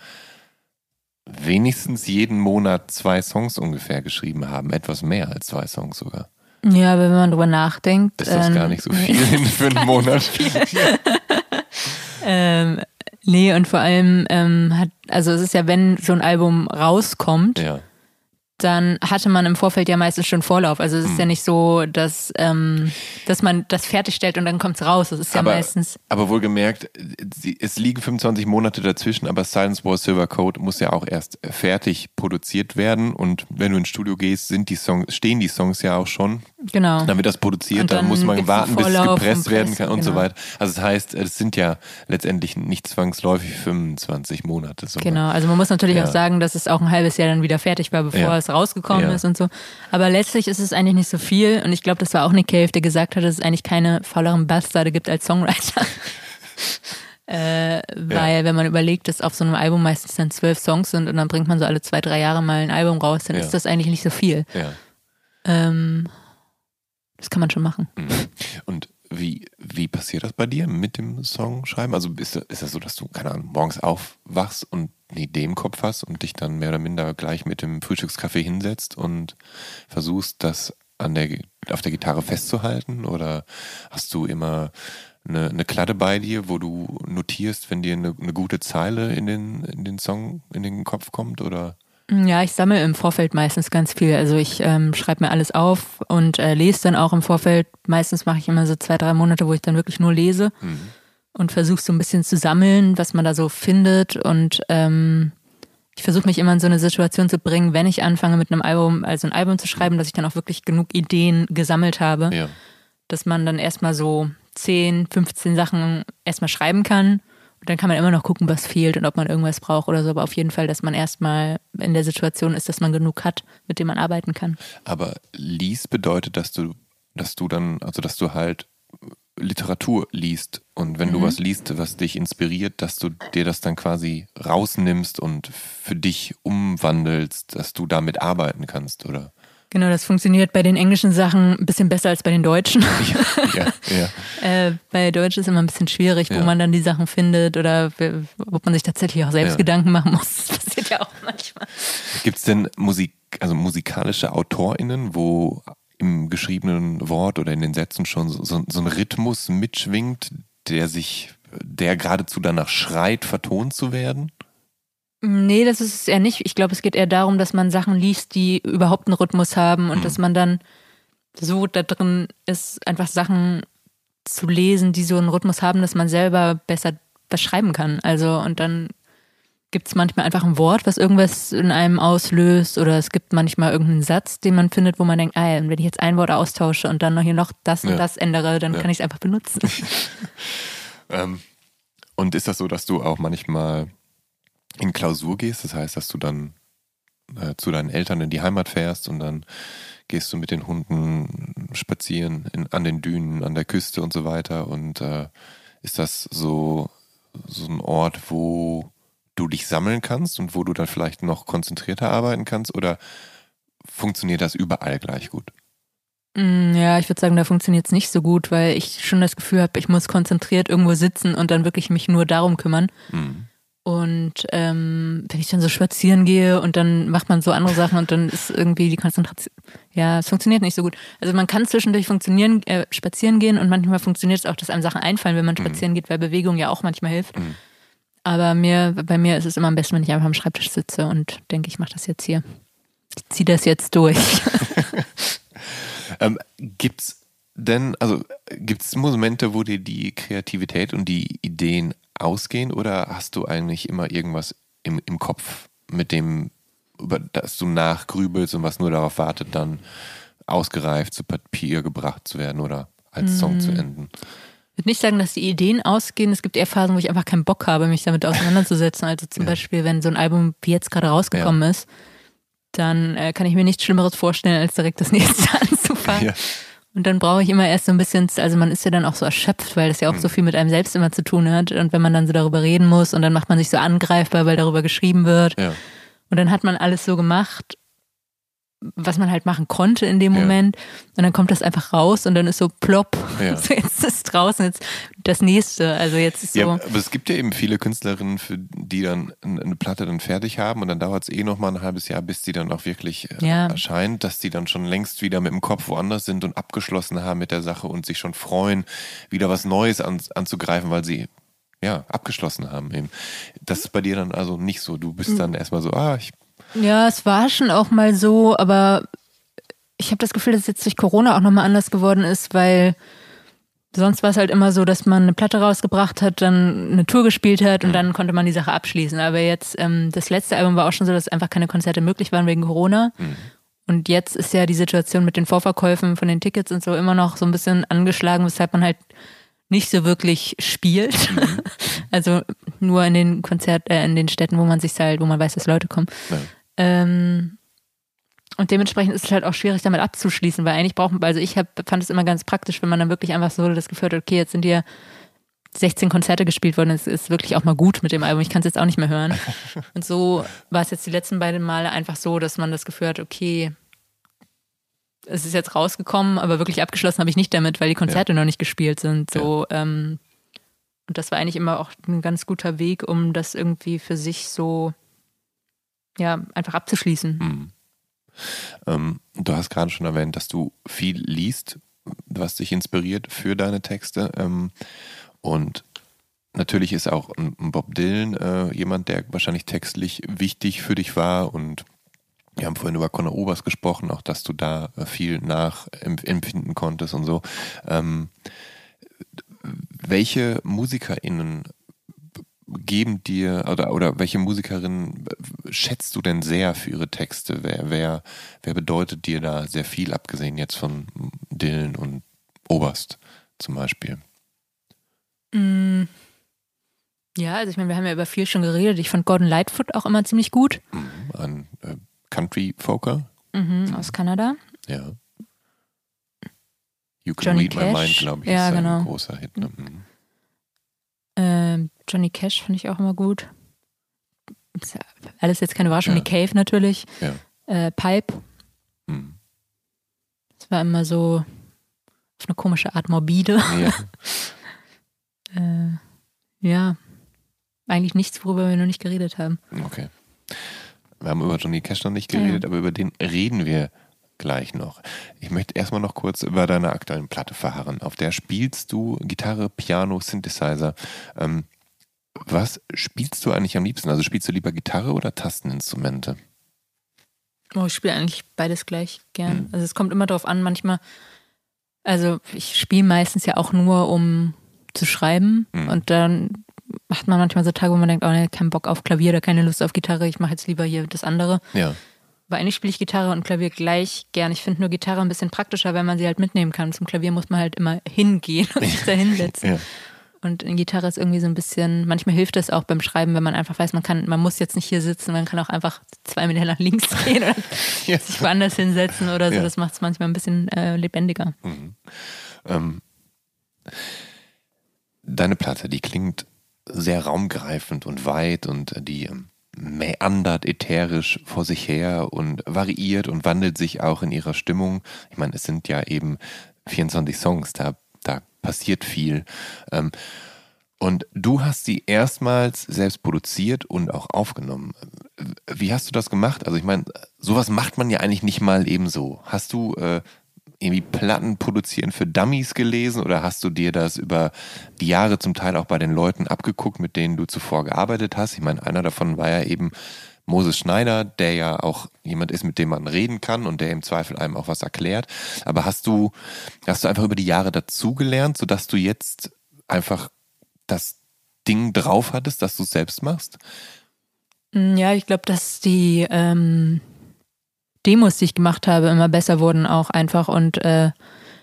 wenigstens jeden Monat zwei Songs ungefähr geschrieben haben. Etwas mehr als zwei Songs sogar. Ja, aber wenn man drüber nachdenkt. Ist das ähm, gar nicht so viel für einen Monat? Ähm, nee, und vor allem hat, also es ist ja, wenn so ein Album rauskommt, Ja. Dann hatte man im Vorfeld ja meistens schon Vorlauf. Also es ist Hm. ja nicht so, dass, ähm, dass man das fertigstellt und dann kommt's raus. Das ist ja aber, meistens. aber wohlgemerkt, es liegen 25 Monate dazwischen, aber Silence War Silver Code muss ja auch erst fertig produziert werden. Und wenn du ins Studio gehst, sind die Songs, stehen die Songs ja auch schon. Genau. Dann wird das produziert, Und dann, dann muss man warten, bis es gepresst werden kann und so genau. weiter. Also das heißt, es sind ja letztendlich nicht zwangsläufig 25 Monate. sogar. Genau, also man muss natürlich Ja. auch sagen, dass es auch ein halbes Jahr dann wieder fertig war, bevor Ja. es rausgekommen Ja. ist und so. Aber letztlich ist es eigentlich nicht so viel und ich glaube, das war auch Nick Cave, der gesagt hat, dass es eigentlich keine fauleren Bastarde gibt als Songwriter. äh, weil wenn man überlegt, dass auf so einem Album meistens dann zwölf Songs sind und dann bringt man so alle zwei, drei Jahre mal ein Album raus, dann Ja. ist das eigentlich nicht so viel. Ja. Ähm, das kann man schon machen. Mhm. Und wie, wie passiert das bei dir mit dem Songschreiben? Also ist, ist das so, dass du, keine Ahnung, morgens aufwachst und eine Idee im Kopf hast und dich dann mehr oder minder gleich mit dem Frühstückskaffee hinsetzt und versuchst, das an der, auf der Gitarre festzuhalten? Oder hast du immer eine, eine Kladde bei dir, wo du notierst, wenn dir eine, eine gute Zeile in den, in den Song, in den Kopf kommt? Oder Ja, ich sammle im Vorfeld meistens ganz viel. Also ich ähm, schreibe mir alles auf und äh, lese dann auch im Vorfeld. Meistens mache ich immer so zwei, drei Monate, wo ich dann wirklich nur lese mhm. und versuche so ein bisschen zu sammeln, was man da so findet. Und ähm, ich versuche mich immer in so eine Situation zu bringen, wenn ich anfange mit einem Album, also ein Album zu schreiben, dass ich dann auch wirklich genug Ideen gesammelt habe, ja. dass man dann erstmal so 10, 15 Sachen erstmal schreiben kann dann kann man immer noch gucken, was fehlt und ob man irgendwas braucht oder so. Aber auf jeden Fall, dass man erstmal in der Situation ist, dass man genug hat, mit dem man arbeiten kann. Aber liest bedeutet, dass du, dass du dann, also dass du halt Literatur liest und wenn mhm. du was liest, was dich inspiriert, dass du dir das dann quasi rausnimmst und für dich umwandelst, dass du damit arbeiten kannst, oder? Genau, das funktioniert bei den englischen Sachen ein bisschen besser als bei den deutschen. Ja, ja, ja. äh, bei Deutsch ist immer ein bisschen schwierig, wo man dann die Sachen findet oder ob man sich tatsächlich auch selbst Gedanken machen muss. Das passiert ja auch manchmal. Gibt es denn Musik, also musikalische AutorInnen, wo im geschriebenen Wort oder in den Sätzen schon so, so, so ein Rhythmus mitschwingt, der sich, der geradezu danach schreit, vertont zu werden? Nee, das ist es eher nicht. Ich glaube, es geht eher darum, dass man Sachen liest, die überhaupt einen Rhythmus haben und mhm. dass man dann so da drin ist, einfach Sachen zu lesen, die so einen Rhythmus haben, dass man selber besser beschreiben kann. Also und dann gibt es manchmal einfach ein Wort, was irgendwas in einem auslöst oder es gibt manchmal irgendeinen Satz, den man findet, wo man denkt, ah, wenn ich jetzt ein Wort austausche und dann noch hier noch das ja. und das ändere, dann ja. kann ich es einfach benutzen. ähm, und ist das so, dass du auch manchmal in Klausur gehst. Das heißt, dass du dann äh, zu deinen Eltern in die Heimat fährst und dann gehst du mit den Hunden spazieren in, an den Dünen, an der Küste und so weiter. Und äh, ist das so, so ein Ort, wo du dich sammeln kannst und wo du dann vielleicht noch konzentrierter arbeiten kannst? Oder funktioniert das überall gleich gut? Mm, ja, ich würde sagen, da funktioniert es nicht so gut, weil ich schon das Gefühl habe, ich muss konzentriert irgendwo sitzen und dann wirklich mich nur darum kümmern. Mhm. Und ähm, wenn ich dann so spazieren gehe und dann macht man so andere Sachen und dann ist irgendwie die Konzentration, ja, es funktioniert nicht so gut. Also man kann zwischendurch funktionieren, äh, spazieren gehen und manchmal funktioniert es auch, dass einem Sachen einfallen, wenn man mhm. spazieren geht, weil Bewegung ja auch manchmal hilft. Mhm. Aber mir, bei mir ist es immer am besten, wenn ich einfach am Schreibtisch sitze und denke, ich mache das jetzt hier. Ich ziehe das jetzt durch. ähm, gibt's denn, also gibt es Momente, wo dir die Kreativität und die Ideen ausgehen oder hast du eigentlich immer irgendwas im, im Kopf, mit dem, über das du nachgrübelst und was nur darauf wartet, dann ausgereift zu Papier gebracht zu werden oder als mhm. Song zu enden? Ich würde nicht sagen, dass die Ideen ausgehen. Es gibt eher Phasen, wo ich einfach keinen Bock habe, mich damit auseinanderzusetzen. Also zum ja. Beispiel, wenn so ein Album wie jetzt gerade rausgekommen ja. ist, dann äh, kann ich mir nichts Schlimmeres vorstellen, als direkt das nächste anzufangen. Ja. Und dann brauche ich immer erst so ein bisschen, also man ist ja dann auch so erschöpft, weil das ja auch so mhm. viel mit einem selbst immer zu tun hat. Und wenn man dann so darüber reden muss und dann macht man sich so angreifbar, weil darüber geschrieben wird. Ja. Und dann hat man alles so gemacht was man halt machen konnte in dem ja. Moment. Und dann kommt das einfach raus und dann ist so plopp. Ja. So jetzt ist draußen jetzt das nächste. Also jetzt ist so. Ja, aber es gibt ja eben viele Künstlerinnen, für die dann eine Platte dann fertig haben und dann dauert es eh noch mal ein halbes Jahr, bis die dann auch wirklich äh, erscheint, dass die dann schon längst wieder mit dem Kopf woanders sind und abgeschlossen haben mit der Sache und sich schon freuen, wieder was Neues an, anzugreifen, weil sie ja, abgeschlossen haben eben. Das ist bei dir dann also nicht so. Du bist hm. dann erstmal so, ah, ich ja, es war schon auch mal so, aber ich habe das Gefühl, dass es jetzt durch Corona auch nochmal anders geworden ist, weil sonst war es halt immer so, dass man eine Platte rausgebracht hat, dann eine Tour gespielt hat und dann konnte man die Sache abschließen. Aber jetzt, ähm, das letzte Album war auch schon so, dass einfach keine Konzerte möglich waren wegen Corona. Mhm. Und jetzt ist ja die Situation mit den Vorverkäufen von den Tickets und so immer noch so ein bisschen angeschlagen, weshalb man halt nicht so wirklich spielt. Mhm. also nur in den Konzert, äh, in den Städten, wo man sich halt, wo man weiß, dass Leute kommen. Ja. Ähm, und dementsprechend ist es halt auch schwierig, damit abzuschließen, weil eigentlich brauchen, also ich hab, fand es immer ganz praktisch, wenn man dann wirklich einfach so das Gefühl hat, okay, jetzt sind hier 16 Konzerte gespielt worden, es ist wirklich auch mal gut mit dem Album, ich kann es jetzt auch nicht mehr hören. Und so war es jetzt die letzten beiden Male einfach so, dass man das Gefühl hat, okay, es ist jetzt rausgekommen, aber wirklich abgeschlossen habe ich nicht damit, weil die Konzerte ja. noch nicht gespielt sind. So, ja. ähm, und das war eigentlich immer auch ein ganz guter Weg, um das irgendwie für sich so ja, einfach abzuschließen. Mhm. Ähm, du hast gerade schon erwähnt, dass du viel liest, was dich inspiriert für deine Texte. Ähm, und natürlich ist auch Bob Dylan äh, jemand, der wahrscheinlich textlich wichtig für dich war und Wir haben vorhin über Conor Obers gesprochen, auch dass du da äh, viel nachempfinden konntest und so. Ähm, welche MusikerInnen geben dir oder, oder welche Musikerinnen schätzt du denn sehr für ihre Texte? Wer, wer, wer bedeutet dir da sehr viel, abgesehen jetzt von Dylan und Oberst zum Beispiel? Mm. Ja, also ich meine, wir haben ja über viel schon geredet. Ich fand Gordon Lightfoot auch immer ziemlich gut. Mhm, ein äh, Country-Folker. Mhm, aus Kanada. Ja. You Can Johnny Read Cash. My Mind, glaube ich, Ja, ist genau. ein großer Hit. Ne? Mhm. Ähm, Johnny Cash finde ich auch immer gut. Ja alles jetzt keine Überraschung. Ja. Nick Cave natürlich. Ja. Äh, Pipe. Mhm. Das war immer so auf eine komische Art morbide. Ja. Äh, ja. Eigentlich nichts, worüber wir noch nicht geredet haben. Okay. Wir haben über Johnny Cash noch nicht geredet, aber über den reden wir gleich noch. Ich möchte erstmal noch kurz über deine aktuellen Platte verharren. Auf der spielst du Gitarre, Piano, Synthesizer. Ähm, was spielst du eigentlich am liebsten? Also spielst du lieber Gitarre oder Tasteninstrumente? Oh, ich spiele eigentlich beides gleich gern. Mhm. Also es kommt immer darauf an, manchmal, also ich spiele meistens ja auch nur, um zu schreiben Mhm. und dann hat man manchmal so Tage, wo man denkt, oh ne, kein Bock auf Klavier oder keine Lust auf Gitarre, ich mache jetzt lieber hier das andere. Ja. Aber eigentlich spiele ich Gitarre und Klavier gleich gern. Ich finde nur Gitarre ein bisschen praktischer, weil man sie halt mitnehmen kann. Zum Klavier muss man halt immer hingehen und sich da hinsetzen. Ja. Und in Gitarre ist irgendwie so ein bisschen, manchmal hilft es auch beim Schreiben, wenn man einfach weiß, man kann, man muss jetzt nicht hier sitzen, man kann auch einfach zwei Meter nach links gehen oder Ja. sich woanders hinsetzen oder so. Ja. Das macht es manchmal ein bisschen äh, lebendiger. Ähm, deine Platte, die klingt sehr raumgreifend und weit und die ähm, meandert ätherisch vor sich her und variiert und wandelt sich auch in ihrer Stimmung. Ich meine, es sind ja eben 24 Songs, da, da passiert viel. Ähm, und du hast sie erstmals selbst produziert und auch aufgenommen. Wie hast du das gemacht? Also ich meine, sowas macht man ja eigentlich nicht mal ebenso. Hast du äh, irgendwie Platten produzieren für Dummies gelesen oder hast du dir das über die Jahre zum Teil auch bei den Leuten abgeguckt, mit denen du zuvor gearbeitet hast? Ich meine, einer davon war ja eben Moses Schneider, der ja auch jemand ist, mit dem man reden kann und der im Zweifel einem auch was erklärt. Aber hast du, hast du einfach über die Jahre dazugelernt, sodass du jetzt einfach das Ding drauf hattest, dass du es selbst machst? Mm, Ja, ich glaube, dass die ähm, Demos, die ich gemacht habe, immer besser wurden auch einfach. Und äh,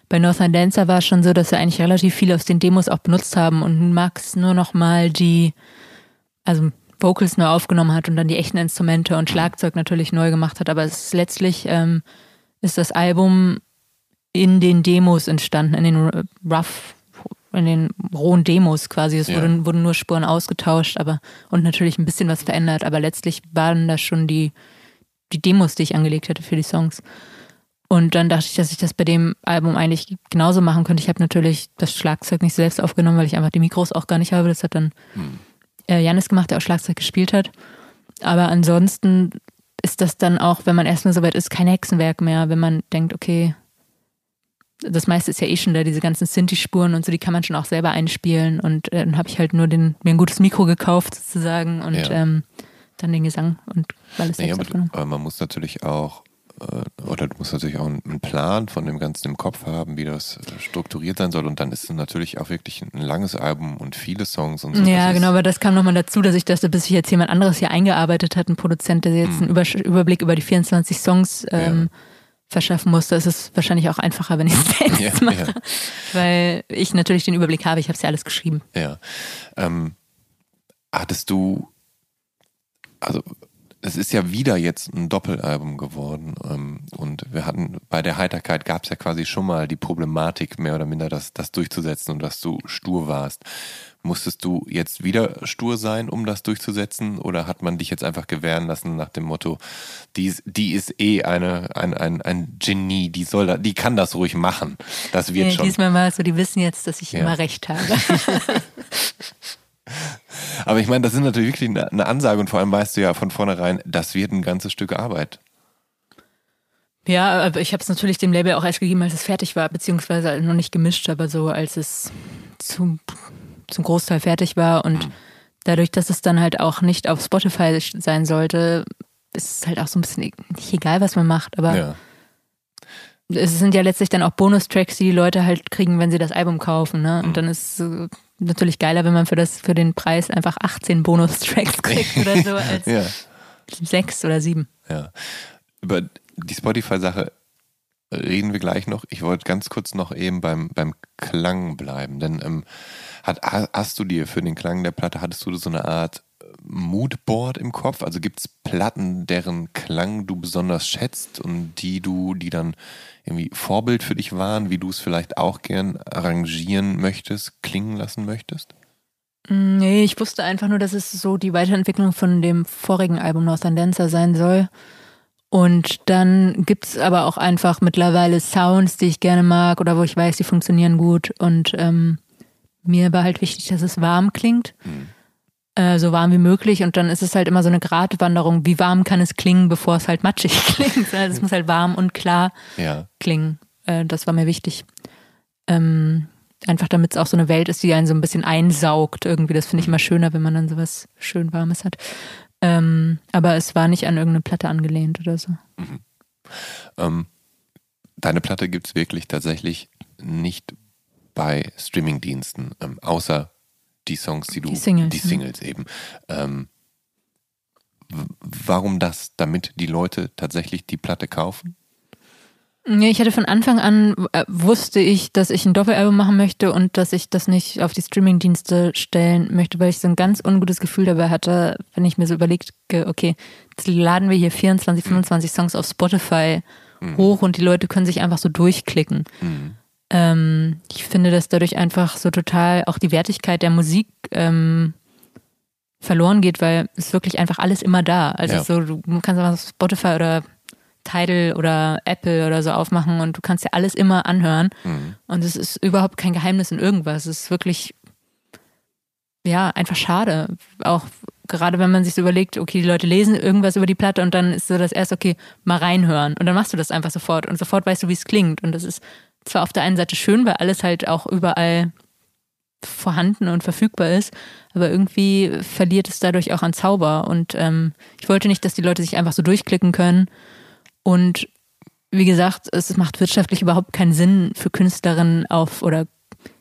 bei Northern Dancer war es schon so, dass wir eigentlich relativ viel aus den Demos auch benutzt haben und Max nur noch mal die, also Vocals neu aufgenommen hat und dann die echten Instrumente und Schlagzeug natürlich neu gemacht hat. Aber es ist letztlich ähm, ist das Album in den Demos entstanden, in den rough, in den rohen Demos quasi. Es Ja. wurden, wurden nur Spuren ausgetauscht, aber und natürlich ein bisschen was verändert. Aber letztlich waren das schon die, die Demos, die ich angelegt hatte für die Songs. Und dann dachte ich, dass ich das bei dem Album eigentlich genauso machen könnte. Ich habe natürlich das Schlagzeug nicht selbst aufgenommen, weil ich einfach die Mikros auch gar nicht habe. Das hat dann äh, Janis gemacht, der auch Schlagzeug gespielt hat. Aber ansonsten ist das dann auch, wenn man erstmal soweit ist, kein Hexenwerk mehr, wenn man denkt, okay, das meiste ist ja eh schon da, diese ganzen Sinti-Spuren und so, die kann man schon auch selber einspielen. Und äh, dann habe ich halt nur den, mir ein gutes Mikro gekauft sozusagen und Ja. ähm, dann den Gesang und alles selbst aber, aber man muss natürlich auch, oder du musst natürlich auch einen Plan von dem Ganzen im Kopf haben, wie das äh, strukturiert sein soll. Und dann ist es natürlich auch wirklich ein langes Album und viele Songs und so. Ja, genau, aber das kam nochmal dazu, dass ich dachte, bis sich jetzt jemand anderes hier eingearbeitet hat, ein Produzent, der jetzt einen Übersch Überblick über die 24 Songs ähm, verschaffen musste, ist es wahrscheinlich auch einfacher, wenn ich es selbst Ja, mache. ja. Weil ich natürlich den Überblick habe, ich habe es ja alles geschrieben. Ja. Ähm, hattest du, also es ist ja wieder jetzt ein Doppelalbum geworden ähm, und wir hatten bei der Heiterkeit gab es ja quasi schon mal die Problematik mehr oder minder das, das durchzusetzen und dass du stur warst. Musstest du jetzt wieder stur sein, um das durchzusetzen oder hat man dich jetzt einfach gewähren lassen nach dem Motto, die ist, die ist eh eine, ein, ein, ein Genie, die soll da, die kann das ruhig machen. Das wird Nee, schon. diesmal war es so, die wissen jetzt, dass ich Ja. immer recht habe. Aber ich meine, das ist natürlich wirklich eine, eine Ansage und vor allem weißt du ja von vornherein, das wird ein ganzes Stück Arbeit. Ja, aber ich habe es natürlich dem Label auch erst gegeben, als es fertig war, beziehungsweise noch nicht gemischt, aber so als es zum, zum Großteil fertig war und dadurch, dass es dann halt auch nicht auf Spotify sein sollte, es ist halt auch so ein bisschen nicht egal, was man macht, aber Ja. es sind ja letztlich dann auch Bonustracks, die die Leute halt kriegen, wenn sie das Album kaufen. Ne? Und Mhm. dann ist es natürlich geiler, wenn man für das für den Preis einfach 18 Bonustracks kriegt oder so als Ja. sechs oder sieben. Ja. Über die Spotify-Sache reden wir gleich noch. Ich wollte ganz kurz noch eben beim, beim Klang bleiben. Denn ähm, hat, ha- hast du dir für den Klang der Platte, hattest du so eine Art Moodboard im Kopf? Also gibt es Platten, deren Klang du besonders schätzt und die du, die dann irgendwie Vorbild für dich waren, wie du es vielleicht auch gern arrangieren möchtest, klingen lassen möchtest? Mm, Nee, ich wusste einfach nur, dass es so die Weiterentwicklung von dem vorigen Album Northern Dancer sein soll. Und dann gibt's aber auch einfach mittlerweile Sounds, die ich gerne mag oder wo ich weiß, die funktionieren gut. Und ähm, mir war halt wichtig, dass es warm klingt. Äh, so warm wie möglich. Und dann ist es halt immer so eine Gratwanderung, wie warm kann es klingen, bevor es halt matschig klingt. Also Es muss halt warm und klar Ja. klingen. Äh, das war mir wichtig. Ähm, einfach damit es auch so eine Welt ist, die einen so ein bisschen einsaugt irgendwie. Das finde ich immer schöner, wenn man dann sowas schön Warmes hat. Ähm, aber es war nicht an irgendeine Platte angelehnt oder so. Ähm, deine Platte gibt es wirklich tatsächlich nicht bei Streamingdiensten, ähm, außer die Songs, die du, Die Singles, die? Singles eben. Ähm, warum das? Damit die Leute tatsächlich die Platte kaufen? Ja, ich hatte von Anfang an, äh, wusste ich, dass ich ein Doppelalbum machen möchte und dass ich das nicht auf die Streamingdienste stellen möchte, weil ich so ein ganz ungutes Gefühl dabei hatte, wenn ich mir so überlegt, okay, jetzt laden wir hier 24, 25 Songs auf Spotify hoch und die Leute können sich einfach so durchklicken. Mhm. Ähm, ich finde, dass dadurch einfach so total auch die Wertigkeit der Musik ähm, verloren geht, weil es wirklich einfach alles immer da. Also Ja. so, du kannst einfach Spotify oder Tidal oder Apple oder so aufmachen und du kannst ja alles immer anhören. Mhm. Und es ist überhaupt kein Geheimnis in irgendwas. Es ist wirklich, ja, einfach schade. Auch gerade wenn man sich so überlegt, okay, die Leute lesen irgendwas über die Platte und dann ist so das erste, okay, mal reinhören. Und dann machst du das einfach sofort und sofort weißt du, wie es klingt. Und das ist zwar auf der einen Seite schön, weil alles halt auch überall vorhanden und verfügbar ist, aber irgendwie verliert es dadurch auch an Zauber. Und ähm, ich wollte nicht, dass die Leute sich einfach so durchklicken können. Und wie gesagt, es macht wirtschaftlich überhaupt keinen Sinn für Künstlerinnen auf oder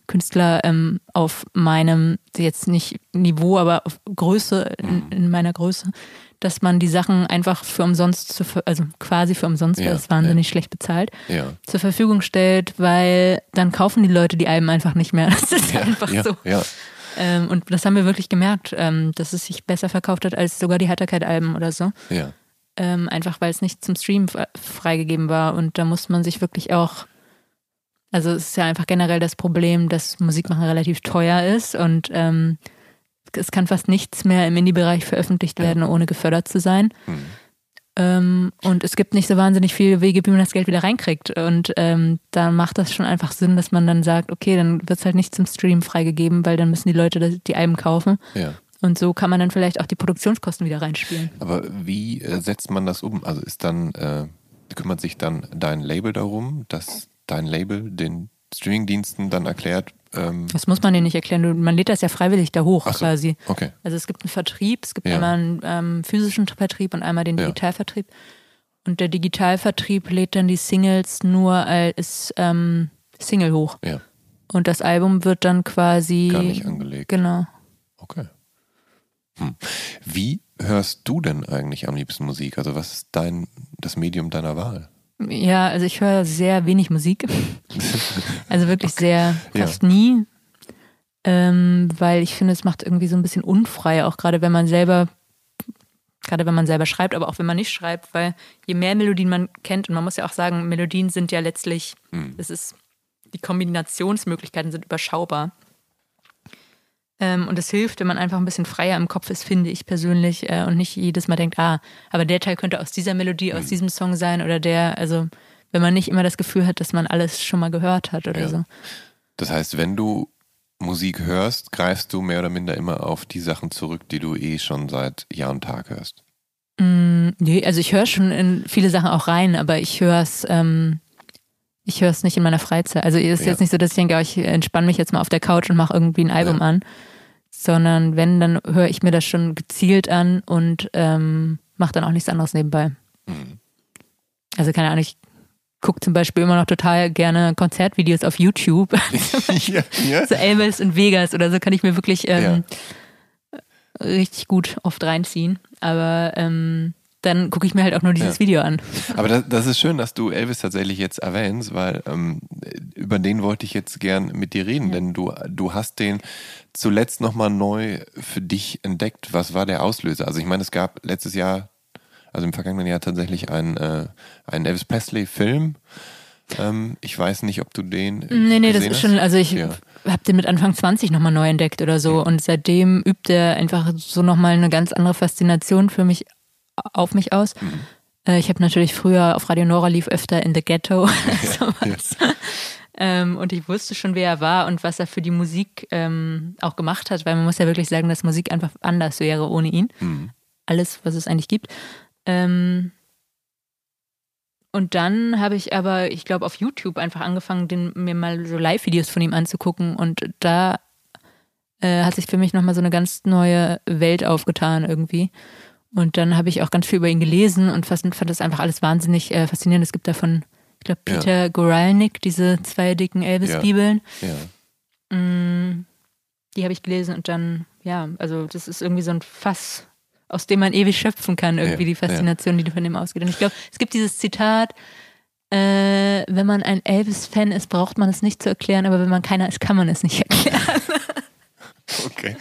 Künstler ähm, auf meinem, jetzt nicht Niveau, aber auf Größe, in, in meiner Größe, dass man die Sachen einfach für umsonst, zu, also quasi für umsonst, Ja, weil es wahnsinnig schlecht bezahlt, Ja. zur Verfügung stellt, weil dann kaufen die Leute die Alben einfach nicht mehr. Das ist Ja, einfach ja, so. ja. Ähm, und das haben wir wirklich gemerkt, ähm, dass es sich besser verkauft hat als sogar die Heiterkeit-Alben oder so. ja. Ähm, einfach weil es nicht zum Stream freigegeben war. Und da muss man sich wirklich auch. Also es ist ja einfach generell das Problem, dass Musikmachen relativ teuer ist und ähm, es kann fast nichts mehr im Indie-Bereich veröffentlicht werden, ohne gefördert zu sein. Mhm. Ähm, und es gibt nicht so wahnsinnig viele Wege, wie man das Geld wieder reinkriegt. Und ähm, da macht das schon einfach Sinn, dass man dann sagt, okay, dann wird es halt nicht zum Stream freigegeben, weil dann müssen die Leute die Alben kaufen. ja. Und so kann man dann vielleicht auch die Produktionskosten wieder reinspielen. Aber wie äh, setzt man das um? Also ist dann, äh, kümmert sich dann dein Label darum, dass dein Label den Streamingdiensten dann erklärt, ähm, Das muss man denen nicht erklären. Man lädt das ja freiwillig da hoch so, quasi. okay. Also es gibt einen Vertrieb, es gibt Ja. einmal einen ähm, physischen Vertrieb und einmal den Ja. Digitalvertrieb. Und der Digitalvertrieb lädt dann die Singles nur als ähm, Single hoch. Ja, Und das Album wird dann quasi. gar nicht angelegt. Genau. Okay. Hm. Wie hörst du denn eigentlich am liebsten Musik? Also was ist dein, das Medium deiner Wahl? Ja, also ich höre sehr wenig Musik. also wirklich sehr, Ja. fast nie. Ähm, weil ich finde, es macht irgendwie so ein bisschen unfrei, auch gerade wenn man selber, gerade wenn man selber schreibt, aber auch wenn man nicht schreibt, weil je mehr Melodien man kennt, und man muss ja auch sagen, Melodien sind ja letztlich, es ist, die Kombinationsmöglichkeiten sind überschaubar. Ähm, und es hilft, wenn man einfach ein bisschen freier im Kopf ist, finde ich persönlich, äh, und nicht jedes Mal denkt, ah, aber der Teil könnte aus dieser Melodie, aus diesem Song sein oder der, also wenn man nicht immer das Gefühl hat, dass man alles schon mal gehört hat oder Ja. so. Das heißt, wenn du Musik hörst, greifst du mehr oder minder immer auf die Sachen zurück, die du eh schon seit Jahr und Tag hörst. Mm, nee, also ich höre schon in viele Sachen auch rein, aber ich höre es, ähm, ich höre es nicht in meiner Freizeit. Also es ist Ja. jetzt nicht so, dass ich denke, oh, ich entspanne mich jetzt mal auf der Couch und mache irgendwie ein Album Ja. an, sondern wenn, dann höre ich mir das schon gezielt an und ähm, mache dann auch nichts anderes nebenbei. Mhm. Also keine Ahnung, ich gucke zum Beispiel immer noch total gerne Konzertvideos auf YouTube. ja, ja. so Elvis in Vegas oder so kann ich mir wirklich ähm, richtig gut oft reinziehen. Aber ähm, dann gucke ich mir halt auch nur dieses Ja. Video an. Aber das, das ist schön, dass du Elvis tatsächlich jetzt erwähnst, weil ähm, über den wollte ich jetzt gern mit dir reden, denn du, du hast den zuletzt nochmal neu für dich entdeckt. Was war der Auslöser? Also ich meine, es gab letztes Jahr, also im vergangenen Jahr tatsächlich einen, äh, einen Elvis Presley-Film. Ähm, ich weiß nicht, ob du den. Nee, nee, das ist hast. schon, also ich Ja. habe den mit Anfang 20 nochmal neu entdeckt oder so und seitdem übt er einfach so nochmal eine ganz andere Faszination für mich auf mich aus. Mhm. Äh, Ich habe natürlich früher auf Radio Nora lief öfter in the Ghetto sowas. Ähm, und ich wusste schon, wer er war und was er für die Musik ähm, auch gemacht hat, weil man muss ja wirklich sagen, dass Musik einfach anders wäre ohne ihn. Mhm. Alles, was es eigentlich gibt. Ähm, und dann habe ich aber, ich glaube, auf YouTube einfach angefangen, den, mir mal so Live-Videos von ihm anzugucken. Und da äh, hat sich für mich nochmal so eine ganz neue Welt aufgetan irgendwie. Und dann habe ich auch ganz viel über ihn gelesen und fand, fand das einfach alles wahnsinnig äh, faszinierend. Es gibt davon, ich glaube, Ja. Peter Goralnik, diese zwei dicken Elvis-Bibeln. Ja. Mm, Die habe ich gelesen und dann, ja, also das ist irgendwie so ein Fass, aus dem man ewig schöpfen kann, irgendwie Ja, die Faszination, die von dem ausgeht. Und ich glaube, es gibt dieses Zitat, äh, wenn man ein Elvis-Fan ist, braucht man es nicht zu erklären, aber wenn man keiner ist, kann man es nicht erklären. Okay.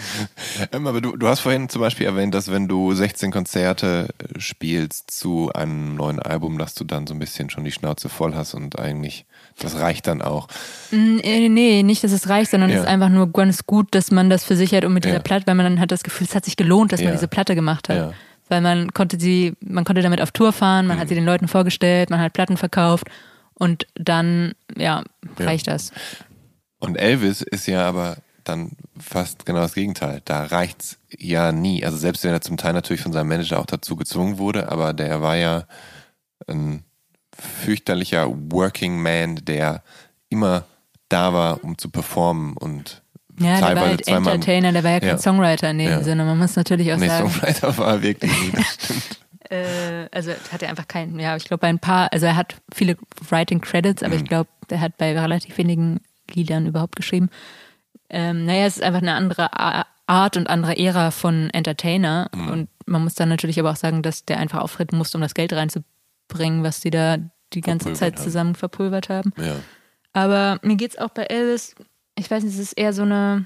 Ähm, aber du, du hast vorhin zum Beispiel erwähnt, dass wenn du 16 Konzerte äh, spielst zu einem neuen Album, dass du dann so ein bisschen schon die Schnauze voll hast und eigentlich, das reicht dann auch. Mm, äh, nee, nicht, dass es reicht, sondern Ja. es ist einfach nur ganz gut, dass man das für sich hat und mit Ja. dieser Platte, weil man dann hat das Gefühl, es hat sich gelohnt, dass Ja. man diese Platte gemacht hat. Ja. Weil man konnte sie, man konnte damit auf Tour fahren, man hat Mhm. sie den Leuten vorgestellt, man hat Platten verkauft und dann, ja, Ja. reicht das. Und Elvis ist ja aber dann fast genau das Gegenteil. Da reicht's ja nie. Also selbst wenn er zum Teil natürlich von seinem Manager auch dazu gezwungen wurde, aber der war ja ein fürchterlicher Working Man, der immer da war, um zu performen und Ja, der war halt zweimal Entertainer, der war ja kein Ja. Songwriter in dem Ja. Sinne. Man muss natürlich auch Nee, sagen, Songwriter war er wirklich nie. Stimmt. äh, also hat er einfach keinen, ja, ich glaube bei ein paar, also er hat viele Writing Credits, Mhm. aber ich glaube, der hat bei relativ wenigen Liedern überhaupt geschrieben. Ähm, naja, es ist einfach eine andere Art und andere Ära von Entertainer Mhm. und man muss dann natürlich aber auch sagen, dass der einfach auftreten musste, um das Geld reinzubringen, was die da die ganze Verpulvert Zeit haben. zusammen verpulvert haben. Ja. Aber mir geht's auch bei Elvis, ich weiß nicht, es ist eher so eine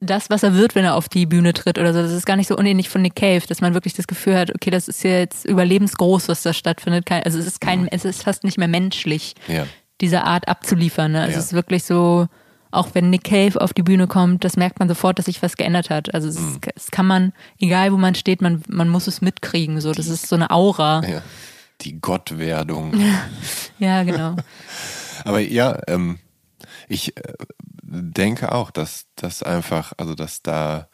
das, was er wird, wenn er auf die Bühne tritt oder so. Das ist gar nicht so unähnlich von Nick Cave, dass man wirklich das Gefühl hat, okay, das ist ja jetzt überlebensgroß, was da stattfindet. Also es ist kein, es ist fast nicht mehr menschlich, Ja. diese Art abzuliefern. Ne? Also Ja. Es ist wirklich so, auch wenn Nick Cave auf die Bühne kommt, das merkt man sofort, dass sich was geändert hat. Also es, ist, es kann man, egal wo man steht, man, man muss es mitkriegen. So, das ist so eine Aura. ja. Die Gottwerdung. Ja, genau. Aber ja, ähm, ich äh, denke auch, dass das einfach, also dass da,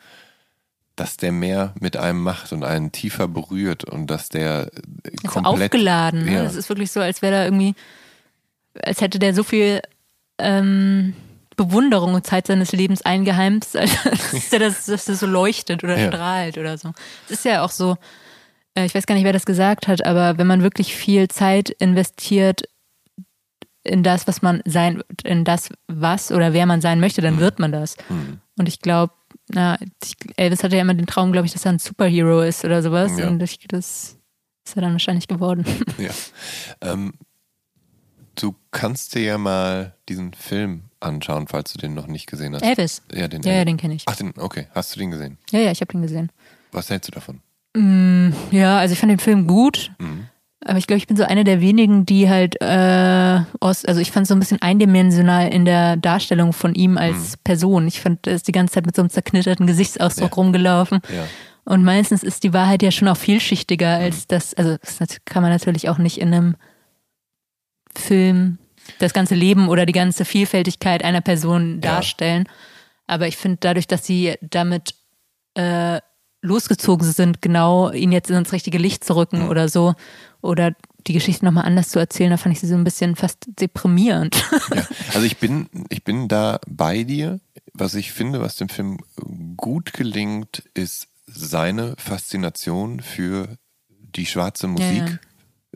dass der mehr mit einem macht und einen tiefer berührt und dass der äh, so komplett aufgeladen. Ne? Ja. Das ist wirklich so, als wäre da irgendwie, als hätte der so viel ähm, Bewunderung und Zeit seines Lebens eingeheimst, als dass das, dass das so leuchtet oder Ja. strahlt oder so. Es ist ja auch so, äh, ich weiß gar nicht, wer das gesagt hat, aber wenn man wirklich viel Zeit investiert in das, was man sein, in das, was oder wer man sein möchte, dann wird man das. Mhm. Und ich glaube, na, Elvis hatte ja immer den Traum, glaube ich, dass er ein Superhero ist oder sowas. Ja. Und ich, das ist er dann wahrscheinlich geworden. Ja. Ähm, du kannst dir ja mal diesen Film anschauen, falls du den noch nicht gesehen hast. Elvis. Ja, den, Ja, ja, den kenne ich. Ach, den, okay. Hast du den gesehen? Ja, ja, ich habe den gesehen. Was hältst du davon? Mm, ja, also ich fand den Film gut. Mhm. Aber ich glaube, ich bin so eine der wenigen, die halt äh, aus, also ich fand so ein bisschen eindimensional in der Darstellung von ihm als Person. Ich fand, er ist die ganze Zeit mit so einem zerknitterten Gesichtsausdruck Ja. rumgelaufen. Ja. Und meistens ist die Wahrheit ja schon auch vielschichtiger als das, also das kann man natürlich auch nicht in einem Film das ganze Leben oder die ganze Vielfältigkeit einer Person Ja. darstellen. Aber ich finde dadurch, dass sie damit äh, losgezogen sind, genau ihn jetzt ins richtige Licht zu rücken oder so, oder die Geschichte nochmal anders zu erzählen, da fand ich sie so ein bisschen fast deprimierend. Ja, also ich bin, ich bin da bei dir. Was ich finde, was dem Film gut gelingt, ist seine Faszination für die schwarze Musik ja, ja.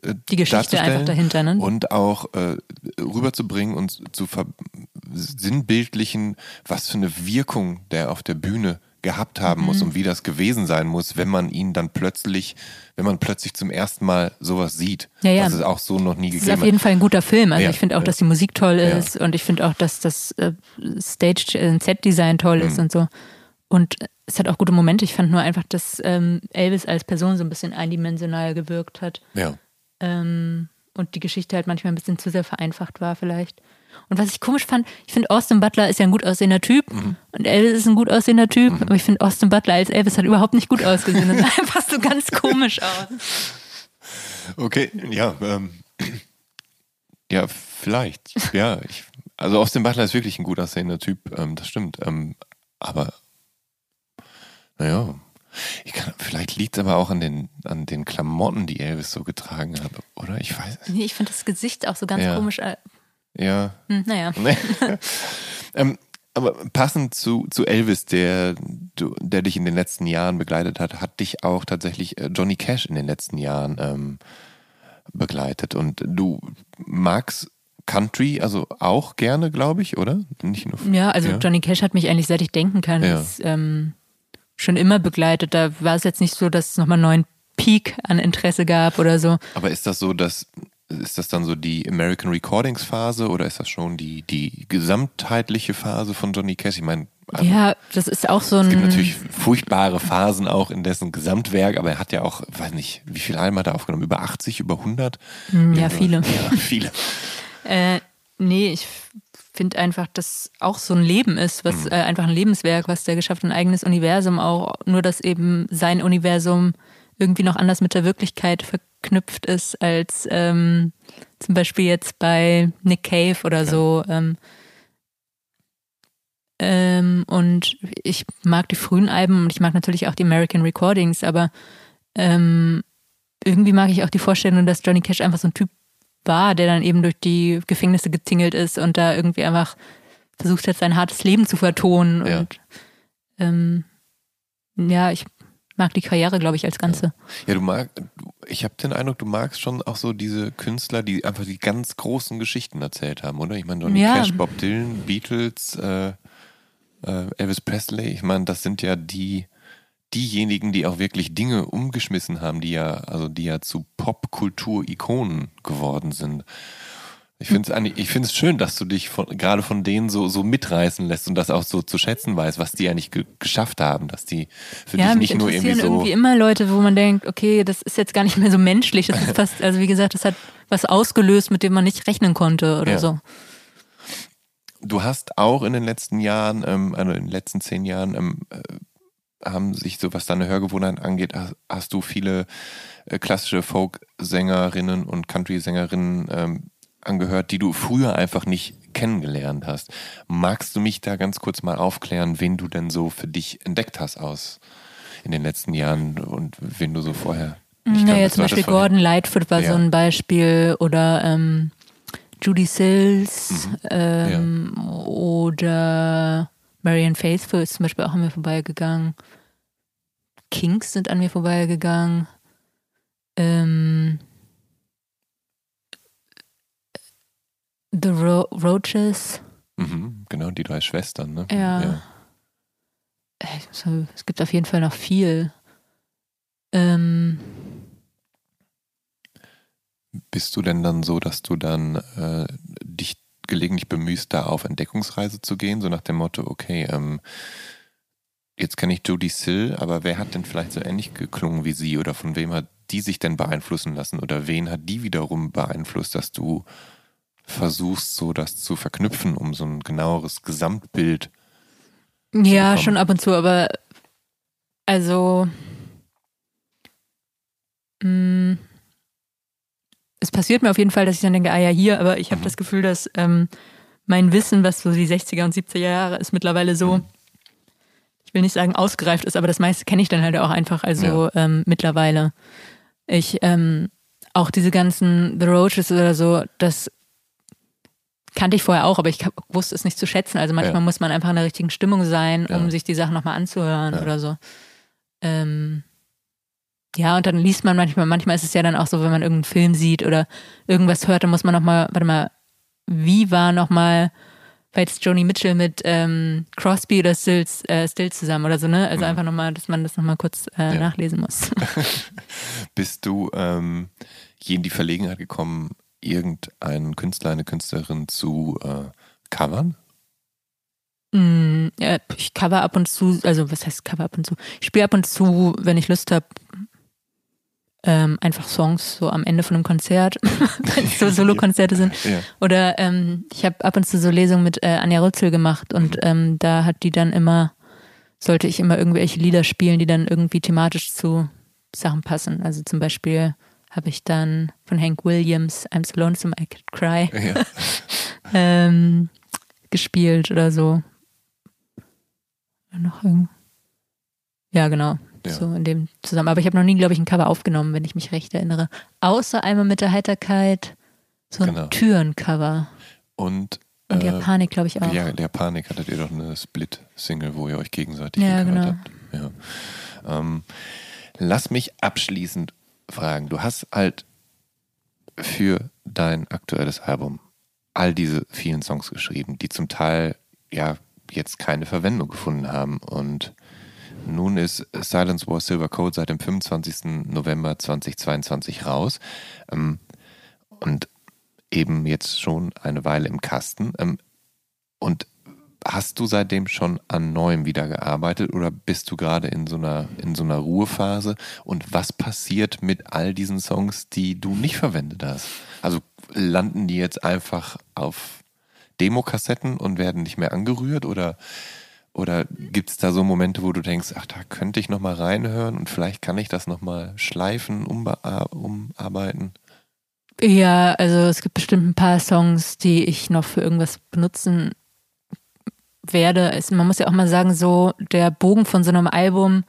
Die Geschichte einfach dahinter, ne? Und auch äh, rüberzubringen und zu sinnbildlichen, was für eine Wirkung der auf der Bühne gehabt haben mhm. muss und wie das gewesen sein muss, wenn man ihn dann plötzlich, wenn man plötzlich zum ersten Mal sowas sieht, ja, ja. was es auch so noch nie gegeben. Es ist auf jeden Fall ein guter Film. Also ja, ich finde auch, dass die Musik toll ist und ich finde auch, dass das äh, Stage, äh, Set-Design toll ist mhm. und so. Und es hat auch gute Momente. Ich fand nur einfach, dass ähm, Elvis als Person so ein bisschen eindimensional gewirkt hat. Ja. Ähm, und die Geschichte halt manchmal ein bisschen zu sehr vereinfacht war vielleicht. Und was ich komisch fand, ich finde, Austin Butler ist ja ein gut aussehender Typ mhm. und Elvis ist ein gut aussehender Typ, mhm. aber ich finde, Austin Butler als Elvis hat überhaupt nicht gut ausgesehen. Das sah einfach so ganz komisch aus. Okay, ja, ähm, ja, vielleicht. Ja, ich, also Austin Butler ist wirklich ein gut aussehender Typ, ähm, das stimmt. Ähm, aber, naja, kann, vielleicht liegt es aber auch an den, an den Klamotten, die Elvis so getragen hat, oder? Ich weiß Nee, ich finde das Gesicht auch so ganz ja. komisch äh, ja. Hm, naja. ähm, aber passend zu, zu Elvis, der, der dich in den letzten Jahren begleitet hat, hat dich auch tatsächlich äh, Johnny Cash in den letzten Jahren ähm, begleitet. Und du magst Country, also auch gerne, glaube ich, oder? Nicht nur. Ja, also ja. Johnny Cash hat mich eigentlich, seit ich denken kann, ja. ist, ähm, schon immer begleitet. Da war es jetzt nicht so, dass es nochmal einen neuen Peak an Interesse gab oder so. Aber ist das so, dass ist das dann so die American Recordings Phase oder ist das schon die, die gesamtheitliche Phase von Johnny Cash? Ich meine, also, ja, das ist auch so ein. Es gibt natürlich furchtbare Phasen auch in dessen Gesamtwerk, aber er hat ja auch, weiß nicht, wie viele Alben hat er aufgenommen? Über 80, über 100? Hm, ja, viele. Ja, viele. äh, nee, ich finde einfach, dass auch so ein Leben ist, was mhm. äh, einfach ein Lebenswerk, was der geschafft hat, ein eigenes Universum auch, nur dass eben sein Universum irgendwie noch anders mit der Wirklichkeit verknüpft ist als ähm, zum Beispiel jetzt bei Nick Cave oder ja. so. Ähm, ähm, und ich mag die frühen Alben und ich mag natürlich auch die American Recordings, aber ähm, irgendwie mag ich auch die Vorstellung, dass Johnny Cash einfach so ein Typ war, der dann eben durch die Gefängnisse getingelt ist und da irgendwie einfach versucht hat, sein hartes Leben zu vertonen. Ja. Und ähm, ja, ich mag die Karriere, glaube ich, als Ganze. Ja, du magst, ich habe den Eindruck, du magst schon auch so diese Künstler, die einfach die ganz großen Geschichten erzählt haben, oder? Ich meine, Johnny ja. Cash, Bob Dylan, Beatles, äh, äh, Elvis Presley, ich meine, das sind ja die, diejenigen, die auch wirklich Dinge umgeschmissen haben, die ja, also die ja zu Popkultur-Ikonen geworden sind. Ich finde es ich finde es schön, dass du dich von, gerade von denen so, so mitreißen lässt und das auch so zu schätzen weißt, was die eigentlich ge geschafft haben, dass die für ja, dich nicht nur irgendwie so. irgendwie immer Leute, wo man denkt, okay, das ist jetzt gar nicht mehr so menschlich. Das ist fast, also wie gesagt, das hat was ausgelöst, mit dem man nicht rechnen konnte oder ja. so. Du hast auch in den letzten Jahren, ähm, also in den letzten zehn Jahren, ähm, äh, haben sich so, was deine Hörgewohnheit angeht, hast, du viele äh, klassische Folk-Sängerinnen und Country-Sängerinnen ähm, angehört, die du früher einfach nicht kennengelernt hast. Magst du mich da ganz kurz mal aufklären, wen du denn so für dich entdeckt hast aus in den letzten Jahren und wen du so vorher nicht Naja, zum Beispiel Gordon Lightfoot war ja. so ein Beispiel oder ähm, Judy Sills mhm. ähm, ja. oder Marian Faithful ist zum Beispiel auch an mir vorbeigegangen. Kings sind an mir vorbeigegangen. Ähm, The Ro Roaches. Mhm, genau, die drei Schwestern, ne? Ja. ja. Äh, es gibt auf jeden Fall noch viel. Ähm, Bist du denn dann so, dass du dann äh, dich gelegentlich bemühst, da auf Entdeckungsreise zu gehen, so nach dem Motto, okay, ähm, jetzt kenne ich Judy Sill, aber wer hat denn vielleicht so ähnlich geklungen wie sie? Oder von wem hat die sich denn beeinflussen lassen? Oder wen hat die wiederum beeinflusst, dass du versuchst, so das zu verknüpfen, um so ein genaueres Gesamtbild Ja, schon ab und zu, aber also mh, mm, es passiert mir auf jeden Fall, dass ich dann denke, ah ja, hier, aber ich habe mhm. das Gefühl, dass ähm, mein Wissen, was so die 60er und 70er Jahre ist, mittlerweile so, mhm. ich will nicht sagen ausgereift ist, aber das meiste kenne ich dann halt auch einfach, also ja. ähm, mittlerweile. Ich, ähm, auch diese ganzen The Roaches oder so, das kannte ich vorher auch, aber ich wusste es nicht zu schätzen. Also manchmal ja. muss man einfach in der richtigen Stimmung sein, um ja. sich die Sachen nochmal anzuhören oder so. Ähm, ja, und dann liest man manchmal, manchmal ist es ja dann auch so, wenn man irgendeinen Film sieht oder irgendwas hört, dann muss man nochmal, warte mal, wie war nochmal war jetzt Joni Mitchell mit ähm, Crosby oder Stills, äh, Stills zusammen oder so, ne? Also mhm. einfach nochmal, dass man das nochmal kurz äh, ja. nachlesen muss. Bist du ähm, je in die Verlegenheit gekommen, irgendeinen Künstler, eine Künstlerin zu äh, covern? Mm, ja, ich cover ab und zu, also was heißt cover ab und zu? Ich spiele ab und zu, wenn ich Lust habe, ähm, einfach Songs so am Ende von einem Konzert, wenn es so Solo-Konzerte sind. Ja. Oder ähm, ich habe ab und zu so Lesungen mit äh, Anja Rützel gemacht und mhm. ähm, da hat die dann immer, sollte ich immer irgendwelche Lieder spielen, die dann irgendwie thematisch zu Sachen passen. Also zum Beispiel habe ich dann von Hank Williams I'm so lonesome I could cry ja. ähm, gespielt oder so. Noch irgend ja, genau. Ja. So in dem zusammen. Aber ich habe noch nie, glaube ich, ein Cover aufgenommen, wenn ich mich recht erinnere. Außer einmal mit der Heiterkeit so ein genau. Türencover. Und und äh, Japanik, glaube ich, auch. Ja, Japanik hattet ihr doch eine Split-Single, wo ihr euch gegenseitig ja, genau. habt. Ja. Ähm, lass mich abschließend fragen. Du hast halt für dein aktuelles Album all diese vielen Songs geschrieben, die zum Teil ja jetzt keine Verwendung gefunden haben. Und nun ist Silence War Silver Code seit dem 25. November 2022 raus ähm, und eben jetzt schon eine Weile im Kasten. Ähm, und hast du seitdem schon an neuem wieder gearbeitet oder bist du gerade in so einer in so einer Ruhephase? Und was passiert mit all diesen Songs, die du nicht verwendet hast? Also landen die jetzt einfach auf Demokassetten und werden nicht mehr angerührt oder oder gibt es da so Momente, wo du denkst, ach, da könnte ich nochmal reinhören und vielleicht kann ich das nochmal schleifen, umarbeiten? Ja, also es gibt bestimmt ein paar Songs, die ich noch für irgendwas benutzen werde. Es, man muss ja auch mal sagen, so der Bogen von so einem Album,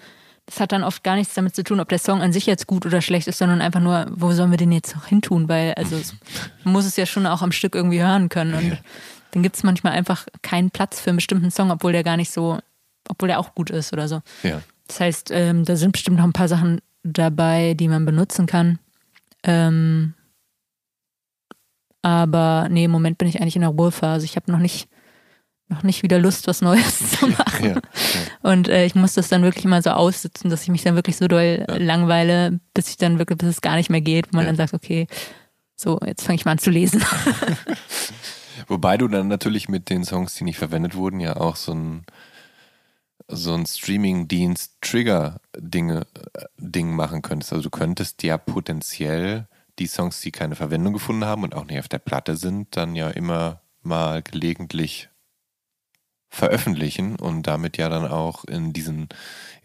das hat dann oft gar nichts damit zu tun, ob der Song an sich jetzt gut oder schlecht ist, sondern einfach nur, wo sollen wir den jetzt noch hintun? Weil, also man muss es ja schon auch am Stück irgendwie hören können. Und ja dann gibt es manchmal einfach keinen Platz für einen bestimmten Song, obwohl der gar nicht so, obwohl der auch gut ist oder so. Ja. Das heißt, ähm, da sind bestimmt noch ein paar Sachen dabei, die man benutzen kann. Ähm, aber nee, im Moment bin ich eigentlich in der Ruhephase. Ich habe noch nicht, noch nicht wieder Lust, was Neues zu machen. Ja, ja. Und äh, ich muss das dann wirklich mal so aussitzen, dass ich mich dann wirklich so doll ja. langweile, bis ich dann wirklich, bis es gar nicht mehr geht, wo man dann sagt, okay, so, jetzt fange ich mal an zu lesen. Wobei du dann natürlich mit den Songs, die nicht verwendet wurden, ja auch so ein, so ein Streaming-Dienst-Trigger-Dinge äh, Ding machen könntest. Also du könntest ja potenziell die Songs, die keine Verwendung gefunden haben und auch nicht auf der Platte sind, dann ja immer mal gelegentlich veröffentlichen und damit ja dann auch in diesen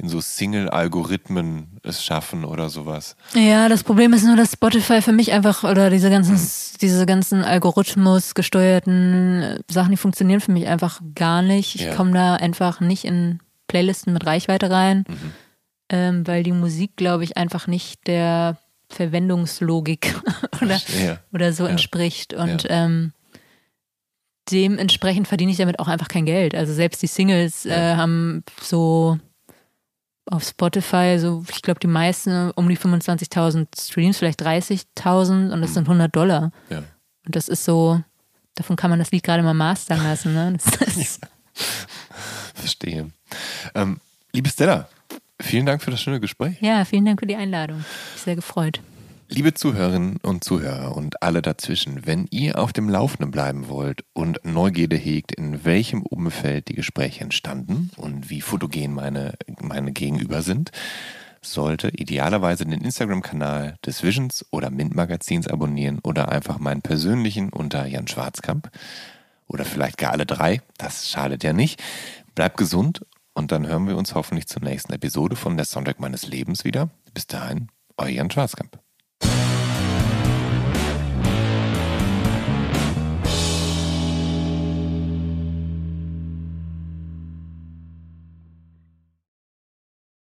in so Single-Algorithmen es schaffen oder sowas. Ja, das Problem ist nur, dass Spotify für mich einfach oder diese ganzen, mhm. diese ganzen Algorithmus gesteuerten Sachen, die funktionieren für mich einfach gar nicht. Ich ja. komme da einfach nicht in Playlisten mit Reichweite rein, mhm. ähm, weil die Musik, glaube ich, einfach nicht der Verwendungslogik oder, oder so ja. entspricht. Und ähm, dementsprechend verdiene ich damit auch einfach kein Geld. Also selbst die Singles äh, haben so auf Spotify, so ich glaube die meisten um die 25.000 Streams, vielleicht 30.000 und das sind 100 Dollar. Ja. Und das ist so, davon kann man das Lied gerade mal mastern lassen. Ne? Verstehe. Ähm, liebe Stella, vielen Dank für das schöne Gespräch. Ja, vielen Dank für die Einladung. Ich sehr gefreut. Liebe Zuhörerinnen und Zuhörer und alle dazwischen, wenn ihr auf dem Laufenden bleiben wollt und Neugierde hegt, in welchem Umfeld die Gespräche entstanden und wie fotogen meine, meine Gegenüber sind, sollte idealerweise den Instagram-Kanal des Visions oder Mint-Magazins abonnieren oder einfach meinen persönlichen unter Jan Schwarzkamp oder vielleicht gar alle drei, das schadet ja nicht. Bleibt gesund und dann hören wir uns hoffentlich zur nächsten Episode von der Sonntag meines Lebens wieder. Bis dahin, euer Jan Schwarzkamp.